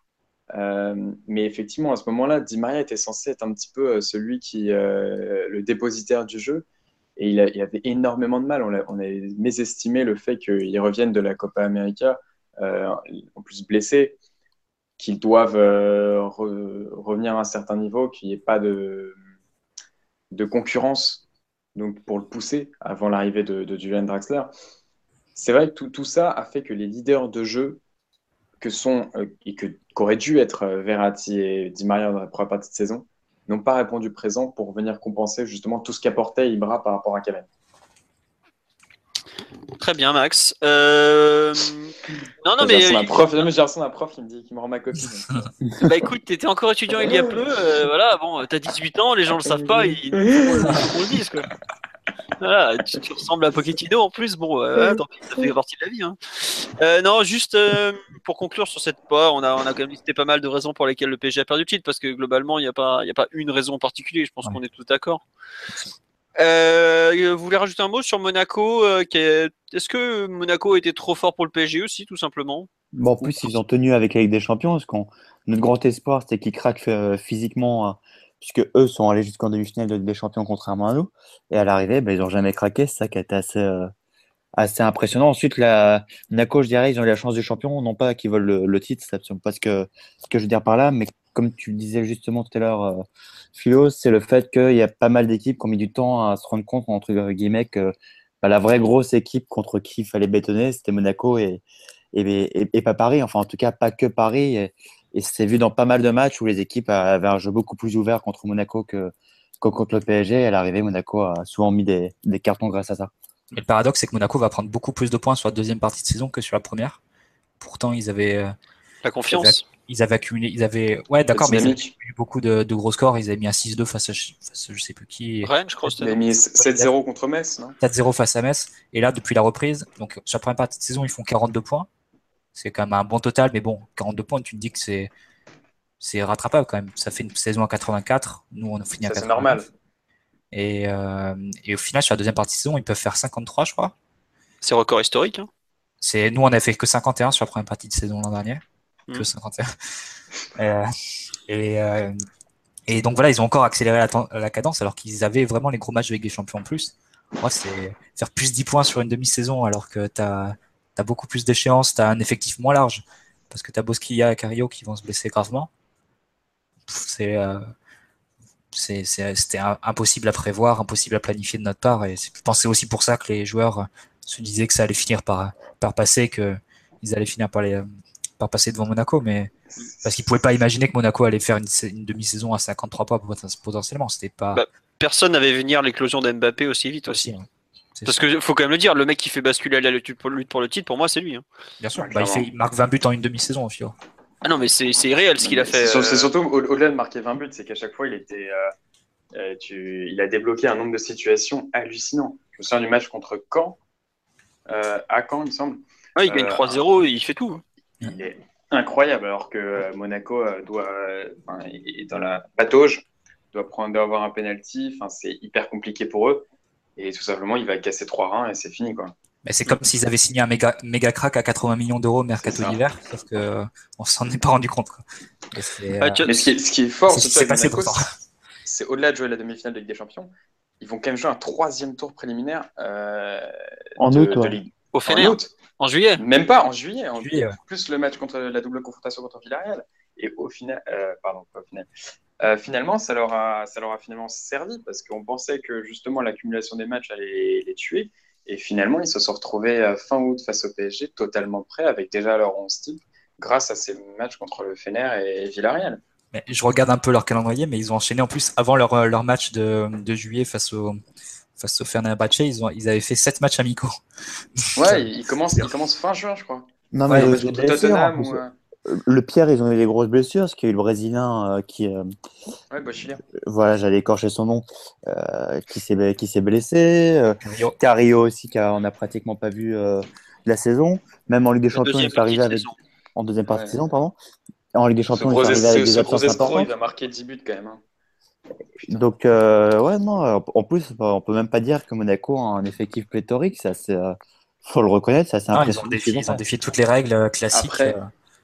mais effectivement, à ce moment-là, Di Maria était censé être un petit peu celui qui, le dépositaire du jeu. Et il, il avait énormément de mal. On a, on a mésestimé le fait qu'il revienne de la Copa América, en plus blessé qu'ils doivent euh, revenir à un certain niveau, qu'il n'y ait pas de, de concurrence donc pour le pousser avant l'arrivée de, Julian Draxler. C'est vrai que tout, tout, ça a fait que les leaders de jeu que sont euh, et que qu'auraient dû être euh, Verratti et Di Maria dans la première partie de saison n'ont pas répondu présent pour venir compenser justement tout ce qu'apportait Ibra par rapport à Cavani. Très bien, Max. Euh... Non, non, mais. J'ai un prof, j'ai un prof qui me, dit, qui me rend ma copie. bah écoute, t'étais encore étudiant il y a peu. Euh, voilà, bon, t'as 18 ans, les gens le savent pas, ils, le dise, quoi. Voilà, tu, ressembles à Pochettino en plus, bon, euh, tant pis, ça fait partie de la vie. Hein. Euh, non, juste euh, pour conclure sur cette pas, on a, on a quand même listé pas mal de raisons pour lesquelles le PSG a perdu le titre, parce que globalement, il n'y a, pas, a pas une raison particulière, je pense qu'on est tous d'accord. Euh, vous voulez rajouter un mot sur Monaco euh, Est-ce que Monaco était trop fort pour le PSG aussi, tout simplement? En plus, ils ont tenu avec des Champions. Notre grand espoir, c'était qu'ils craquent euh, physiquement, hein, puisque eux sont allés jusqu'en demi-finale de des Champions, contrairement à nous. Et à l'arrivée, ben, ils n'ont jamais craqué. C'est ça qui a été assez, assez impressionnant. Ensuite, la, Monaco, je dirais, ils ont eu la chance du champion. Non pas qu'ils veulent le, titre, c'est absolument pas ce que, ce que je veux dire par là, mais comme tu le disais justement tout à l'heure, euh, Philo, c'est le fait qu'il y a pas mal d'équipes qui ont mis du temps à se rendre compte, entre guillemets, que bah, la vraie grosse équipe contre qui il fallait bétonner, c'était Monaco et, et, et, pas Paris. Enfin, en tout cas, pas que Paris. Et, c'est vu dans pas mal de matchs où les équipes avaient un jeu beaucoup plus ouvert contre Monaco que, contre le PSG. À l'arrivée, Monaco a souvent mis des, des cartons grâce à ça. Mais le paradoxe, c'est que Monaco va prendre beaucoup plus de points sur la deuxième partie de saison que sur la première. Pourtant, ils avaient. Euh, la confiance. Ils avaient accumulé. Ils avaient. Ouais, d'accord, mais ils avaient eu beaucoup de, de, gros scores. Ils avaient mis un 6-2 face à, face je sais plus qui. Rennes, je crois. Ils avaient mis 7-0 contre Metz, non? 7-0 face à Metz. Et là, depuis la reprise, donc sur la première partie de saison, ils font 42 points. C'est quand même un bon total, mais bon, 42 points, tu te dis que c'est c'est rattrapable quand même. Ça fait une saison à 84. Nous, on a fini à 84. C'est normal. Et, euh, et, au final, sur la deuxième partie de saison, ils peuvent faire 53, je crois. C'est record historique. Hein. C'est nous, on a fait que 51 sur la première partie de saison l'an dernier. Que 51. Hmm. euh, et, euh, et donc voilà, ils ont encore accéléré la, cadence alors qu'ils avaient vraiment les gros matchs avec les champions en plus. Moi, c'est faire plus 10 points sur une demi-saison alors que tu as, beaucoup plus d'échéances, tu as un effectif moins large parce que tu as Bosquilla et Cario qui vont se blesser gravement. C'est euh, c'était impossible à prévoir, impossible à planifier de notre part. Et je pensais aussi pour ça que les joueurs se disaient que ça allait finir par, par passer, qu'ils allaient finir par, les, par passer devant Monaco. Mais parce qu'ils pouvaient pas imaginer que Monaco allait faire une, demi-saison à 53 points potentiellement. C'était pas. Bah, personne n'avait venir l'éclosion d'Mbappé aussi vite aussi. Parce que faut quand même le dire, le mec qui fait basculer la lutte pour le titre, pour moi, c'est lui. Hein. Bien sûr, bah, il, marque 20 buts en une demi-saison au FIO. Ah non, mais c'est irréel ce qu'il a fait. C'est euh. surtout au-delà de marquer 20 buts, c'est qu'à chaque fois, il était. Euh, euh, tu, il a débloqué un nombre de situations hallucinant. Je me souviens du match contre Caen, à Caen, il me semble. Ouais, il gagne 3-0 et il fait tout. Hein. Il est incroyable, alors que Monaco doit, est dans la patauge, doit, prendre, doit avoir un penalty. Enfin, c'est hyper compliqué pour eux. Et tout simplement, il va casser 3 reins et c'est fini. Quoi. Mais c'est comme s'ils avaient signé un méga, méga crack à 80 millions d'euros mercato d'hiver, sauf qu'on euh, ne s'en est pas rendu compte. Quoi. Euh, mais ce qui, est, fort, c'est au-delà de jouer la demi-finale de Ligue des Champions, ils vont quand même jouer un troisième tour préliminaire euh, en de, août, de Ligue. Au en, août. En juillet Même pas, en juillet. En juillet, Plus le match contre la double confrontation contre Villarreal. Et au final, pardon, pas au final. finalement, ça leur, a, ça leur a finalement servi parce qu'on pensait que justement l'accumulation des matchs allait les tuer. Et finalement, ils se sont retrouvés euh, fin août face au PSG, totalement prêts, avec déjà leur 11 type, grâce à ces matchs contre le Fener et Villarreal. Mais je regarde un peu leur calendrier, mais ils ont enchaîné en plus avant leur, euh, leur match de, de juillet face au, face au Fenerbahçe, ils, ont, ils avaient fait 7 matchs amicaux. Ouais, ils commencent, ils commencent fin juin, je crois. Non, mais ouais, Tottenham ou, le Pierre, ils ont eu des grosses blessures, parce qu'il y a eu le Brésilien euh, qui. Euh, ouais, Bochilien. Voilà, j'allais écorcher son nom, euh, qui s'est qui s'est blessé. Cario aussi, qu'on a pratiquement pas vu la saison. Même en Ligue des Champions, il est arrivé avec. En deuxième partie de saison, pardon. En Ligue des Champions, il est arrivé avec des absences importantes. Il va marquer 10 buts quand même. Hein. Donc, ouais, non, en plus, on peut même pas dire que Monaco a un effectif pléthorique, ça, c'est. faut le reconnaître, ça c'est impressionnant. Ils ont, défié, défié toutes les règles classiques. Après,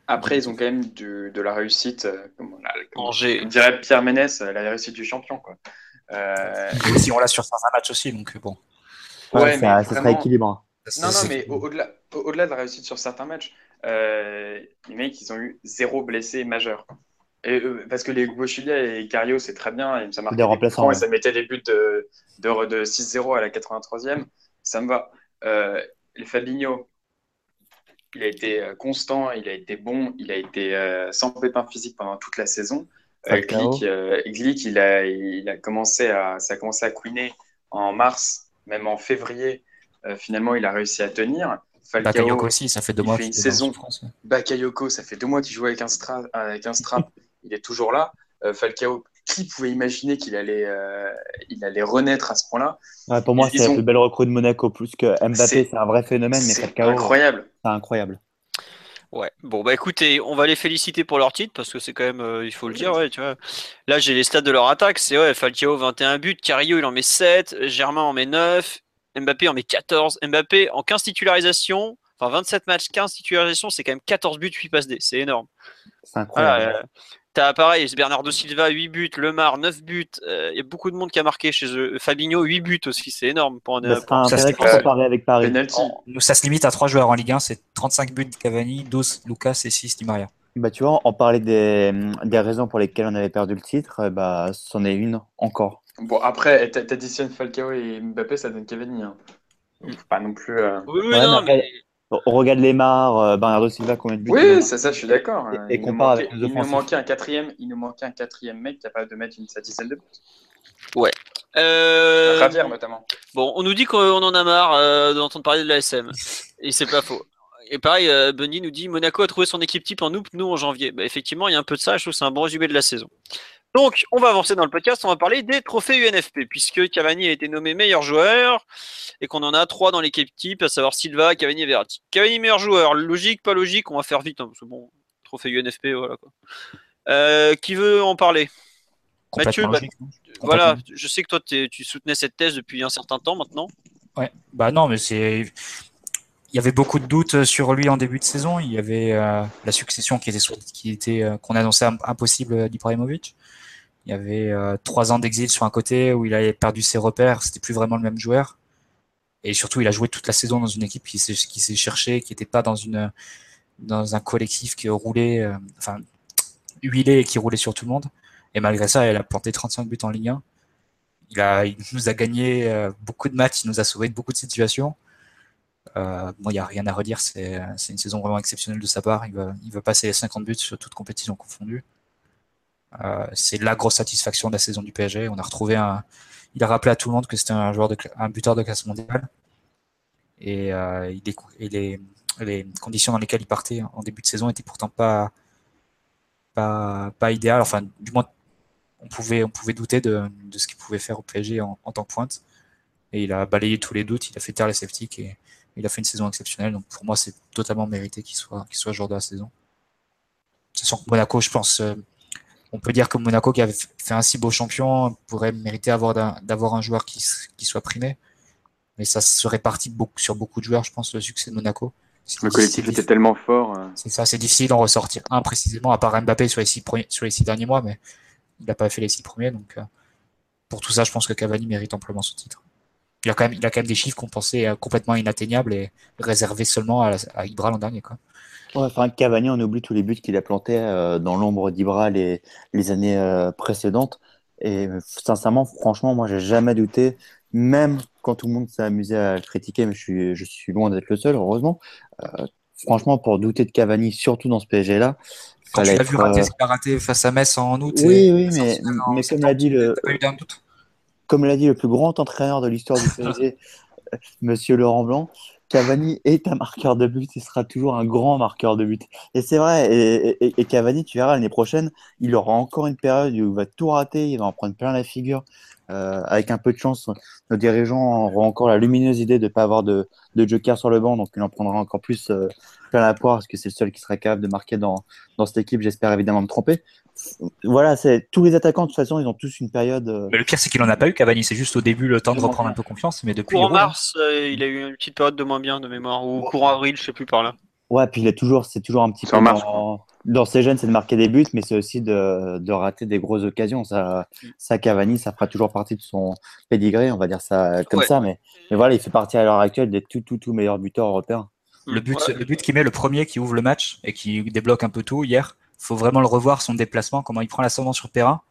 après, ils ont quand même de la réussite, euh, comme, on, dirait Pierre Ménès, euh, la réussite du champion. Quoi. Euh... si on l'a sur certains matchs aussi, donc euh, bon. Ouais, ça, sera équilibrant. Non, non, mais au-delà au de la réussite sur certains matchs, euh, les mecs, ils ont eu zéro blessé majeur. Et, parce que les Gauchilia et Cario, c'est très bien, et ça marquait des remplaçants. Et ça mettait des buts de, de, de 6-0 à la 83e. Ça me va. Euh, les Fabinho, il a été euh, constant, il a été bon, il a été euh, sans pépin physique pendant toute la saison. Euh, Glick, il a, il a commencé à, ça a commencé à couiner en mars, même en février. finalement, il a réussi à tenir. Bakayoko aussi, ça fait deux mois qu'il saison. France, Bakayoko, ça fait deux mois qu'il joue avec un, strap, avec un strap. il est toujours là. Falcao, qui pouvait imaginer qu'il allait, il allait renaître à ce point-là? Pour moi, c'est la plus belle recrue de Monaco, plus que Mbappé, c'est un vrai phénomène, mais Falcao, incroyable. C'est incroyable. Ouais, bon bah écoutez, on va les féliciter pour leur titre parce que c'est quand même, euh, il faut le dire, ouais, tu vois. Là j'ai les stats de leur attaque, c'est ouais, Falcao 21 buts, Carillo il en met 7, Germain en met 9, Mbappé en met 14, Mbappé en 15 titularisations, enfin 27 matchs, 15 titularisations, c'est quand même 14 buts, 8 passes D, c'est énorme. C'est incroyable. Euh, T'as pareil, Bernardo Silva 8 buts, Lemar 9 buts, il euh, y a beaucoup de monde qui a marqué chez eux. Fabinho 8 buts aussi, c'est énorme pour un bah, ça, se, avec Paris. ça se limite à 3 joueurs en Ligue 1, c'est 35 buts de Cavani, 12 Lucas et 6 Di Maria. Bah, tu vois, on parlait des, des raisons pour lesquelles on avait perdu le titre, bah, c'en est une encore. Bon, après, t'additionnes Falcao et Mbappé, ça donne Cavani. Hein. Pas non plus. euh, Oui, oui, Ouais, non, mais mais On regarde Lemar, euh, Bernardo Silva, combien de buts il Oui, a ça, ça, je suis d'accord. Et- et il, nous compare avec les il nous manquait un quatrième, il nous manquait un quatrième mec capable de mettre une dizaine de buts. euh, Javier notamment. Bon, on nous dit qu'on en a marre euh, d'entendre parler de l'ASM. Et c'est pas faux. Et pareil, euh, Bundy nous dit Monaco a trouvé son équipe type en août, nous en janvier. Bah, effectivement, il y a un peu de ça. Je trouve que c'est un bon résumé de la saison. Donc, on va avancer dans le podcast. On va parler des trophées UNFP, puisque Cavani a été nommé meilleur joueur et qu'on en a trois dans l'équipe type, à savoir Silva, Cavani et Verratti. Cavani meilleur joueur, logique, pas logique, on va faire vite, hein, parce que bon, trophée UNFP, voilà quoi. Euh, qui veut en parler? Mathieu, bah, logique, non Voilà, je sais que toi, tu soutenais cette thèse depuis un certain temps maintenant. Ouais, bah non, mais c'est. Il y avait beaucoup de doutes sur lui en début de saison. Il y avait euh, la succession qui était sur- qui était euh, qu'on annonçait im- impossible d'Ibrahimovic. Il y avait euh, trois ans d'exil sur un côté où il avait perdu ses repères. C'était plus vraiment le même joueur. Et surtout, il a joué toute la saison dans une équipe qui s'est cherchée, qui n'était pas dans une dans un collectif qui roulait, euh, enfin huilé et qui roulait sur tout le monde. Et malgré ça, elle a planté 35 buts en Ligue 1. Il, a, il nous a gagné euh, beaucoup de matchs, il nous a sauvé de beaucoup de situations. Euh, bon, il n'y a rien à redire, c'est c'est une saison vraiment exceptionnelle de sa part. Il va, il va passer les 50 buts sur toute compétition confondue. Euh, c'est la grosse satisfaction de la saison du PSG. On a retrouvé un. Il a rappelé à tout le monde que c'était un joueur de, un buteur de classe mondiale. Et, euh, les, conditions dans lesquelles il partait en début de saison étaient pourtant pas pas, idéales. Enfin, du moins, on pouvait on pouvait douter de, de ce qu'il pouvait faire au PSG en, en tant que pointe. Et il a balayé tous les doutes. Il a fait taire les sceptiques et il a fait une saison exceptionnelle. Donc pour moi, c'est totalement mérité qu'il soit qu'il soit joueur de la saison. Sachant que Monaco, je pense. On peut dire que Monaco, qui avait fait un si beau champion, pourrait mériter d'avoir un joueur qui, soit primé. Mais ça se répartit beaucoup, sur beaucoup de joueurs, je pense, le succès de Monaco. Le collectif difficile- était tellement fort. euh. C'est ça, c'est difficile d'en ressortir un précisément, à part Mbappé sur les six, premiers, sur les six derniers mois, mais il n'a pas fait les six premiers. Donc, euh, pour tout ça, je pense que Cavani mérite amplement ce titre. Il a quand même, il a quand même des chiffres qu'on pensait euh, complètement inatteignables et réservés seulement à, à Ibra l'an dernier. Quoi. Enfin, Cavani, on oublie tous les buts qu'il a plantés euh, dans l'ombre d'Ibra les, les années euh, précédentes. Et sincèrement, franchement, moi, j'ai jamais douté, même quand tout le monde s'est amusé à le critiquer, mais je suis, je suis loin d'être le seul, heureusement. Euh, franchement, pour douter de Cavani, surtout dans ce PSG-là, Quand tu l'as être, vu rater ce qu'il a raté face à Metz en août, Oui, oui, mais, sorti en mais comme l'a dit le, comme l'a dit le plus grand entraîneur de l'histoire du PSG, Monsieur Laurent Blanc, Cavani est un marqueur de but, il sera toujours un grand marqueur de but. Et c'est vrai, et, et- Cavani, tu verras, l'année prochaine, il aura encore une période où il va tout rater, il va en prendre plein la figure. Euh, avec un peu de chance, nos dirigeants auront encore la lumineuse idée de ne pas avoir de, de joker sur le banc, donc il en prendra encore plus euh, plein la poire, parce que c'est le seul qui sera capable de marquer dans, dans cette équipe, j'espère évidemment me tromper. Voilà, c'est tous les attaquants, de toute façon, ils ont tous une période... euh, Mais le pire, c'est qu'il en a pas eu, Cavani. C'est juste au début le temps de reprendre un peu confiance, mais depuis. Courant mars, euh, il a eu une petite période de moins bien de mémoire, ou courant avril, je sais plus par là. Ouais, puis il est toujours, c'est toujours un petit peu marche, dans, dans ses gènes, c'est de marquer des buts, mais c'est aussi de, de rater des grosses occasions. Ça, ça, Cavani, ça fera toujours partie de son pédigré, on va dire ça comme Ouais. ça, mais, mais voilà, il fait partie à l'heure actuelle des tout, tout, tout meilleurs buteurs européens. Le but, Ouais. le but qui met le premier qui ouvre le match et qui débloque un peu tout hier, faut vraiment le revoir son déplacement, comment il prend l'ascendant sur Perrin.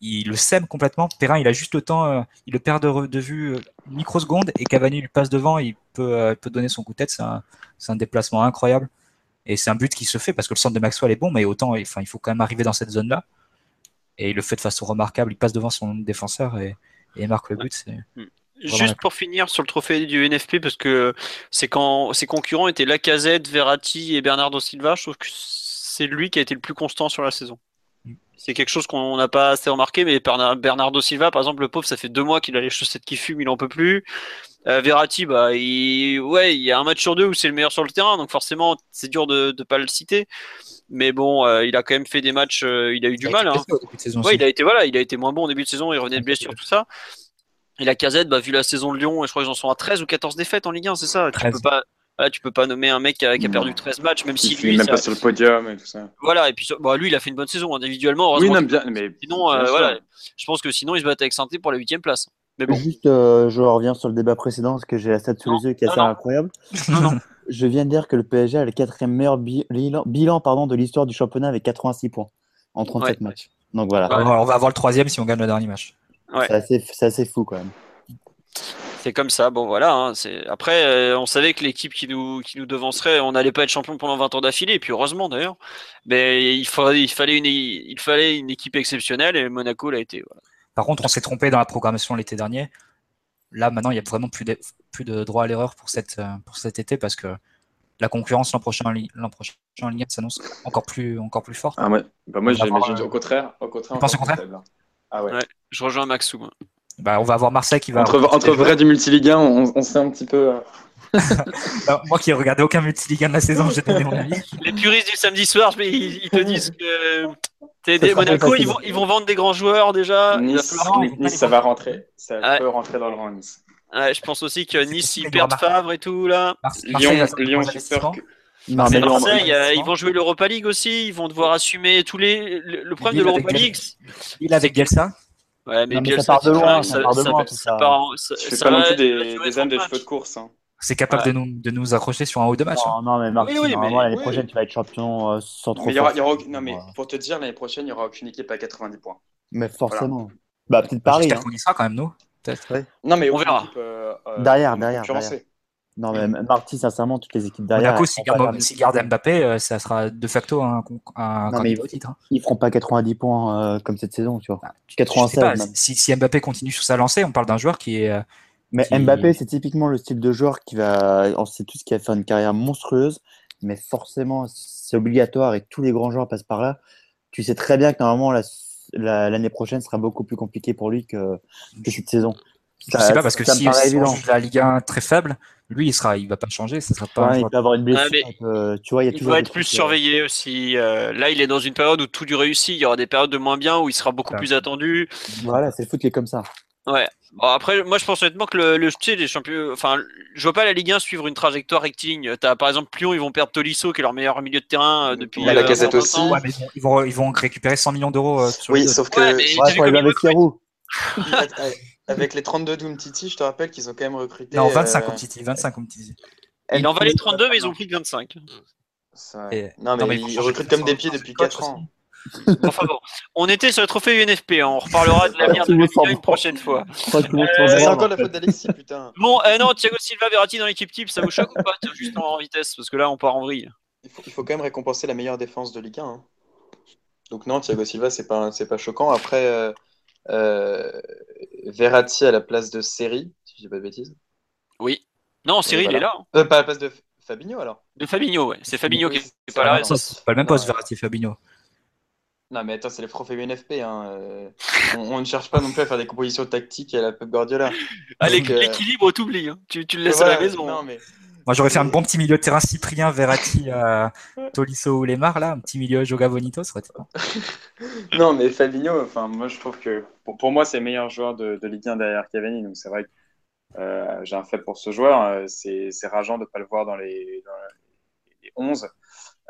Il le sème complètement. Perrin, il a juste le temps, euh, il le perd de, vue euh, une microseconde et Cavani lui passe devant. Il peut, euh, peut donner son coup de tête. C'est un, c'est un déplacement incroyable et c'est un but qui se fait parce que le centre de Maxwell est bon, mais autant, enfin, il faut quand même arriver dans cette zone-là. Et il le fait de façon remarquable. Il passe devant son défenseur et, et il marque le but. C'est Juste pour finir sur le trophée du NFP, parce que c'est quand ses concurrents étaient Lacazette, Verratti et Bernardo Silva, je trouve que c'est lui qui a été le plus constant sur la saison. C'est quelque chose qu'on n'a pas assez remarqué, mais Berna- Bernardo Silva, par exemple, le pauvre, ça fait deux mois qu'il a les chaussettes qui fument, il en peut plus. Euh, Verratti, bah, il... ouais, il y a un match sur deux où c'est le meilleur sur le terrain, donc forcément, c'est dur de ne pas le citer. Mais bon, euh, il a quand même fait des matchs, euh, il a eu du Il a mal. Hein. saison Ouais, il a été voilà, il a été moins bon au début de saison, il revenait de blessure, tout ça. Et la casette, bah, vu la saison de Lyon, et je crois qu'ils en sont à 13 ou 14 défaites en Ligue 1, c'est ça? Tu 13. peux pas, voilà, tu peux pas nommer un mec qui a, qui a Non. perdu 13 matchs, même si Il lui, même ça- pas sur le podium et tout ça. voilà. Et puis, bah, lui, il a fait une bonne saison individuellement. Oui, non, bien, mais Sinon, euh, bien voilà, je pense que sinon, ils se battent avec Sainté pour la huitième place. Mais bon, Juste, euh, je reviens sur le débat précédent parce que j'ai la stat sous les yeux qui est assez non. incroyable. Non, non. je viens de dire que le PSG a le quatrième meilleur bilan, pardon, de l'histoire du championnat avec 86 points en 37 matchs. Donc voilà. on va avoir le troisième si on gagne le dernier match. C'est assez, fou quand même. C'est comme ça. Bon, voilà. Hein, après, euh, on savait que l'équipe qui nous, qui nous devancerait, on n'allait pas être champion pendant 20 ans d'affilée. Et puis, heureusement d'ailleurs. Mais il, fallait, il, fallait une, il fallait une équipe exceptionnelle et Monaco l'a été. Par contre, on s'est trompé dans la programmation l'été dernier. Là, maintenant, il n'y a vraiment plus de, plus de droit à l'erreur pour, cette, euh, pour cet été parce que la concurrence l'an prochain, l'an prochain en Ligue 1 s'annonce encore plus, encore plus forte. Ah ouais. Bah moi, j'ai au contraire. Au contraire, au contraire ah ouais. Je rejoins Maxou. Bah, on va avoir Marseille qui va. Entre, entre vrai du multiligue 1, on, on sait un petit peu. Euh, bah, moi qui ai regardé aucun multiligue 1 de la saison, j'ai donné mon avis. Les puristes du samedi soir, mais ils, te disent que des Monaco, ils vont, ils vont vendre des grands joueurs déjà. Nice, ça va rentrer. Ça peut rentrer dans le rang Nice. Ouais, je pense aussi que Nice, ils perdent Favre et tout là. Lyon, Lyon, super. Non, mais Marseille, euh, ils vont jouer l'Europa League aussi. Ils vont devoir assumer tous les. Le, problème de l'Europa League. Il avec Gelsa Ouais, mais, mais ça part de loin, ça, part de loin, tout ça. Je fais pas non plus des, des âmes de cheveux de course. Hein. C'est capable de, nous, de nous accrocher sur un haut de match. Non, hein. non mais Marc, oui, oui, l'année prochaine, tu vas être champion euh, sans trop. Mais y aura, y aura, non, mais pour te dire, l'année prochaine, il n'y aura aucune équipe à 90 points. Mais forcément. Bah, peut-être Paris. Hein. qu'on y sera quand même, nous. Peut-être. Non, mais on verra. Euh, euh, derrière, derrière. derrière. Non, mais Marty, sincèrement, toutes les équipes derrière. Monaco, s'ils gardent, si garde Mbappé, euh, ça sera de facto un, un non, mais ils, titre. Hein. Ils feront pas 90 points euh, comme cette saison, tu vois. 96. Bah, si, si, Mbappé continue sur sa lancée, on parle d'un joueur qui est. Euh, mais Mbappé, c'est typiquement le style de joueur qui va. On sait tous qu'il va faire une carrière monstrueuse, mais forcément, c'est obligatoire et tous les grands joueurs passent par là. Tu sais très bien que normalement, l'année prochaine sera beaucoup plus compliquée pour lui que, que cette saison. Je ne sais pas parce que si, si la Ligue 1 très faible, lui il sera, il va pas changer, ça sera pas. il peut avoir une blessure. tu vois, il, y a il va être plus euh, surveillé aussi. Euh, là, il est dans une période où tout du réussi. Il y aura des périodes de moins bien où il sera beaucoup plus attendu. Voilà, c'est le foot qui est comme ça. Ouais. Bon, après, moi je pense honnêtement que le, le tu les champions, enfin, je vois pas la Ligue 1 suivre une trajectoire rectiligne. T'as par exemple Lyon, ils vont perdre Tolisso qui est leur meilleur milieu de terrain euh, depuis. la casette aussi. Ouais, mais ils, vont, ils vont récupérer 100 millions d'euros. oui, sauf que. Ouais, mais ouais, avec les 32 d'Umtiti, je te rappelle qu'ils ont quand même recruté. Non, 25 euh... Umtiti, 25 Umtiti. Il en valait 32, mais ils ont pris que 25. Non, mais, ils recrutent comme des pieds depuis 4 ans. enfin bon, on était sur le trophée UNFP, hein. on reparlera de l'avenir de l'UNFP une prochaine fois. Euh, c'est encore la faute d'Alexis, putain. Bon, euh, non, Thiago Silva, Verratti dans l'équipe type, ça vous choque ou pas Juste en vitesse, parce que là, on part en vrille. Il faut, il faut quand même récompenser la meilleure défense de Ligue 1. Hein. Donc non, Thiago Silva, c'est pas, pas choquant. Après, euh, Verratti à la place de Seri, si je dis pas de bêtises. Oui. Non, Seri, il est là. Hein. Euh, pas à la place de Fabinho alors. De Fabinho, ouais. C'est Fabinho qui est, pas là. C'est pas le même poste, Verratti et Fabinho. Non, mais attends, c'est les profs UNFP. Hein. Euh, on, ne cherche pas non plus à faire des compositions tactiques à la Pep Guardiola. Ah, l'équilibre, t'oublies. Hein. Tu, tu, le laisses à la maison. Non, mais... Moi, j'aurais fait un bon petit milieu de terrain Cyprien, Verratti, euh, Tolisso ou Lemar, là, un petit milieu Joga Bonito, ça serait Non, mais Fabinho, enfin, moi, je trouve que pour, moi, c'est le meilleur joueur de, de Ligue 1 derrière Cavani, donc c'est vrai que euh, j'ai un fait pour ce joueur. Euh, c'est rageant de ne pas le voir dans les, dans les 11.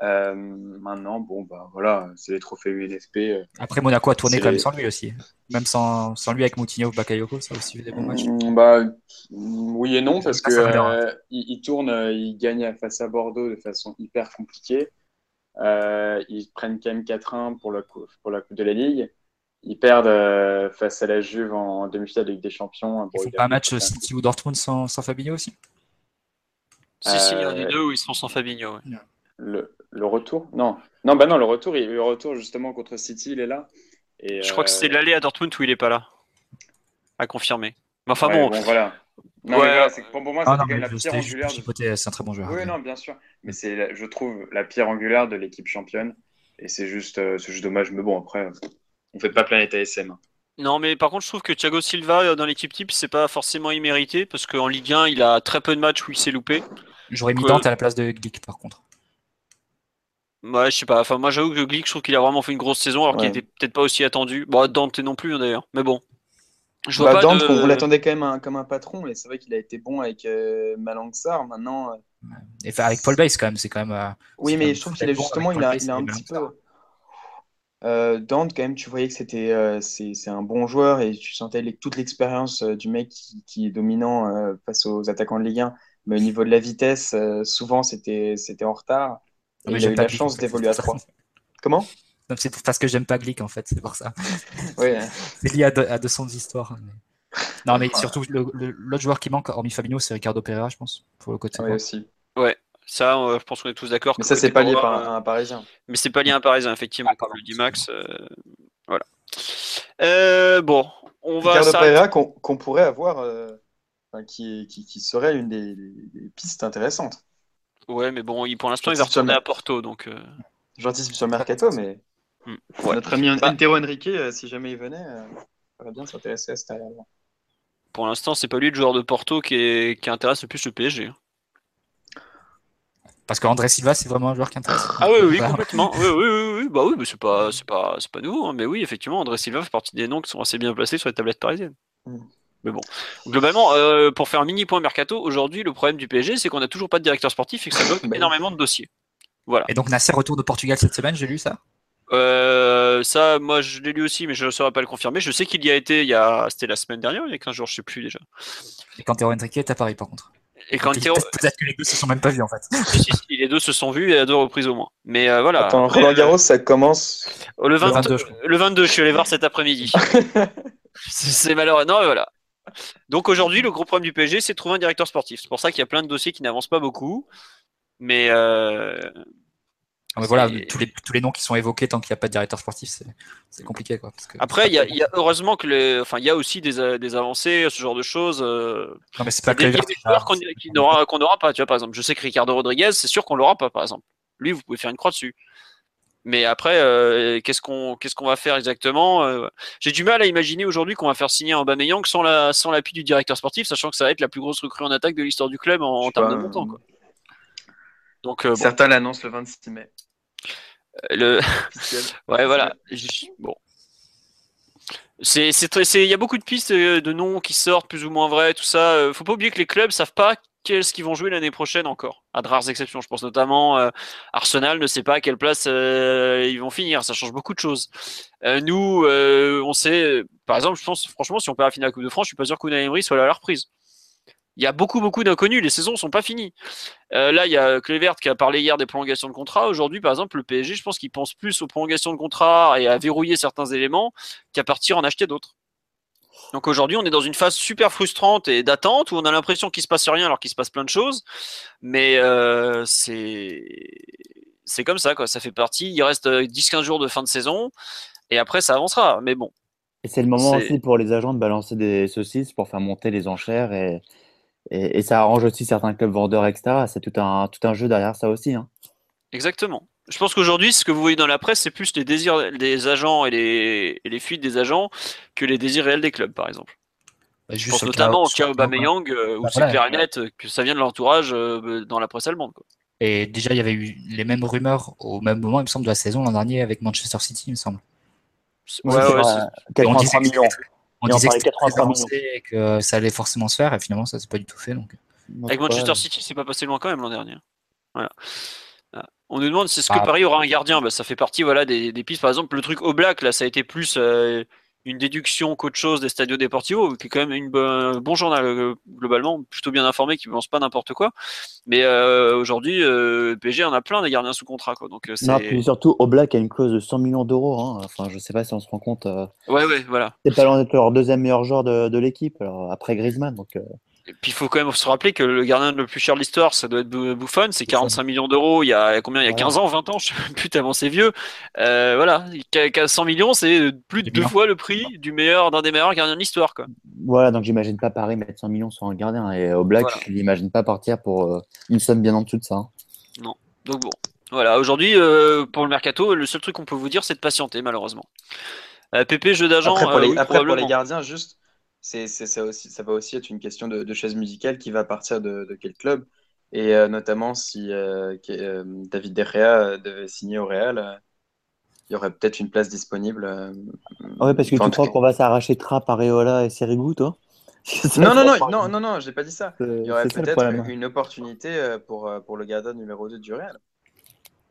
Euh, maintenant, bon, bah voilà, c'est les trophées UNFP. Euh, Après, Monaco a tourné quand même sans lui aussi. Même sans, sans lui avec Moutinho ou Bakayoko, ça a aussi eu des bons matchs. Mm, bah, oui et non, parce que euh, il, tourne, il gagne face à Bordeaux de façon hyper compliquée. ils prennent quand même 4-1 pour la, pour la Coupe de la Ligue. Ils perdent face à la Juve en demi-finale de Ligue des Champions. Ils font pas un match City ou Dortmund sans, sans Fabinho aussi? Si, si, il y en a deux où ils sont sans Fabinho. Ouais. Le, le retour? Non, non, bah non, le retour, il, le retour justement contre City, il est là. Et, je crois que c'est euh, l'aller à Dortmund où il est pas là. À confirmer. Mais enfin bon. voilà. Non, pour, moi, ah, c'est la pierre angulaire. C'est un très bon joueur. Oui, non, bien sûr. Mais c'est, je trouve, la pierre angulaire de l'équipe championne. Et c'est juste, euh, c'est juste dommage. Mais bon, après, on fait pas Planète ASM. Non, mais par contre, je trouve que Thiago Silva euh, dans l'équipe type, c'est pas forcément immérité parce qu'en Ligue 1, il a très peu de matchs où il s'est loupé. J'aurais mis Dante à la place de Glick, par contre. Ouais, je sais pas. Enfin, moi, j'avoue que Glick, je trouve qu'il a vraiment fait une grosse saison, alors qu'il était peut-être pas aussi attendu. Bon, Dante non plus, hein, d'ailleurs. Mais bon. Je vois bah, Dante, on l'attendait quand même comme un patron, et c'est vrai qu'il a été bon avec euh, Malangsar. Maintenant. Euh, et avec Paul Bass, quand même, c'est quand même. Euh, oui, mais je trouve qu'il a justement, il a, il a un petit peu. Dante, quand même, tu voyais que c'était c'est un bon joueur et tu sentais toute l'expérience du mec qui, qui, est dominant face aux attaquants de Ligue 1 mais au niveau de la vitesse, euh, souvent c'était c'était en retard. Et mais il a eu pas la chance d'évoluer à c'est pour 3. Comment? Non, C'est parce que j'aime pas Glick en fait, c'est pour ça. Oui. C'est lié à de, à de son histoire. mais- Non, mais surtout, le- le- l'autre joueur qui manque, hormis Fabinho, c'est Ricardo Pereira, je pense, pour le côté. oui aussi. Ça, euh, je pense qu'on est tous d'accord. Mais ça, c'est pas lié par euh, un, un Parisien. Mais c'est pas lié à un Parisien, effectivement, Ah, comme le dit Max. euh, voilà. Euh, bon, on va Ricardo. Pereira qu'on pourrait avoir, euh, qui, qui, qui serait une des pistes intéressantes. Ouais, mais bon, il, pour l'instant, il va retourner à Porto, donc. euh, J'anticipe sur le mercato, mais hmm, ouais. notre ami Bah. Antero Henrique, euh, si jamais il venait, euh, ça va bien s'intéresser à cet arrière-là. Pour l'instant, c'est pas lui le joueur de Porto qui, est- qui intéresse le plus le PSG. Parce qu'André Silva, c'est vraiment un joueur qui intéresse. Ah oui, oui, Voilà. complètement. Oui, oui, oui, oui. Bah oui, mais c'est pas, c'est pas, c'est pas nouveau. hein. Mais oui, effectivement, André Silva fait partie des noms qui sont assez bien placés sur les tablettes parisiennes. Mm. Mais bon, globalement, euh, pour faire un mini point mercato, aujourd'hui, le problème du PSG, c'est qu'on n'a toujours pas de directeur sportif et que ça bloque énormément de dossiers. Voilà. Et donc Nasser retourne au Portugal cette semaine, j'ai lu ça? Euh, ça, moi, je l'ai lu aussi, mais je ne saurais pas le confirmer. Je sais qu'il y a été, il y a, c'était la semaine dernière, il y a 15 jours, je sais plus déjà. Et quand Théo Henrique est à Paris, par contre. Et quand Peut-être Théo- peut-être que les deux se sont même pas vus en fait. si, les deux se sont vus et à deux reprises au moins. Mais euh, voilà. Attends, Roland Garros, ça commence. le, 20 Le 22, je le 22, je suis allé voir cet après-midi. c'est c'est malheureux. Non, mais voilà. Donc aujourd'hui, le gros problème du PSG, c'est de trouver un directeur sportif. C'est pour ça qu'il y a plein de dossiers qui n'avancent pas beaucoup. Mais euh, Ah, mais voilà, tous les, tous les noms qui sont évoqués tant qu'il n'y a pas de directeur sportif, c'est compliqué. Quoi, parce que- après, il y a, il y a- heureusement que les, enfin, il y a aussi des, des avancées, ce genre de choses. euh, Non, mais c'est pas que des, les qui- joueurs qu'on qui n'aura qu'on n'aura pas. Tu vois, par exemple, je sais que Ricardo Rodriguez, c'est sûr qu'on l'aura pas, par exemple. Lui, vous pouvez faire une croix dessus. Mais après, euh, qu'est-ce qu'on qu'est-ce qu'on va faire exactement Euh, J'ai du mal à imaginer aujourd'hui qu'on va faire signer un Aubameyang sans la sans l'appui du directeur sportif, sachant que ça va être la plus grosse recrue en attaque de l'histoire du club en, termes de montant. euh, Quoi. Donc euh, bon, Certains l'annoncent le 26 mai. le. Ouais, voilà. Bon. C'est, il y a beaucoup de pistes de noms qui sortent plus ou moins vrais, tout ça. Faut pas oublier que les clubs savent pas qu'est-ce qu'ils vont jouer l'année prochaine encore. À de rares exceptions. Je pense notamment euh, Arsenal ne sait pas à quelle place euh, ils vont finir. Ça change beaucoup de choses. Euh, nous, euh, on sait, par exemple, je pense franchement, si on perd la finale de la Coupe de France, je suis pas sûr qu'Unai Emery soit là à la reprise. Il y a beaucoup, beaucoup d'inconnus. Les saisons sont pas finies. Là, il y a Clévert qui a parlé hier des prolongations de contrat. Aujourd'hui, par exemple, le PSG, je pense qu'il pense plus aux prolongations de contrat et à verrouiller certains éléments qu'à partir en acheter d'autres. Donc aujourd'hui, on est dans une phase super frustrante et d'attente où on a l'impression qu'il se passe rien alors qu'il se passe plein de choses. Mais euh, c'est c'est comme ça, quoi. Ça fait partie. Il reste euh, 10-15 jours de fin de saison et après, ça avancera. Mais bon, Et c'est le moment aussi pour les agents de balancer des saucisses pour faire monter les enchères et, et, et ça arrange aussi certains clubs vendeurs, etc. C'est tout un, tout un jeu derrière ça aussi. Hein. Exactement. Je pense qu'aujourd'hui, ce que vous voyez dans la presse, c'est plus les désirs des agents et les, et les fuites des agents que les désirs réels des clubs, par exemple. Bah, Je pense notamment au cas. Aubameyang, euh, où Bah, c'est voilà. clair et net que ça vient de l'entourage euh, dans la presse allemande. Quoi. Et déjà, il y avait eu les mêmes rumeurs au même moment, il me semble, de la saison l'an dernier avec Manchester City, il me semble. Ouais, ouais, ouais, c'est- on 83 disait que millions. on Et on disait que parlait c'était très 83 avancé et que ça allait forcément se faire, et finalement, ça s'est pas du tout fait. Donc. Avec Ouais. Manchester City, c'est pas passé loin quand même l'an dernier. Voilà. On nous demande si est-ce que Ah. Paris aura un gardien. Bah, ça fait partie voilà, des, des pistes. Par exemple, le truc au Black, là, ça a été plus euh, une déduction qu'autre chose des Stadio Deportivo, qui est quand même une un bon journal euh, globalement, plutôt bien informé, qui ne lance pas n'importe quoi. Mais euh, aujourd'hui, PSG en a plein des gardiens sous contrat. Quoi. Donc, c'est... Non, puis surtout, Oblak a une clause de 100 millions d'euros. Hein. Enfin, je sais pas si on se rend compte. Ouais, ouais, voilà. C'est pas loin d'être leur deuxième meilleur joueur de, de l'équipe, après Griezmann. Donc, Et puis il faut quand même se rappeler que le gardien le plus cher de l'histoire, ça doit être Buffon, c'est 45 millions d'euros. Il y a combien Il y a Voilà. 15 ans, 20 ans, je sais plus tellement c'est vieux. Euh, voilà, Qu- qu- 100 millions, c'est plus de C'est deux fois le prix du meilleur d'un des meilleurs gardiens de l'histoire, quoi. voilà, donc j'imagine pas Paris mettre 100 millions sur un gardien. Et Oblak, Voilà. je l'imagine pas partir pour euh, une somme bien en dessous de ça. hein. Donc bon, voilà. Aujourd'hui, euh, pour le mercato, le seul truc qu'on peut vous dire, c'est de patienter, malheureusement. Euh, PP jeu d'agent, Après, pour, euh, les, oui, après, pour les probablement. gardiens, juste, c'est, c'est, ça, aussi, ça va aussi être une question de, de chaise musicale qui va partir de, de quel club. Et euh, notamment si euh, euh, David De Gea euh, devait signer au Real, il y aurait peut-être une place disponible. euh, Ouais, parce que enfin, en tu crois cas- qu'on va s'arracher Trapp, Areola et Sirigu, toi? Non, non, non, non, non, non, j'ai pas dit ça. C'est Il y aurait peut-être problème. une opportunité pour, pour le gardien numéro 2 du Real.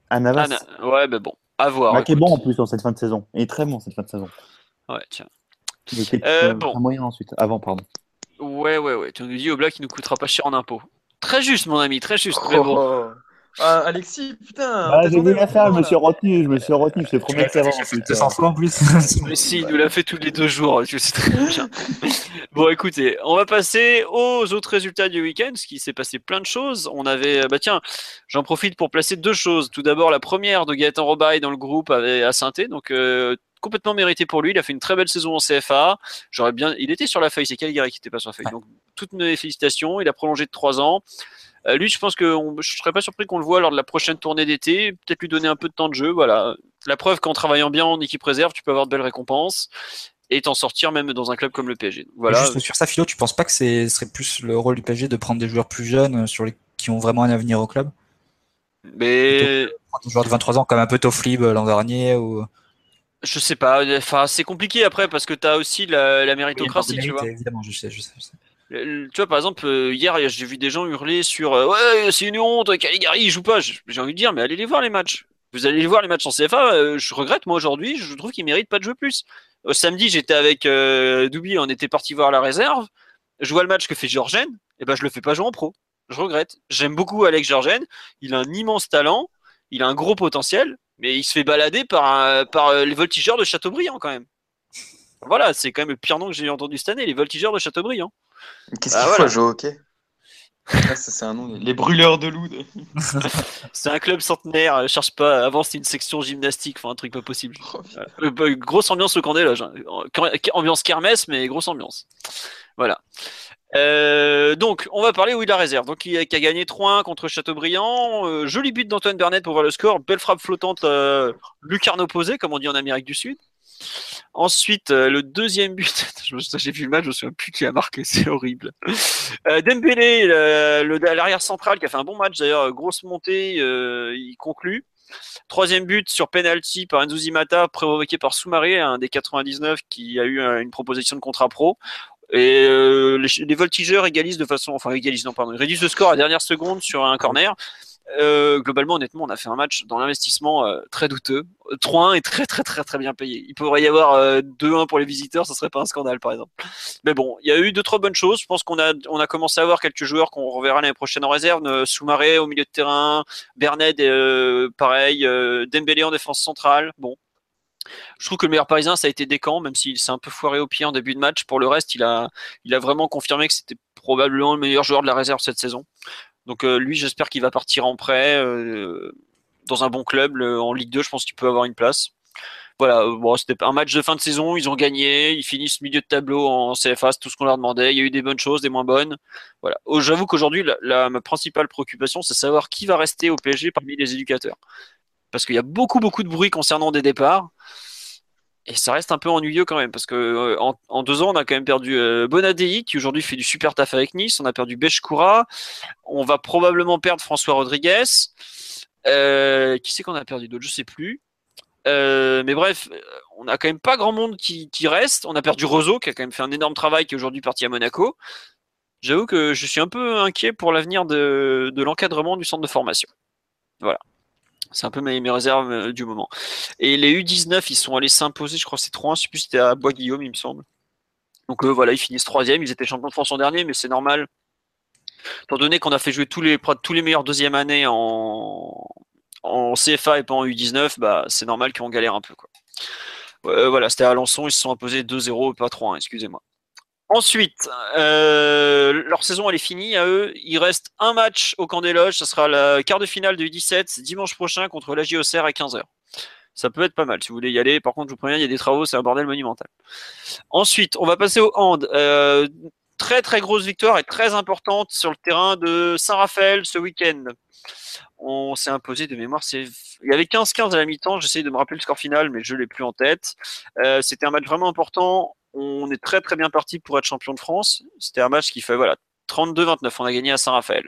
Ah, Navas, Ah, ouais, mais bon, à voir. qui est bon en plus en cette fin de saison. Il est très bon cette fin de saison. Ouais, tiens. Euh, euh, bon. très moyen ensuite. Avant, pardon. Ouais, ouais, ouais. Tu nous dis au black, il nous coûtera pas cher en impôts. Très juste, mon ami, très juste. Mais bon. Oh. Ah, Alexis, putain. Ah, j'ai vu la au faire, je me suis retenu, je me suis retenu, je te promets que. C'est sans en plus. Mais si, il nous l'a fait tous les deux jours, tu sais très bien. bon, écoutez, on va passer aux autres résultats du week-end, ce qui s'est passé plein de choses. On avait, bah tiens, j'en profite pour placer deux choses. Tout d'abord, la première de Gaëtan Robaille dans le groupe avait, à saint donc euh, complètement mérité pour lui. Il a fait une très belle saison en CFA. J'aurais bien, il était sur la feuille, c'est Calgary qui n'était pas sur la feuille. Ouais. Donc, toutes mes félicitations. Il a prolongé de trois ans. Euh, lui, je pense que on- je serais pas surpris qu'on le voit lors de la prochaine tournée d'été. Peut-être lui donner un peu de temps de jeu. Voilà. La preuve qu'en travaillant bien en équipe réserve, tu peux avoir de belles récompenses et t'en sortir même dans un club comme le PSG. Voilà. Juste sur ça, Philo, tu penses pas que ce serait plus le rôle du PSG de prendre des joueurs plus jeunes euh, sur les... qui ont vraiment un avenir au club? Mais des joueurs de 23 ans comme un peu Tofflib euh, l'an dernier ou je sais pas. Enfin, c'est compliqué après parce que t'as aussi la, la méritocratie, tu vois. Évidemment, je sais, je sais. je sais. Le- le- Tu vois, par exemple, euh, hier, j'ai vu des gens hurler sur euh, Ouais, c'est une honte, Caligari, il joue pas. J'ai envie de dire, mais allez les voir les matchs. Vous allez les voir les matchs en CFA. euh, je regrette, moi, aujourd'hui, je trouve qu'il mérite pas de jouer plus. Au samedi, j'étais avec euh, Doubi, on était parti voir la réserve. Je vois le match que fait Georgen, et ben je le fais pas jouer en pro. Je regrette. J'aime beaucoup Alex Georgen. Il a un immense talent, il a un gros potentiel, mais il se fait balader par, un- par euh, les voltigeurs de Châteaubriand quand même. Voilà, c'est quand même le pire nom que j'ai entendu cette année, les voltigeurs de Châteaubriand. Qu'est-ce Ah, qu'il faut voilà. au hockey? Ah, ça, c'est un nom. Les brûleurs de loup. C'est un club centenaire, euh, cherche pas. Avant, c'était une section gymnastique, enfin un truc pas possible. Oh. Euh, bah, grosse ambiance au camp des loges. hein. Ambiance kermesse, mais grosse ambiance. Voilà. Euh, donc, on va parler oui de la réserve. Donc, qui a, a gagné 3-1 contre Châteaubriand. Euh, joli but d'Antoine Bernet pour voir le score. Belle frappe flottante, euh, lucarne opposée, comme on dit en Amérique du Sud. Ensuite, euh, le deuxième but, j'ai vu le match, je me souviens plus qui a marqué, c'est horrible. Dembélé, l'arrière central, qui a fait un bon match d'ailleurs, grosse montée, il conclut. Troisième but sur penalty par Enzo provoqué par Soumaré, un des 99 qui a eu une proposition de contrat pro. Et euh, les, les voltigeurs égalisent de façon, enfin égalisent non pardon, ils réduisent le score à la dernière seconde sur un corner. Euh, globalement, honnêtement, on a fait un match dans l'investissement euh, très douteux. 3-1 est très très très très bien payé. Il pourrait y avoir euh, 2-1 pour les visiteurs, ce serait pas un scandale par exemple. Mais bon, il y a eu deux trois bonnes choses. Je pense qu'on a on a commencé à avoir quelques joueurs qu'on reverra l'année prochaine en réserve. Euh, Soumaré au milieu de terrain, Bernet euh, pareil, euh, Dembélé en défense centrale. Bon, je trouve que le meilleur parisien, ça a été Descamps, même s'il s'est un peu foiré au pied en début de match. Pour le reste, il a, vraiment confirmé que c'était probablement le meilleur joueur de la réserve cette saison. Donc euh, lui, j'espère qu'il va partir en prêt euh, dans un bon club en Ligue 2. Je pense qu'il peut avoir une place. Voilà, euh, c'était un match de fin de saison. Ils ont gagné, ils finissent milieu de tableau en CFA, tout ce qu'on leur demandait. Il y a eu des bonnes choses, des moins bonnes. J'avoue qu'aujourd'hui, ma principale préoccupation, c'est savoir qui va rester au PSG parmi les éducateurs parce qu'il y a beaucoup beaucoup de bruit concernant des départs. Et ça reste un peu ennuyeux quand même, parce que euh, en, deux ans, on a quand même perdu euh, Bonadei, qui aujourd'hui fait du super taf avec Nice. On a perdu Bechkoura. On va probablement perdre François Rodriguez. Euh, qui c'est qu'on a perdu d'autre? Je sais plus. Euh, mais bref, on a quand même pas grand monde qui, reste. On a perdu Roseau, qui a quand même fait un énorme travail, qui est aujourd'hui parti à Monaco. J'avoue que je suis un peu inquiet pour l'avenir de l'encadrement du centre de formation. Voilà. C'est un peu mes, réserves euh, du moment. Et les U19, ils sont allés s'imposer, je crois que c'est 3-1, je sais plus c'était à Bois-Guillaume, il me semble. Donc eux, voilà, ils finissent troisième, ils étaient champions de France en dernier, mais c'est normal. Étant donné qu'on a fait jouer tous les, tous les meilleurs deuxième année en, CFA et pas en U19, bah, c'est normal qu'on galère un peu. Euh, voilà, c'était à Alençon, ils se sont imposés 2-0, pas 3-1, excusez-moi. Ensuite, euh, leur saison elle est finie à eux. Il reste un match au camp des loges. Ce sera la quart de finale U17 c'est dimanche prochain contre la JOCR à 15h. Ça peut être pas mal si vous voulez y aller. Par contre, je vous préviens, il y a des travaux, c'est un bordel monumental. Ensuite, on va passer au hand. Euh, très très grosse victoire et très importante sur le terrain de Saint-Raphaël ce week-end. On s'est imposé de mémoire. Il y avait 15-15 à la mi-temps. J'essaie de me rappeler le score final, mais je l'ai plus en tête. Euh, c'était un match vraiment important on est très très bien parti pour être champion de France. C'était un match qui fait voilà 32-29. On a gagné à Saint-Raphaël.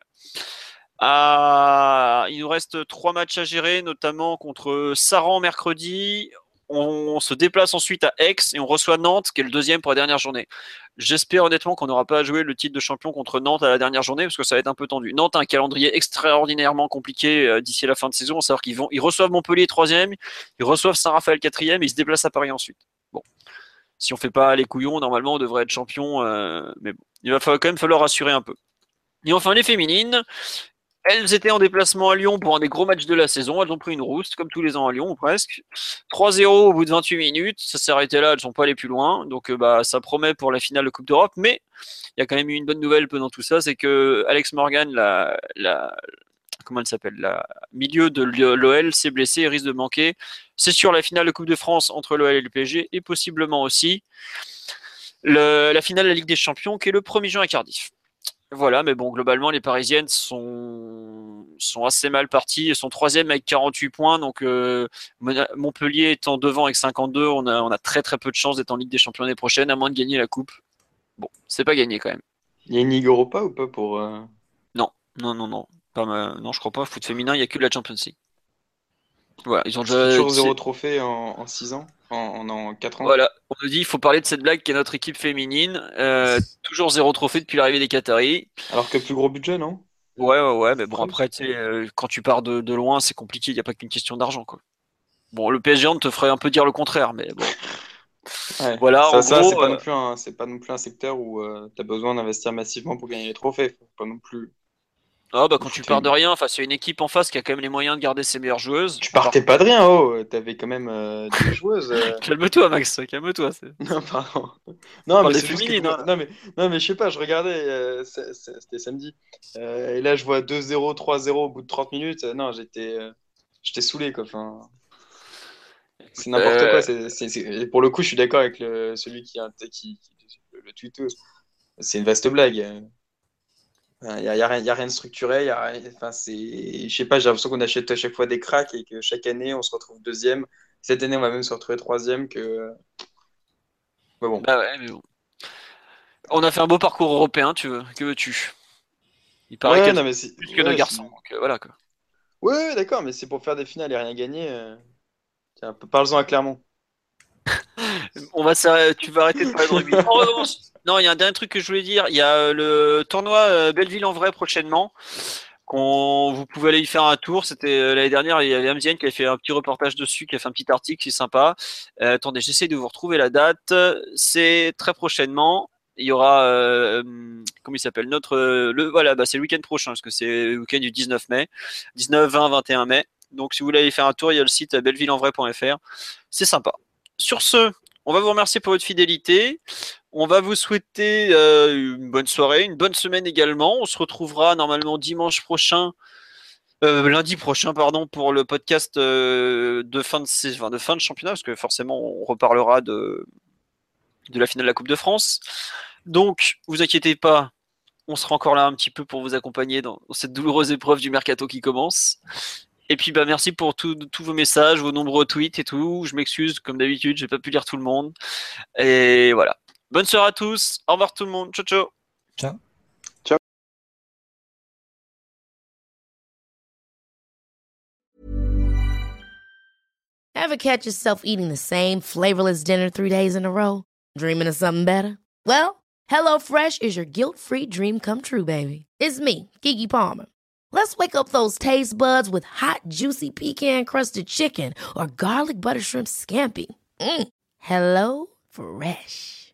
Ah, il nous reste trois matchs à gérer, notamment contre Saran mercredi. On se déplace ensuite à Aix et on reçoit Nantes, qui est le deuxième pour la dernière journée. J'espère honnêtement qu'on n'aura pas à jouer le titre de champion contre Nantes à la dernière journée, parce que ça va être un peu tendu. Nantes a un calendrier extraordinairement compliqué euh, d'ici la fin de saison. À savoir qu'ils vont, ils reçoivent Montpellier troisième, ils reçoivent Saint-Raphaël quatrième, et ils se déplacent à Paris ensuite. Bon, si on fait pas les couillons, normalement on devrait être champion, euh, mais bon, il va quand même falloir assurer un peu. Et enfin, les féminines, elles étaient en déplacement à Lyon pour un des gros matchs de la saison. Elles ont pris une rouste, comme tous les ans à Lyon, presque. 3-0 au bout de 28 minutes. Ça s'est arrêté là, elles sont pas allées plus loin. Donc, euh, bah, ça promet pour la finale de Coupe d'Europe. Mais il y a quand même eu une bonne nouvelle dans tout ça c'est que Alex Morgan, la, comment elle s'appelle, la milieu de l'OL s'est blessé et risque de manquer. C'est sur la finale de Coupe de France entre l'OL et le PSG et possiblement aussi la finale de la Ligue des Champions qui est le 1er juin à Cardiff. Voilà, mais bon, globalement, les Parisiennes sont, sont assez mal parties. Elles sont troisième avec 48 points. Donc, euh, Montpellier étant devant avec 52, on a, on a très très peu de chances d'être en Ligue des Champions l'année prochaine, à moins de gagner la Coupe. Bon, c'est pas gagné quand même. Il y a une Ligue Europa ou pas pour. Euh, non, non, non, non. Pas Non, je crois pas. Foot féminin, il n'y a que de la Champions League. Voilà, ils ont déjà. Toujours zéro trophée en 6 ans en, en, 4 ans. Voilà, on nous dit il faut parler de cette blague qui est notre équipe féminine. Euh, toujours zéro trophée depuis l'arrivée des Qataris. Alors que plus gros budget, non? Ouais, ouais, ouais, mais bon, après, euh, quand tu pars de, de loin, c'est compliqué, il n'y a pas qu'une question d'argent. quoi. Bon, le PSG, on te ferait un peu dire le contraire, mais bon. Voilà, ça, ça c'est pas, euh, non plus un, pas non plus un secteur où tu as besoin d'investir massivement pour gagner les trophées. Pas non plus. Ah bah quand tu pars de rien, face à une équipe en face qui a quand même les moyens de garder ses meilleures joueuses. Tu partais pas de rien, oh, t'avais quand même euh, des joueuses. Euh. calme-toi Max, calme-toi. Non pardon. Non mais, féminine, hein. non mais non mais je sais pas, je regardais, euh, c'était samedi, et là je vois 2-0, 3-0 au bout de 30 minutes. non j'étais, j'étais saoulé quoi. Enfin, c'est n'importe quoi. C'est, Pour le coup je suis d'accord avec le... celui qui a qui, le, le tweet. C'est une vaste blague. Il n'y a, y a, rien de structuré. Y a, enfin, je sais pas, j'ai l'impression qu'on achète à chaque fois des cracks et que chaque année, on se retrouve deuxième. Cette année, on va même se retrouver troisième. Que... Mais bon. Bah on a fait un beau parcours européen, tu veux. Que veux-tu? Il paraît qu'il y a plus que nos garçons. Donc, euh, voilà, quoi. Ouais, d'accord, mais c'est pour faire des finales et rien gagner. Euh... Parle-en à Clermont. on va tu vas arrêter de parler de rugby. En revanche, non, il y a un dernier truc que je voulais dire. Il y a euh, le tournoi euh, Belleville en vrai prochainement. vous pouvez aller y faire un tour. C'était euh, l'année dernière, il y avait Amzienne qui avait fait un petit reportage dessus, qui a fait un petit article, c'est sympa. attendez, j'essaie de vous retrouver la date. C'est très prochainement. Il y aura, comment il s'appelle? Notre, le voilà, bah, c'est le week-end prochain, parce que c'est le week-end du 19 mai, 19, 20, 21 mai. Donc si vous voulez aller faire un tour, il y a le site bellevilleenvrai.fr. C'est sympa. Sur ce, on va vous remercier pour votre fidélité. On va vous souhaiter euh, une bonne soirée, une bonne semaine également. On se retrouvera normalement dimanche prochain, euh, lundi prochain, pardon, pour le podcast euh, de, fin de, de fin de championnat, parce que forcément, on reparlera de, la finale de la Coupe de France. Donc, vous inquiétez pas, on sera encore là un petit peu pour vous accompagner dans cette douloureuse épreuve du mercato qui commence. Et puis bah merci pour tous vos messages, vos nombreux tweets et tout. Je m'excuse, comme d'habitude, j'ai pas pu lire tout le monde. Et voilà. Bonne soirée à tous. Au revoir tout le monde. Ciao ciao. Ciao. Ciao. Ever catch yourself eating the same flavorless dinner three days in a row? Dreaming of something better? Well, HelloFresh is your guilt-free dream come true, baby. It's me, Kiki Palmer. Let's wake up those taste buds with hot, juicy pecan crusted chicken or garlic butter shrimp scampi. Mm. Hello Fresh.